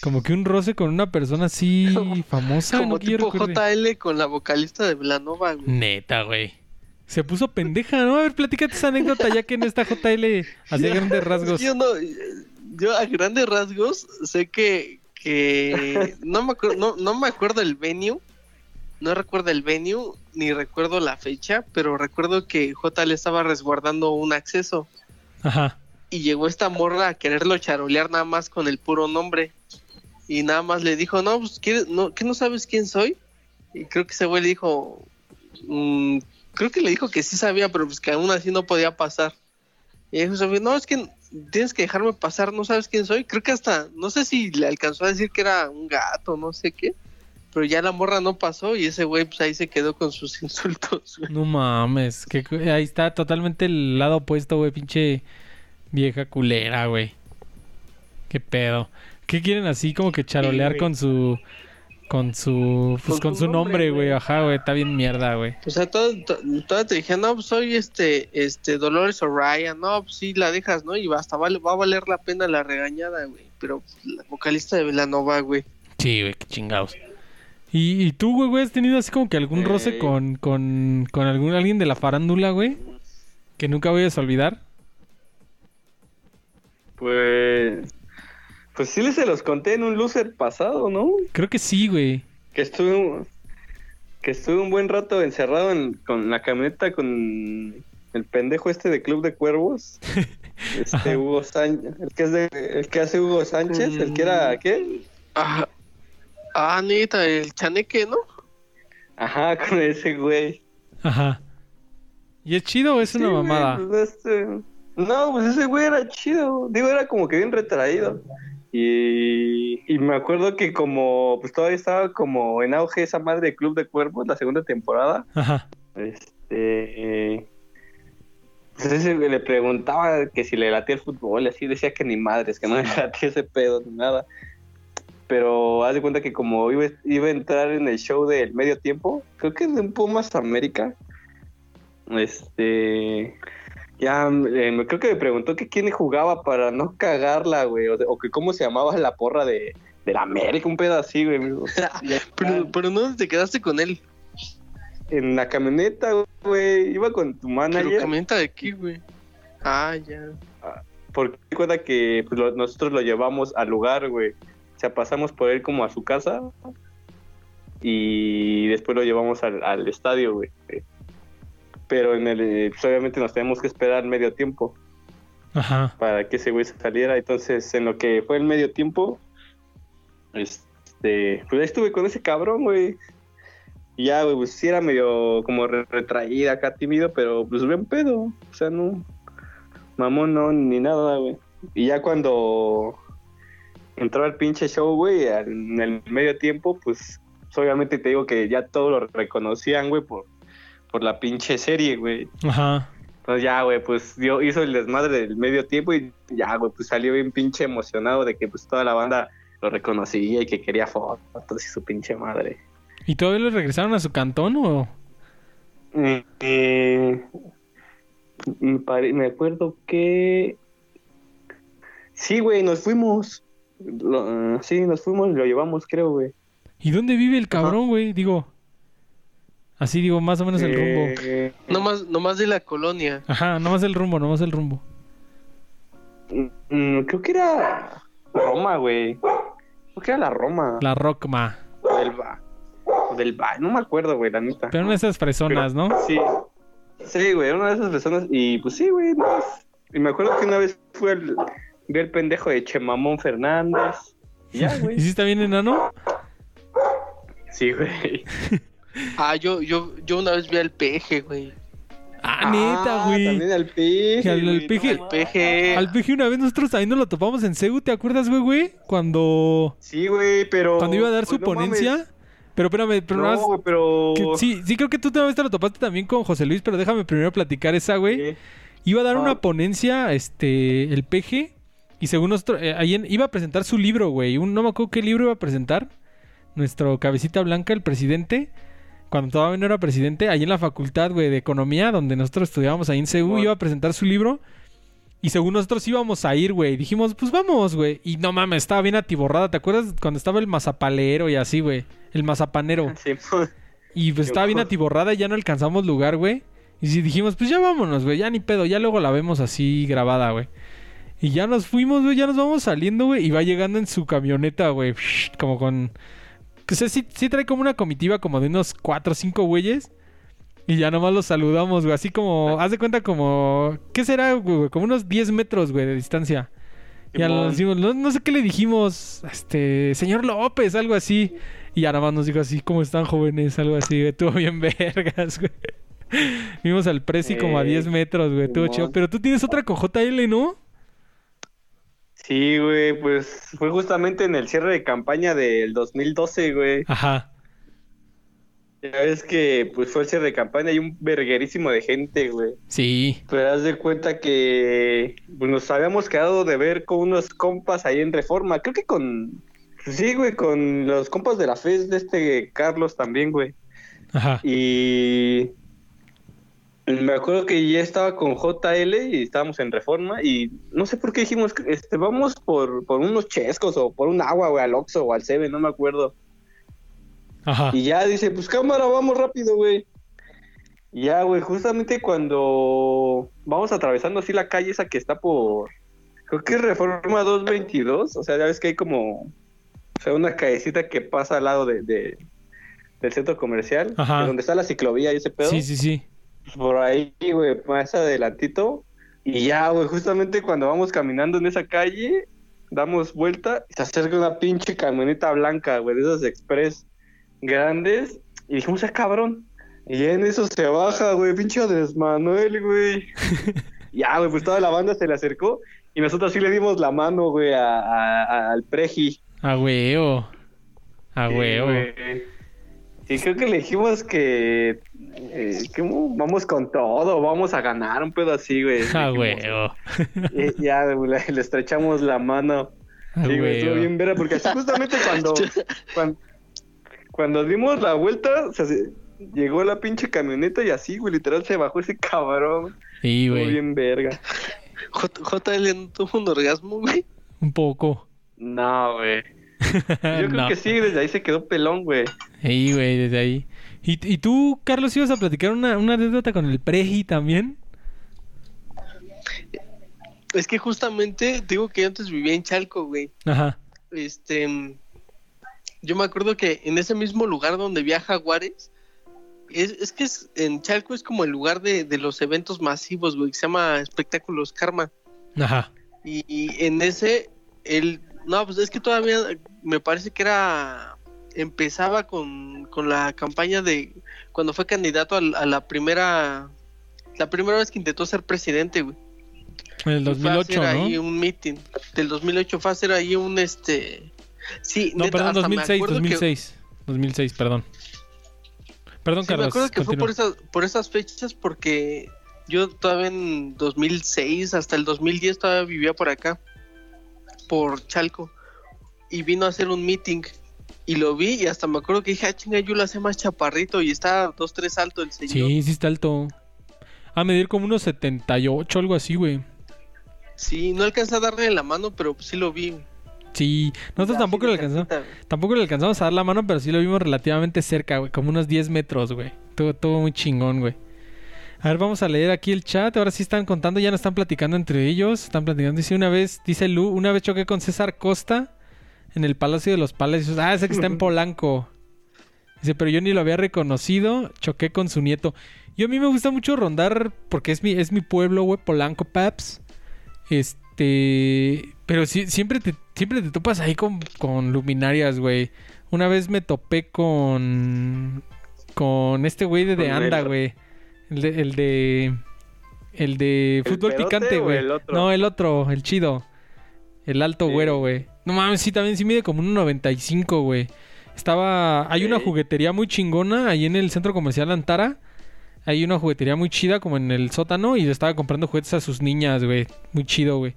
Como que un roce con una persona así [laughs] famosa.
Como
no que
tipo. JL con la vocalista de Velanova, güey.
Neta, güey. Se puso pendeja, ¿no? A ver, platícate esa anécdota ya que en esta JL hacía grandes
Es
rasgos.
yo no, yo a grandes rasgos sé que, que no me acuerdo, no, no me acuerdo el venue, no recuerdo el venue, ni recuerdo la fecha, pero recuerdo que JL estaba resguardando un acceso
Ajá.
y llegó esta morra a quererlo charolear nada más con el puro nombre. Y nada más le dijo, no, pues, ¿quieres, no, ¿qué no sabes quién soy? Y creo que ese güey le dijo, mm, creo que le dijo que sí sabía, pero pues que aún así no podía pasar. Y dijo, no, es que tienes que dejarme pasar, no sabes quién soy. Creo que hasta, no sé si le alcanzó a decir que era un gato, no sé qué. Pero ya la morra no pasó y ese güey pues ahí se quedó con sus [laughs] insultos. güey.
No mames. Que, ahí está totalmente el lado opuesto, güey. Pinche vieja culera, güey. Qué pedo. ¿Qué quieren así como que charolear con su. Con su. Pues
Con
con,
su
nombre, güey. Ajá, güey. Está bien mierda, güey.
O sea, todo, to- toda te dije, no, pues soy este, este, Dolores O'Ryan, no, pues sí, la dejas, ¿no? Y hasta vale, va a valer la pena la regañada, güey. Pero pues, la vocalista de Velanova, güey.
Sí, güey. Qué chingados. ¿Y, y tú, güey, güey, has tenido así como que algún roce
Eh.
con, con, con algún alguien de la farándula, güey? Que nunca vayas a olvidar.
Pues. Pues sí les se los conté en un loser pasado, ¿no?
Creo que sí, güey.
Que estuve un, que estuve un buen rato encerrado en- con la camioneta con el pendejo este de Club de Cuervos. [laughs] Este. Hugo Sánchez, el que es de, el que hace Hugo Sánchez, el que era ¿qué?
Ah, ah, neta, el chaneque, ¿no?
Ajá, [laughs] con ese güey.
Ajá. ¿Y es chido o es una
güey,
mamada?
pues, este, No, pues ese güey era chido. Digo, era como que bien retraído. Y, y me acuerdo que como pues todavía estaba como en auge esa madre de Club de Cuervos, la segunda temporada.
Ajá.
Este. Pues ese güey le preguntaba que si le latía el fútbol, y así decía que ni madres, que no le [laughs] latía ese pedo ni nada. Pero haz de cuenta que como iba, iba a entrar en el show del medio tiempo, creo que de un Pumas América, este. Ya, eh, me- creo que me preguntó que quién jugaba para no cagarla, güey, o, o que cómo se llamaba la porra de, de la América, un pedo así, güey. [laughs]
Pero, pero no te quedaste con él.
En la camioneta, güey, iba con tu
Pero
manager.
camioneta de aquí, güey. Ah, ya.
Porque recuerda que pues, lo- nosotros lo llevamos al lugar, güey. O sea, pasamos por él como a su casa y después lo llevamos al, al estadio, güey. Pero en el, eh, pues, obviamente nos tenemos que esperar medio tiempo
Ajá.
para que ese güey saliera. Entonces, en lo que fue el medio tiempo, este, pues ahí estuve con ese cabrón, güey. Y ya, güey, pues sí era medio como re- retraída acá, tímido, pero pues bien pedo. O sea, no, mamón no, ni nada, güey. Y ya cuando entró al pinche show, güey, en el medio tiempo, pues, obviamente te digo que ya todos lo reconocían, güey, por, por la pinche serie, güey.
Ajá.
Pues ya, güey, pues dio, hizo el desmadre del medio tiempo y ya, güey, pues salió bien pinche emocionado de que pues toda la banda lo reconocía y que quería fotos y su pinche madre.
¿Y todavía le regresaron a su cantón o...?
Eh, eh, me, acuerdo que... Sí, güey, nos fuimos. Lo- sí, nos fuimos y lo llevamos, creo, güey.
¿Y dónde vive el cabrón, güey? Digo... Así digo, más o menos el rumbo.
Eh,
Nomás, nomás de la colonia.
Ajá, nomás el rumbo, nomás el rumbo.
mm, creo que era Roma, güey. Creo que era la Roma.
La Rockma.
Del ba. Del ba. No me acuerdo, güey, la neta.
Pero una de esas
Pero-
¿no?
Sí. Sí, güey, una de esas personas. Y pues sí, güey. no, Y me acuerdo que una vez fue el. Vi el pendejo de Chemamón Fernández. Y ya, güey. [laughs]
¿Y si está bien enano?
Sí, güey. [laughs]
Ah, yo, yo, yo una vez vi al peje, güey.
Ah, neta, güey.
También al peje.
Al- al peje.
no mames.
Peje.
Al peje una vez nosotros también nos lo topamos en Cebu, ¿te acuerdas, güey, güey? Cuando...
Sí, güey, pero.
Cuando iba a dar su
pues, no
ponencia.
mames.
Pero espérame, pero
No,
más-
pero.
que- sí, sí creo que tú una vez te lo topaste también con José Luis, pero déjame primero platicar esa, güey. Iba a dar
Ah.
una ponencia, este, el peje, y según nosotros, eh, ahí en- iba a presentar su libro, güey. Un, no me acuerdo qué libro iba a presentar. Nuestro cabecita blanca, el presidente, cuando todavía no era presidente, ahí en la facultad, güey, de economía, donde nosotros estudiábamos ahí en CEU, iba a presentar su libro. Y según nosotros íbamos a ir, güey. Dijimos, pues vamos, güey. Y no mames, estaba bien atiborrada. ¿Te acuerdas cuando estaba el mazapalero y así, güey? El mazapanero. [laughs]
Sí, pues,
Y pues estaba bien atiborrada y ya no alcanzamos lugar, güey. Y sí dijimos, pues ya vámonos, güey, ya ni pedo, ya luego la vemos así grabada, güey. Y ya nos fuimos, güey, ya nos vamos saliendo, güey. Y va llegando en su camioneta, güey, como con... O sea, sí, sí trae como una comitiva como de unos cuatro o cinco güeyes. Y ya nomás los saludamos, güey, así como... Haz de cuenta como... ¿Qué será, güey? Como unos 10 metros, güey, de distancia. Ya
Simón.
nos decimos, no, no sé qué le dijimos, este, señor López, algo así. Y ya nada más nos dijo así, ¿cómo están jóvenes? Algo así, güey, estuvo bien [laughs] vergas, güey. Vimos al Prezi como a
Eh,
10 metros, güey, estuvo chido. Pero tú tienes otra con JL, ¿no?
Sí, güey, pues fue justamente en el cierre de campaña del 2012, güey.
Ajá.
Ya ves que pues fue el cierre de campaña y un verguerísimo de gente, güey.
Sí.
Pero haz de cuenta que pues, nos habíamos quedado de ver con unos compas ahí en Reforma. Creo que con... Sí, güey, con los compas de la FES de este Carlos también, güey.
Ajá.
Y me acuerdo que ya estaba con JL y estábamos en Reforma y no sé por qué dijimos, este, vamos por, por unos chescos o por un agua, güey, al Oxxo o al Seven, no me acuerdo.
Ajá.
Y ya dice, pues cámara, vamos rápido, güey. Y ya, güey, justamente cuando vamos atravesando así la calle esa que está por, creo que es Reforma 222, o sea, ya ves que hay como, o sea, una callecita que pasa al lado de, de- del centro comercial,
Ajá.
de donde está la ciclovía y ese pedo.
Sí, sí, sí.
Por ahí, güey, más adelantito. Y ya, güey, justamente cuando vamos caminando en esa calle, damos vuelta y se acerca una pinche camioneta blanca, güey, de esas express grandes. Y dijimos, ah, cabrón. Y en eso se baja, güey, pinche Andrés Manuel, güey. [laughs] ya, güey, pues toda la banda se le acercó y nosotros sí le dimos la mano, güey, a- a- a- al preji.
A huevo. A huevo.
Sí, creo que le dijimos que, eh, vamos con todo, vamos a ganar un pedo así, güey. [laughs]
A
Dijimos.
huevo. [laughs]
Y ya, güey, le, le estrechamos la mano.
A
Sí, güey, estuvo
huevo.
bien vera, porque así justamente [laughs] cuando, cuando, cuando dimos la vuelta, o sea, se- llegó la pinche camioneta y así, güey, literal se bajó ese cabrón.
Sí,
Estuvo
güey.
bien verga.
J- JL no tuvo un orgasmo, güey.
Un poco.
No, güey. Yo creo
No.
que sí, desde ahí se quedó pelón, güey.
Sí, güey, desde ahí. ¿Y, y tú, Carlos, ibas a platicar una, una anécdota con el Preji también?
Es que justamente digo que yo antes vivía en Chalco, güey.
Ajá.
Este, yo me acuerdo que en ese mismo lugar donde viaja Juárez, es, es que es, en Chalco es como el lugar de, de los eventos masivos, güey, que se llama Espectáculos Karma.
Ajá.
Y, y en ese, el, no, pues es que todavía me parece que era, empezaba con, con la campaña de, cuando fue candidato al- a, la primera, la primera vez que intentó ser presidente, güey.
En el
Y fue a
2008,
hacer ahí
¿no?
un meeting. Del 2008 fue a hacer ahí un este. Sí,
No,
neta,
perdón,
hasta me
2006,
acuerdo que-
2006. 2006, perdón. Perdón,
sí, me
Carlos.
acuerdo que fue
continúa.
por esas, por esas fechas porque yo todavía en 2006 hasta el 2010 todavía vivía por acá, por Chalco. Y vino a hacer un meeting. Y lo vi y hasta me acuerdo que dije, ah, chinga, yo lo hacía más chaparrito y está dos, tres alto el señor.
Sí, sí está alto. A medir como unos 78, algo así, güey.
Sí, no alcancé a darle la mano, pero sí lo vi.
Sí, nosotros tampoco le alcanzamos. Tampoco le alcanzamos a dar la mano, pero sí lo vimos relativamente cerca, güey. Como unos 10 metros, güey. Todo, todo muy chingón, güey. A ver, vamos a leer aquí el chat. Ahora sí están contando, ya no están platicando entre ellos. Están platicando. Dice una vez, dice Lu, una vez choqué con César Costa en el Palacio de los Palacios. Ah, ese que está en [laughs] Polanco. Dice, pero yo ni lo había reconocido. Choqué con su nieto. Yo a mí me gusta mucho rondar porque es mi, es mi pueblo, güey, Polanco, Paps. Este. Pero sí, siempre te, siempre te topas ahí con, con luminarias, güey. Una vez me topé con. Con este güey de, de
¿Con
Anda, güey. El de. El de. El de
¿El
fútbol picante, güey. No, el otro, el chido. El alto
Sí.
güero, güey. No mames, sí, también sí mide como un 95, güey. Estaba. Hay una juguetería muy chingona ahí en el centro comercial Antara. Hay una juguetería muy chida como en el sótano y le estaba comprando juguetes a sus niñas, güey. Muy chido, güey.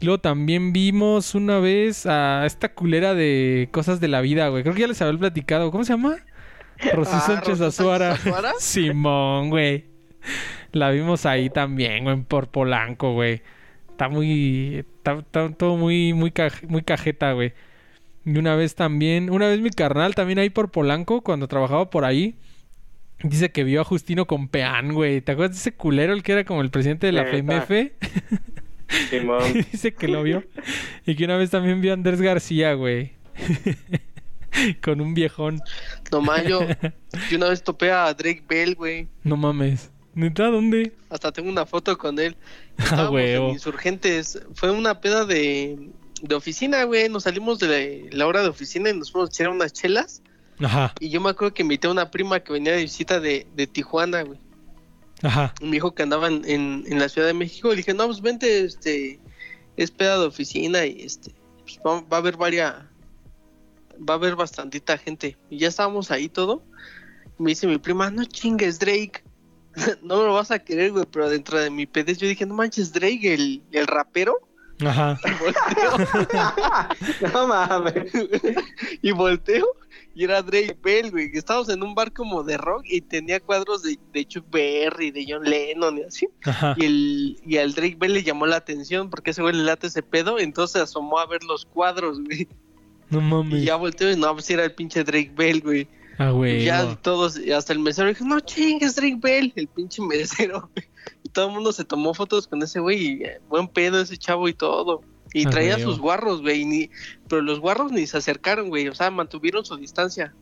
Y luego también vimos una vez a esta culera de cosas de la vida, güey. Creo que ya les había platicado. ¿Cómo se llama? Rosy
Ah,
Sánchez
Rosy
Azuara.
Sánchez Azuara. [laughs]
Simón, güey. La vimos ahí también, güey, por Polanco, güey. Está muy. Está, está todo muy, muy, caj- muy cajeta, güey. Y una vez también. Una vez mi carnal también ahí por Polanco, cuando trabajaba por ahí. Dice que vio a Justino con Peán, güey. ¿Te acuerdas de ese culero, el que era como el presidente de la. FMF?
Simón. [laughs]
Dice que lo vio. Y que una vez también vio a Andrés García, güey. [laughs] Con un viejón.
Nomás yo, [laughs] yo una vez topé a Drake Bell, güey.
No mames. ¿Neta dónde?
Hasta tengo una foto con él.
Ah, huevo.
Insurgentes. Fue una peda de, de oficina, güey. Nos salimos de la, la hora de oficina y nos fuimos a echar unas chelas.
Ajá,
Y yo me acuerdo que invité a una prima que venía de visita de, de Tijuana, güey.
ajá.
Y me dijo que andaba en, en, en la Ciudad de México. Le dije, no, pues vente, este, es peda de oficina y este, pues va, va a haber varias, va a haber bastantita gente. Y ya estábamos ahí todo. Y me dice mi prima, no chingues, Drake. [laughs] no me lo vas a querer, güey, pero dentro de mi pedez yo dije, no manches, Drake, el, el rapero.
Ajá. [laughs]
Volteo, [laughs]
No mames.
y volteo y era Drake Bell, güey. que Estábamos en un bar como de rock y tenía cuadros de, de Chuck Berry, de John Lennon y así.
Ajá.
Y, el, y al Drake Bell le llamó la atención porque ese güey le late ese pedo, entonces asomó a ver los cuadros, güey.
No
Y
mames.
ya volteó y no, pues era el pinche Drake Bell, güey.
Ah, güey.
ya todos, y hasta el mesero dijo, no chingues, Drake Bell, el pinche mesero, güey. Y todo el mundo se tomó fotos con ese güey, y eh, buen pedo ese chavo y todo. Y
Ah,
traía
huevo.
sus guarros, güey, ni, pero los guarros ni se acercaron, güey, o sea, mantuvieron su distancia.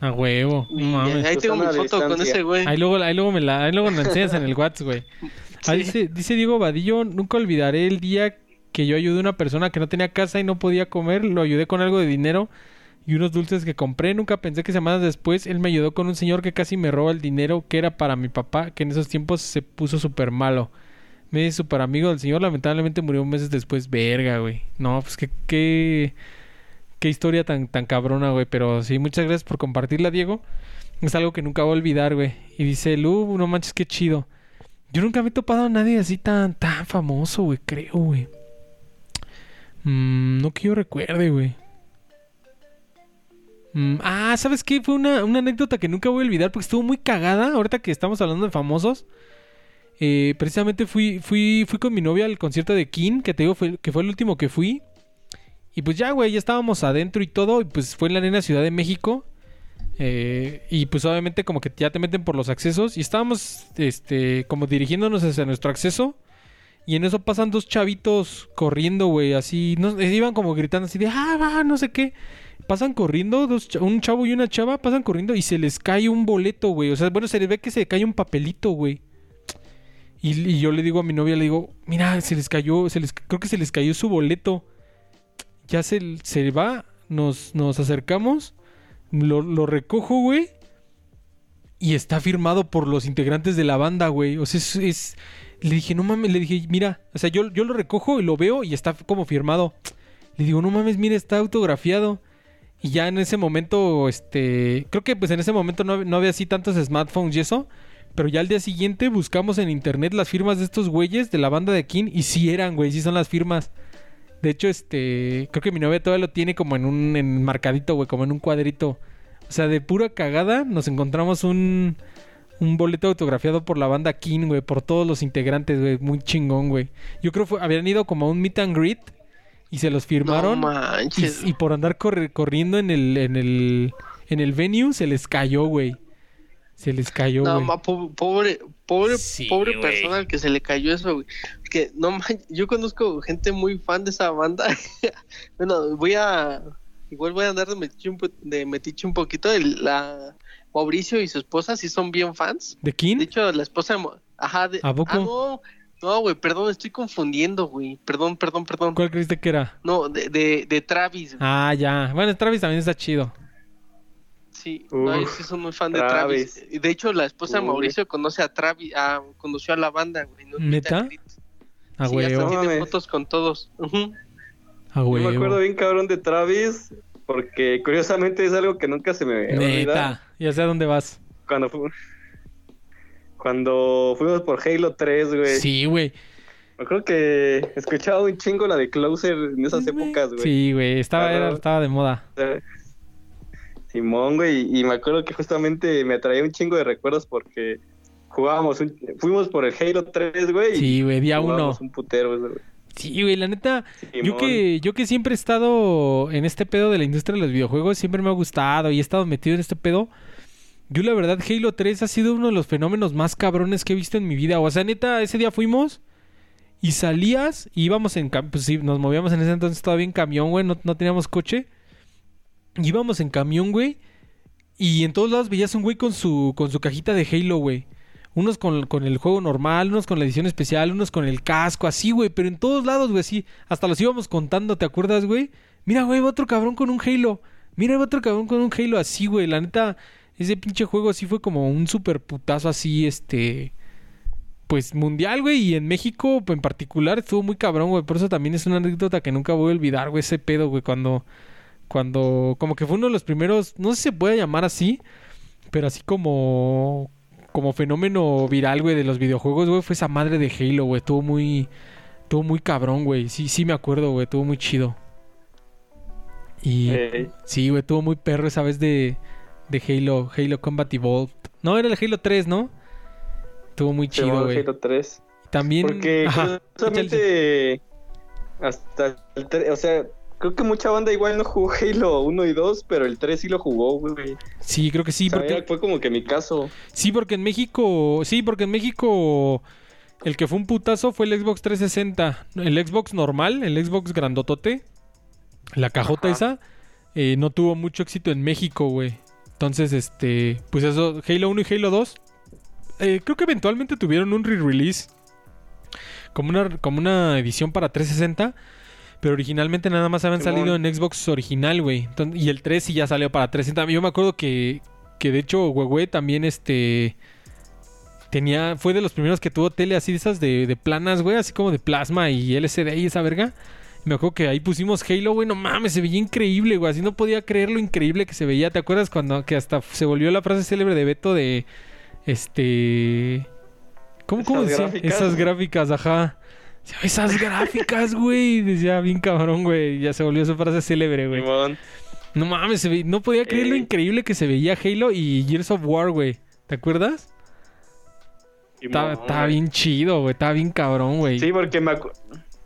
A huevo.
Y
No mames.
ahí tengo mi foto con ese güey.
Ahí luego, ahí luego me la, ahí luego me la enseñas en el WhatsApp, güey. [laughs] Ah,
Sí.
dice, dice Diego Vadillo, nunca olvidaré el día que yo ayudé a una persona que no tenía casa y no podía comer, lo ayudé con algo de dinero y unos dulces que compré. Nunca pensé que semanas después él me ayudó con un señor que casi me roba el dinero que era para mi papá, que en esos tiempos se puso súper malo. Me hice súper amigo del señor, lamentablemente murió meses después. Verga, güey. No, pues qué, qué, qué historia tan, tan cabrona, güey. Pero sí, muchas gracias por compartirla, Diego. Es algo que nunca voy a olvidar, güey. Y dice, Lu, no manches, qué chido. Yo nunca me he topado a nadie así tan, tan famoso, güey, creo, güey. Mm, no que yo recuerde, güey. Mm, ah, ¿sabes qué? Fue una, una anécdota que nunca voy a olvidar porque estuvo muy cagada. Ahorita que estamos hablando de famosos. Eh, precisamente fui, fui, fui con mi novia al concierto de King, que te digo fue, que fue el último que fui. Y pues ya, güey, ya estábamos adentro y todo. Y pues fue en la arena Ciudad de México. Eh, y pues obviamente como que ya te meten por los accesos. Y estábamos, este, como dirigiéndonos hacia nuestro acceso. Y en eso pasan dos chavitos corriendo, güey, así. No, iban como gritando así de, ah, va, no sé qué. Pasan corriendo, un chavo y una chava pasan corriendo y se les cae un boleto, güey. O sea, bueno, se les ve que se cae un papelito, güey. Y, yo le digo a mi novia, le digo, mira, se les cayó, creo que se les cayó su boleto. Ya se, se va, nos, nos acercamos, lo, lo recojo, güey. Y está firmado por los integrantes de la banda, güey. O sea, es, es- Le dije, no mames, le dije, mira, o sea, yo, yo lo recojo y lo veo y está como firmado. Le digo, no mames, mira, está autografiado. Y ya en ese momento, este, creo que pues en ese momento no, no había así tantos smartphones y eso. Pero ya al día siguiente buscamos en internet las firmas de estos güeyes de la banda de King y sí eran, güey, sí son las firmas. De hecho, este, creo que mi novia todavía lo tiene como en un en marcadito, güey, como en un cuadrito. O sea, de pura cagada nos encontramos un, un boleto autografiado por la banda King, güey, por todos los integrantes, güey, muy chingón, güey. Yo creo que habían ido como a un meet and greet y se los firmaron.
No manches.
Y, y por andar corre- corriendo en el, en el en el venue se les cayó, güey. Se les cayó,
No,
güey.
ma, po- pobre, pobre,
Sí,
pobre
güey.
persona al que se le cayó eso, güey. Que no man, yo conozco gente muy fan de esa banda. [laughs] bueno, voy a igual voy a andar de metiche un, po- de metiche un poquito. El- la Mauricio y su esposa sí son bien fans.
¿De King?
De hecho, la esposa ajá, de,
¿A poco?
ah, no, no, güey, perdón, estoy confundiendo, güey. Perdón, perdón, perdón.
¿Cuál creíste que era?
No, de, de, de Travis. güey.
Ah, ya. Bueno, Travis también está chido.
Sí,
Uf,
no, ellos sí son muy fan de Travis. De hecho, la esposa de. Mauricio conoce a Travis, a, conoció a la banda, güey.
¿Neta?
and greet.
A
Sí, hasta
huevo.
No
tiene fotos con todos.
A
Yo me acuerdo bien cabrón de Travis, porque curiosamente es algo que nunca se me olvida.
Neta. Ya sé a dónde vas.
Cuando, fu- cuando fuimos por Halo 3, güey.
Sí, güey.
Me acuerdo que escuchaba un chingo la de Closer en esas épocas, güey.
Sí, güey. Estaba, era- estaba de moda.
O sea, Simón, güey, y me acuerdo que justamente me traía un chingo de recuerdos porque jugábamos, un- fuimos por el Halo 3, güey.
Sí, güey. Día uno.
un putero, güey.
Sí, güey. La neta. Yo
Simón.
que, yo que siempre he estado en este pedo de la industria de los videojuegos, siempre me ha gustado y he estado metido en este pedo. Yo la verdad Halo 3 ha sido uno de los fenómenos más cabrones que he visto en mi vida. O sea, neta, ese día fuimos y salías y íbamos en pues sí, nos movíamos en ese entonces todavía en camión, güey, no, no teníamos coche. Íbamos en camión, güey, y en todos lados veías un güey con su con su cajita de Halo, güey. Unos con, con el juego normal, unos con la edición especial, unos con el casco, así, güey. Pero en todos lados, güey, así. Hasta los íbamos contando, ¿te acuerdas, güey? Mira, güey, va otro cabrón con un Halo. Mira, otro cabrón con un Halo así, güey. La neta, ese pinche juego sí fue como un super putazo así, este... Pues mundial, güey. Y en México, en particular, estuvo muy cabrón, güey. Por eso también es una anécdota que nunca voy a olvidar, güey. Ese pedo, güey. Cuando... Cuando... Como que fue uno de los primeros... No sé si se puede llamar así. Pero así como como fenómeno viral, güey, de los videojuegos, güey, fue esa madre de Halo, güey. Estuvo muy. Estuvo muy cabrón, güey. Sí, sí me acuerdo, güey. Estuvo muy chido. Y. Sí, güey, estuvo muy perro esa vez de. De Halo. Halo Combat Evolved. No, era el Halo 3, ¿no? Estuvo muy chido, güey.
Halo 3.
También.
Porque
Ajá,
curiosamente hasta el 3, o sea, creo que mucha banda igual no jugó Halo 1 y 2, pero el 3 sí lo jugó, güey.
Sí, creo que sí,
O sea,
porque.
fue como que mi caso.
Sí, porque en México. Sí, porque en México. El que fue un putazo fue el Xbox 360. El Xbox normal, el Xbox grandotote. La cajota
Ajá.
esa. eh, no tuvo mucho éxito en México, güey. Entonces, este. Pues eso, Halo 1 y Halo 2. eh, creo que eventualmente tuvieron un re-release. Como una, como una edición para 360. Pero originalmente nada más habían salido en Xbox original, güey. Y el 3 sí ya salió para 360. Yo me acuerdo que, que de hecho, Huehue también este. Tenía. Fue de los primeros que tuvo tele así de esas de, de planas, güey. Así como de plasma y LCD y esa verga. Me acuerdo que ahí pusimos Halo, güey. No mames, se veía increíble, güey. Así no podía creer lo increíble que se veía. ¿Te acuerdas cuando que hasta se volvió la frase célebre de Beto de. Este. ¿Cómo, cómo
Esas
decía?
gráficas.
Esas gráficas, ajá. Esas gráficas, güey. Decía bien cabrón, güey. Ya se volvió su frase célebre, güey. No mames, se ve- no podía creer lo
Ey.
increíble que se veía Halo y Gears of War, güey. ¿Te acuerdas? Estaba bien chido, güey. Estaba bien cabrón, güey.
Sí, porque me, acu-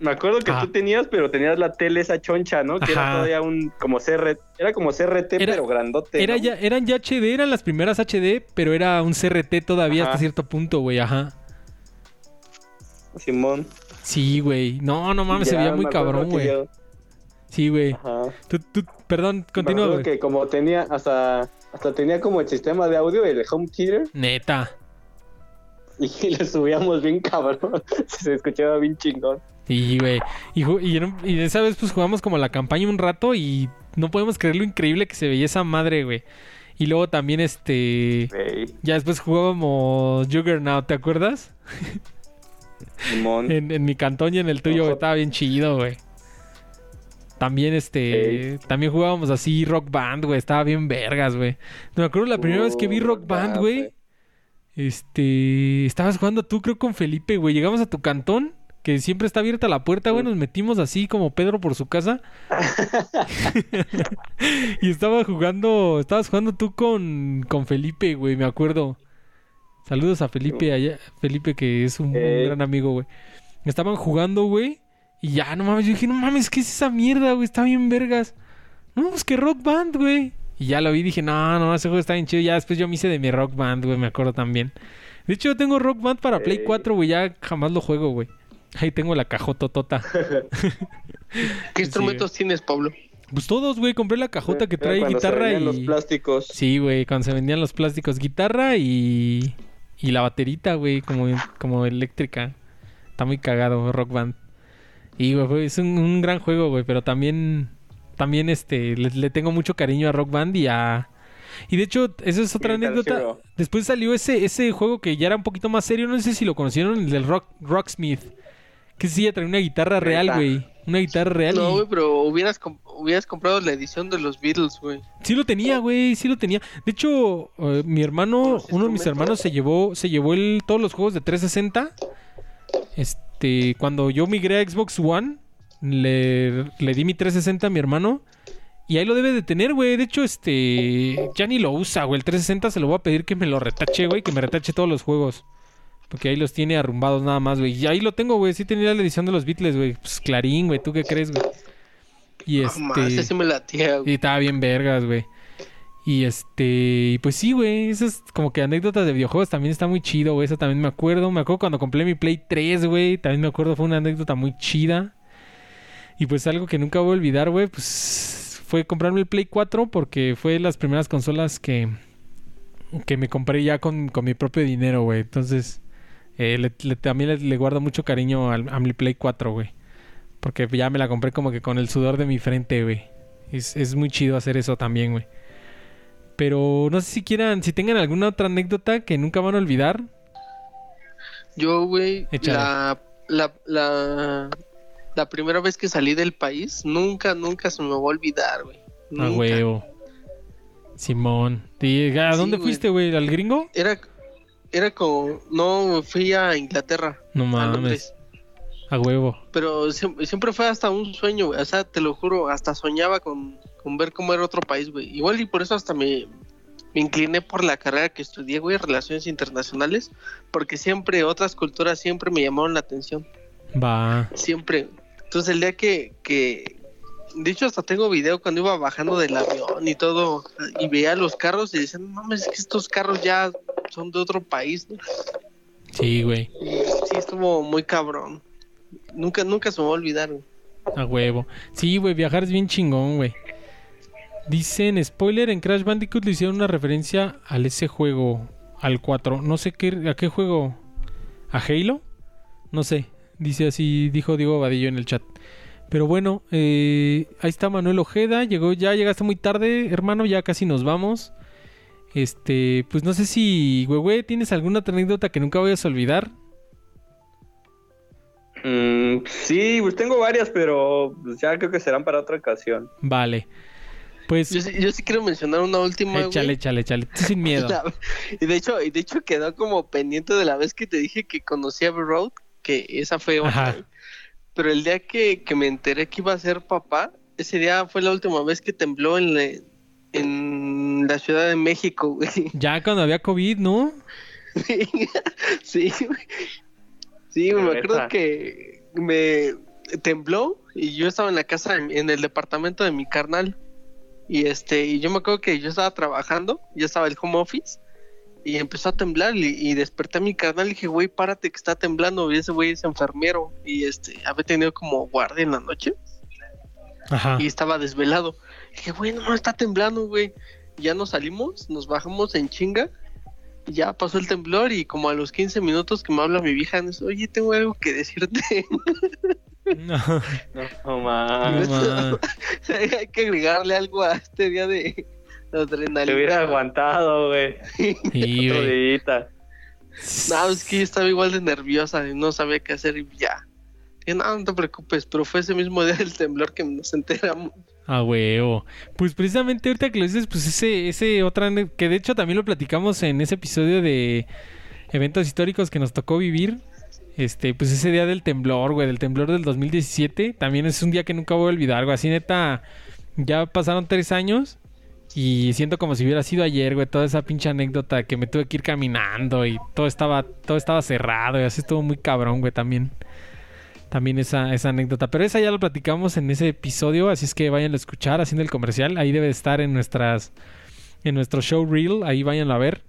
Me acuerdo que
Ajá.
tú tenías, pero tenías la tele esa choncha, ¿no? Que
Ajá.
era todavía un como CRT, era como CRT
Era-
pero grandote.
Era
¿no?
ya, eran ya HD, eran las primeras HD, pero era un CRT todavía
Ajá.
hasta cierto punto, güey, ajá.
Simón.
Sí, güey. No, no mames, se veía muy cabrón, güey.
yo-
Sí, güey.
Ajá.
Tú, tú, perdón, continúa, güey.
que como tenía hasta hasta tenía como el sistema de audio el home theater
Neta. [laughs]
y le subíamos bien cabrón. [laughs] Se escuchaba bien chingón.
Sí, güey. Y, y, y esa vez pues jugamos como la campaña un rato y no podemos creer lo increíble que se veía esa madre, güey. Y luego también este... Ya después jugábamos Juggernaut, ¿te acuerdas? [laughs]
Simón.
En, en mi cantón y en el tuyo, güey,
Ojo.
estaba bien chido, güey. También este... También jugábamos así Rock Band, güey. Estaba bien vergas, güey. Me acuerdo la primera vez que vi Rock Band, güey. Este... Estabas jugando tú, creo, con Felipe, güey. Llegamos a tu cantón, que siempre está abierta la puerta, güey. Nos metimos así como Pedro por su casa. [laughs] y estaba jugando... Estabas jugando tú con, con Felipe, güey, me acuerdo. Saludos a Felipe allá. Felipe, que es un, gran amigo, güey. Estaban jugando, güey. Y ya, no mames. Yo dije, no mames, ¿qué es esa mierda, güey? Está bien vergas. No, pues que rock band, güey. Y ya lo vi y dije, no, no, ese juego está bien chido. Ya después yo me hice de mi rock band, güey, me acuerdo también. De hecho, yo tengo rock band para Play
Ey.
4, güey. Ya jamás lo juego, güey. Ahí tengo la cajototota. [laughs]
¿Qué instrumentos tienes, Pablo?
Pues todos, güey. Compré la cajota que trae
cuando se
guitarra
vendían
y...
los plásticos.
Sí, güey, cuando se vendían los plásticos, guitarra y, y la baterita, güey, como, como eléctrica. Está muy cagado, Rock Band. Y, güey, es un, un gran juego, güey, pero también, también, este, le, le tengo mucho cariño a Rock Band y a... Y de hecho, esa es otra
Guitar
anécdota.
Hero.
Después salió ese, ese juego que ya era un poquito más serio, no sé si lo conocieron, el del Rock, Rocksmith. Que sí, ya traía una guitarra real, güey. Una guitarra real.
No,
y-
güey, pero hubieras, comp- hubieras comprado la edición de los Beatles, güey.
Sí lo tenía, güey, sí lo tenía. De hecho, eh, mi hermano, uno de mis hermanos se llevó, se llevó el, todos los juegos de 360. Este, cuando yo migré a Xbox One, le, le di mi 360 a mi hermano. Y ahí lo debe de tener, güey. De hecho, este, ya ni lo usa, güey. El 360 se lo voy a pedir que me lo retache, güey, que me retache todos los juegos. Porque ahí los tiene arrumbados nada más, güey. Y ahí lo tengo, güey. Sí tenía la edición de los Beatles, güey. Pues clarín, güey. ¿Tú qué crees, güey? Y este...
más, me latía,
Y estaba bien vergas, güey. Y este, y pues sí, güey, esas como que anécdotas de videojuegos también está muy chido, güey, eso también me acuerdo. Me acuerdo cuando compré mi Play 3, güey, también me acuerdo, fue una anécdota muy chida. Y pues algo que nunca voy a olvidar, güey, pues fue comprarme el Play 4 porque fue las primeras consolas que, que me compré ya con, con mi propio dinero, güey. Entonces, eh, le- le- también le, le guardo mucho cariño al- a mi Play 4, güey. Porque ya me la compré como que con el sudor de mi frente, güey. Es, es muy chido hacer eso también, güey. Pero no sé si quieran, si tengan alguna otra anécdota que nunca van a olvidar.
Yo, güey, la, la, la, la primera vez que salí del país, nunca, nunca se me va a olvidar, güey.
A
Nunca.
huevo. Simón. ¿A dónde fuiste, güey? ¿Al gringo?
Era, era como, no, fui a Inglaterra,
No
a
mames.
Londres.
A huevo.
Pero siem- siempre fue hasta un sueño, güey. O sea, te lo juro, hasta soñaba con, con ver cómo era otro país, güey. Igual y por eso hasta me, me incliné por la carrera que estudié, güey, Relaciones Internacionales. Porque siempre, otras culturas siempre me llamaron la atención.
Va.
Siempre. Entonces el día que, que... De hecho, hasta tengo video cuando iba bajando del avión y todo. Y veía los carros y decían, no mames, es que estos carros ya son de otro país, ¿no?
Sí, güey.
Sí, estuvo muy cabrón. Nunca, nunca se me va a olvidar, güey.
A huevo. Sí, güey, viajar es bien chingón, güey. Dicen, spoiler, en Crash Bandicoot le hicieron una referencia al ese juego, al 4. No sé qué, a qué juego. ¿A Halo? No sé. Dice así, dijo Diego Vadillo en el chat. Pero bueno, eh, ahí está Manuel Ojeda. Llegó, ya llegaste muy tarde, hermano, ya casi nos vamos. Este, pues no sé si, güey, ¿tienes alguna otra anécdota que nunca vayas a olvidar?
Mm, sí, pues tengo varias, pero pues, ya creo que serán para otra ocasión.
Vale. Pues,
Yo, sí- yo sí quiero mencionar una última,
échale,
güey.
échale, échale. Tú sin miedo. [laughs]
Y de hecho, y de hecho quedó como pendiente de la vez que te dije que conocí a Road, que esa fue otra. Pero el día que, que me enteré que iba a ser papá, ese día fue la última vez que tembló en, la- en la Ciudad de México, güey.
Ya cuando había COVID, ¿no?
sí, [laughs] güey. Sí, güey, me
Neta.
acuerdo que me, tembló y yo estaba en la casa, en, en el departamento de mi carnal. Y este, y yo me acuerdo que yo estaba trabajando, ya estaba el home office, y empezó a temblar y, y desperté a mi carnal y dije, güey, párate que está temblando, y ese güey es enfermero, y este, había tenido como guardia en la noche,
Ajá.
y estaba desvelado. Dije, güey, no, está temblando, güey. Ya nos salimos, nos bajamos en chinga, y ya pasó el temblor, y como a los 15 minutos que me habla mi vieja, me dice, oye, tengo algo que decirte.
No,
No,
man. [laughs]
Hay que agregarle algo a este día de adrenalina.
Te hubiera aguantado, güey.
Sí, güey.
No, es que yo estaba igual de nerviosa y no sabía qué hacer y ya. Dije, no, no te preocupes, pero fue ese mismo día del temblor que nos enteramos.
Ah, huevo. Pues precisamente ahorita que lo dices, pues ese, ese otra, que de hecho también lo platicamos en ese episodio de eventos históricos que nos tocó vivir. Este, pues ese día del temblor, güey, del temblor del 2017, también es un día que nunca voy a olvidar, güey. Así neta, ya pasaron tres años y siento como si hubiera sido ayer, güey, toda esa pinche anécdota que me tuve que ir caminando y todo estaba, todo estaba cerrado y así estuvo muy cabrón, güey, también. También esa, anécdota. Pero esa ya lo platicamos en ese episodio, así es que vayan a escuchar haciendo el comercial. Ahí debe estar en nuestras. En nuestro show reel. Ahí váyanlo a ver.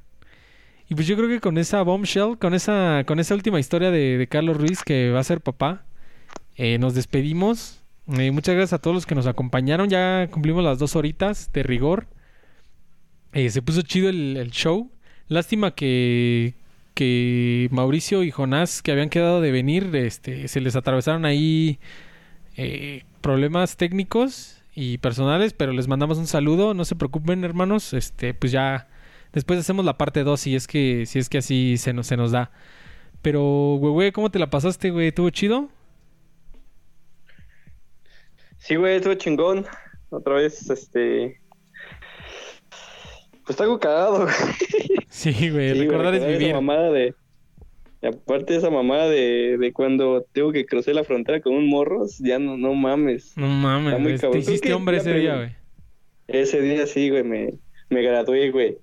Y pues yo creo que con esa bombshell, con esa, con esa última historia de, Carlos Ruiz que va a ser papá, eh, nos despedimos. Eh, muchas gracias a todos los que nos acompañaron. Ya cumplimos las dos horitas de rigor. Eh, se puso chido el show. Lástima que, que Mauricio y Jonás, que habían quedado de venir, este, se les atravesaron ahí eh, problemas técnicos y personales, pero les mandamos un saludo. No se preocupen, hermanos. Este, pues ya después hacemos la parte 2 si es que si es que así se nos se nos da. Pero, güey, güey, ¿cómo te la pasaste, güey? ¿Estuvo chido?
Sí, güey, estuvo chingón. Otra vez, este. Pues está algo cagado, güey.
Sí, güey,
Sí, güey,
recordar es vivir.
Esa mamada de. aparte de esa mamada de, de cuando tengo que cruzar la frontera con un morros, ya no, no mames.
No mames,
Está muy
te hiciste hombre ese día, güey.
Ese día sí, güey, me, me gradué, güey.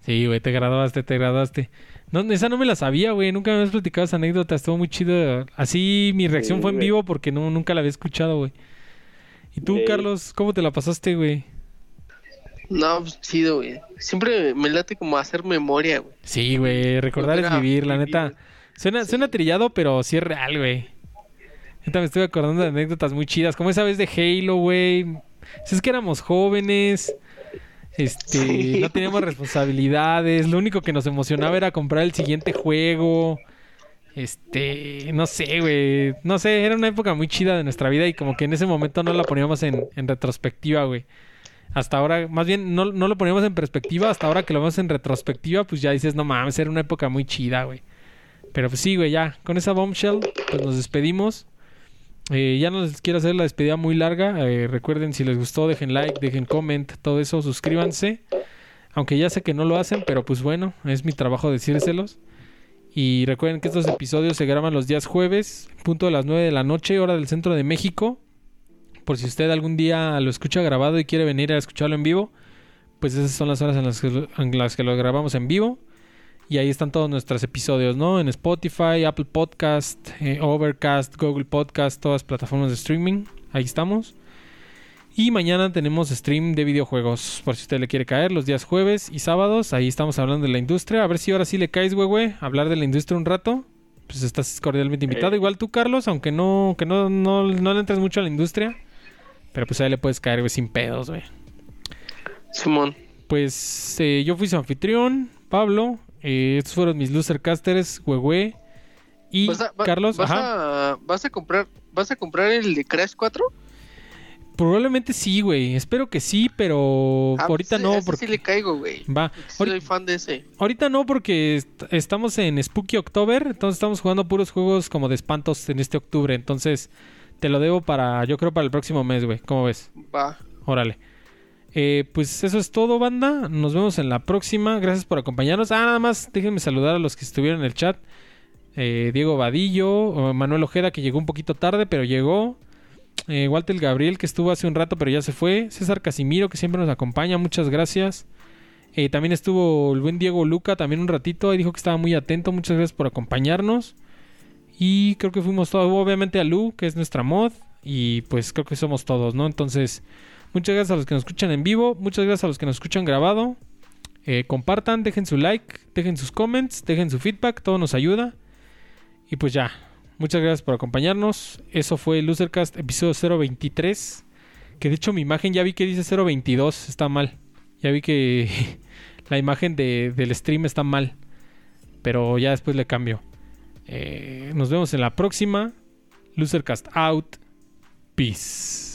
Sí, güey, te graduaste, te graduaste. No, esa no me la sabía, güey. Nunca me habías platicado esa anécdota. Estuvo muy chido. Así mi reacción
Sí,
fue en
güey.
vivo porque no, nunca la había escuchado, güey. ¿Y tú. Carlos, cómo te la pasaste, güey?
No, pues chido, güey. Siempre me late como hacer memoria, güey.
Sí, güey. Recordar es vivir, la
vivir.
neta. Suena, suena trillado, pero sí es real, güey. Neta, me estoy acordando de anécdotas muy chidas. Como esa vez de Halo, güey. Si es que éramos jóvenes. Este,
Sí.
no teníamos responsabilidades. Lo único que nos emocionaba era comprar el siguiente juego. Este, no sé, güey. No sé, era una época muy chida de nuestra vida y como que en ese momento no la poníamos en, en retrospectiva, güey. Hasta ahora, más bien, no, no lo poníamos en perspectiva. Hasta ahora que lo vemos en retrospectiva, pues ya dices, no mames, era una época muy chida, güey. Pero pues sí, güey, ya. Con esa bombshell, pues nos despedimos. Eh, ya no les quiero hacer la despedida muy larga. Eh, recuerden, si les gustó, dejen like, dejen comment, todo eso, suscríbanse. Aunque ya sé que no lo hacen, pero pues bueno, es mi trabajo decírselos. Y recuerden que estos episodios se graban los días jueves, punto de las 9 de la noche, hora del centro de México. Por si usted algún día lo escucha grabado y quiere venir a escucharlo en vivo, pues esas son las horas en las que, lo- en las que lo grabamos en vivo. Y ahí están todos nuestros episodios, ¿no? En Spotify, Apple Podcast, eh, Overcast, Google Podcast, todas las plataformas de streaming. Ahí estamos. Y mañana tenemos stream de videojuegos, por si usted le quiere caer, los días jueves y sábados. Ahí estamos hablando de la industria. A ver si ahora sí le caes, güey, güey. Hablar de la industria un rato. Pues estás cordialmente invitado.
Eh.
Igual tú, Carlos, aunque no, que no, no, no le entres mucho a la industria. Pero pues ahí le puedes caer, güey, sin pedos, güey.
Simón.
Pues eh, yo fui su anfitrión, Pablo. Eh, estos fueron mis losercasters, Huehue y
¿Vas a, va-
Carlos.
¿vas
Ajá.
a, vas a comprar vas a comprar el de Crash 4?
Probablemente sí, güey. Espero que sí, pero
Ah,
ahorita
pues,
no,
ese
porque
sí le caigo, güey.
va.
Soy fan de ese.
Ahorita no, porque est- estamos en Spooky October, entonces estamos jugando puros juegos como de espantos en este octubre. Entonces te lo debo para, yo creo para el próximo mes, güey. ¿Cómo ves?
Va.
Órale. Eh, pues eso es todo, banda. Nos vemos en la próxima. Gracias por acompañarnos. Ah, nada más, déjenme saludar a los que estuvieron en el chat. Eh, Diego Vadillo, Manuel Ojeda, que llegó un poquito tarde, pero llegó. Eh, Walter Gabriel, que estuvo hace un rato, pero ya se fue. César Casimiro, que siempre nos acompaña. Muchas gracias. Eh, también estuvo el buen Diego Luca, también un ratito. Ahí dijo que estaba muy atento. Muchas gracias por acompañarnos. Y creo que fuimos todos. Obviamente a Lu, que es nuestra mod. Y pues creo que somos todos, ¿no? Entonces, muchas gracias a los que nos escuchan en vivo. Muchas gracias a los que nos escuchan grabado. Eh, compartan, dejen su like, dejen sus comments, dejen su feedback. Todo nos ayuda. Y pues ya. Muchas gracias por acompañarnos. Eso fue Losercast episodio 023. Que de hecho mi imagen ya vi que dice 022. Está mal. Ya vi que [laughs] la imagen de- del stream está mal. Pero ya después le cambio. Eh, nos vemos en la próxima. Losercast out. Peace.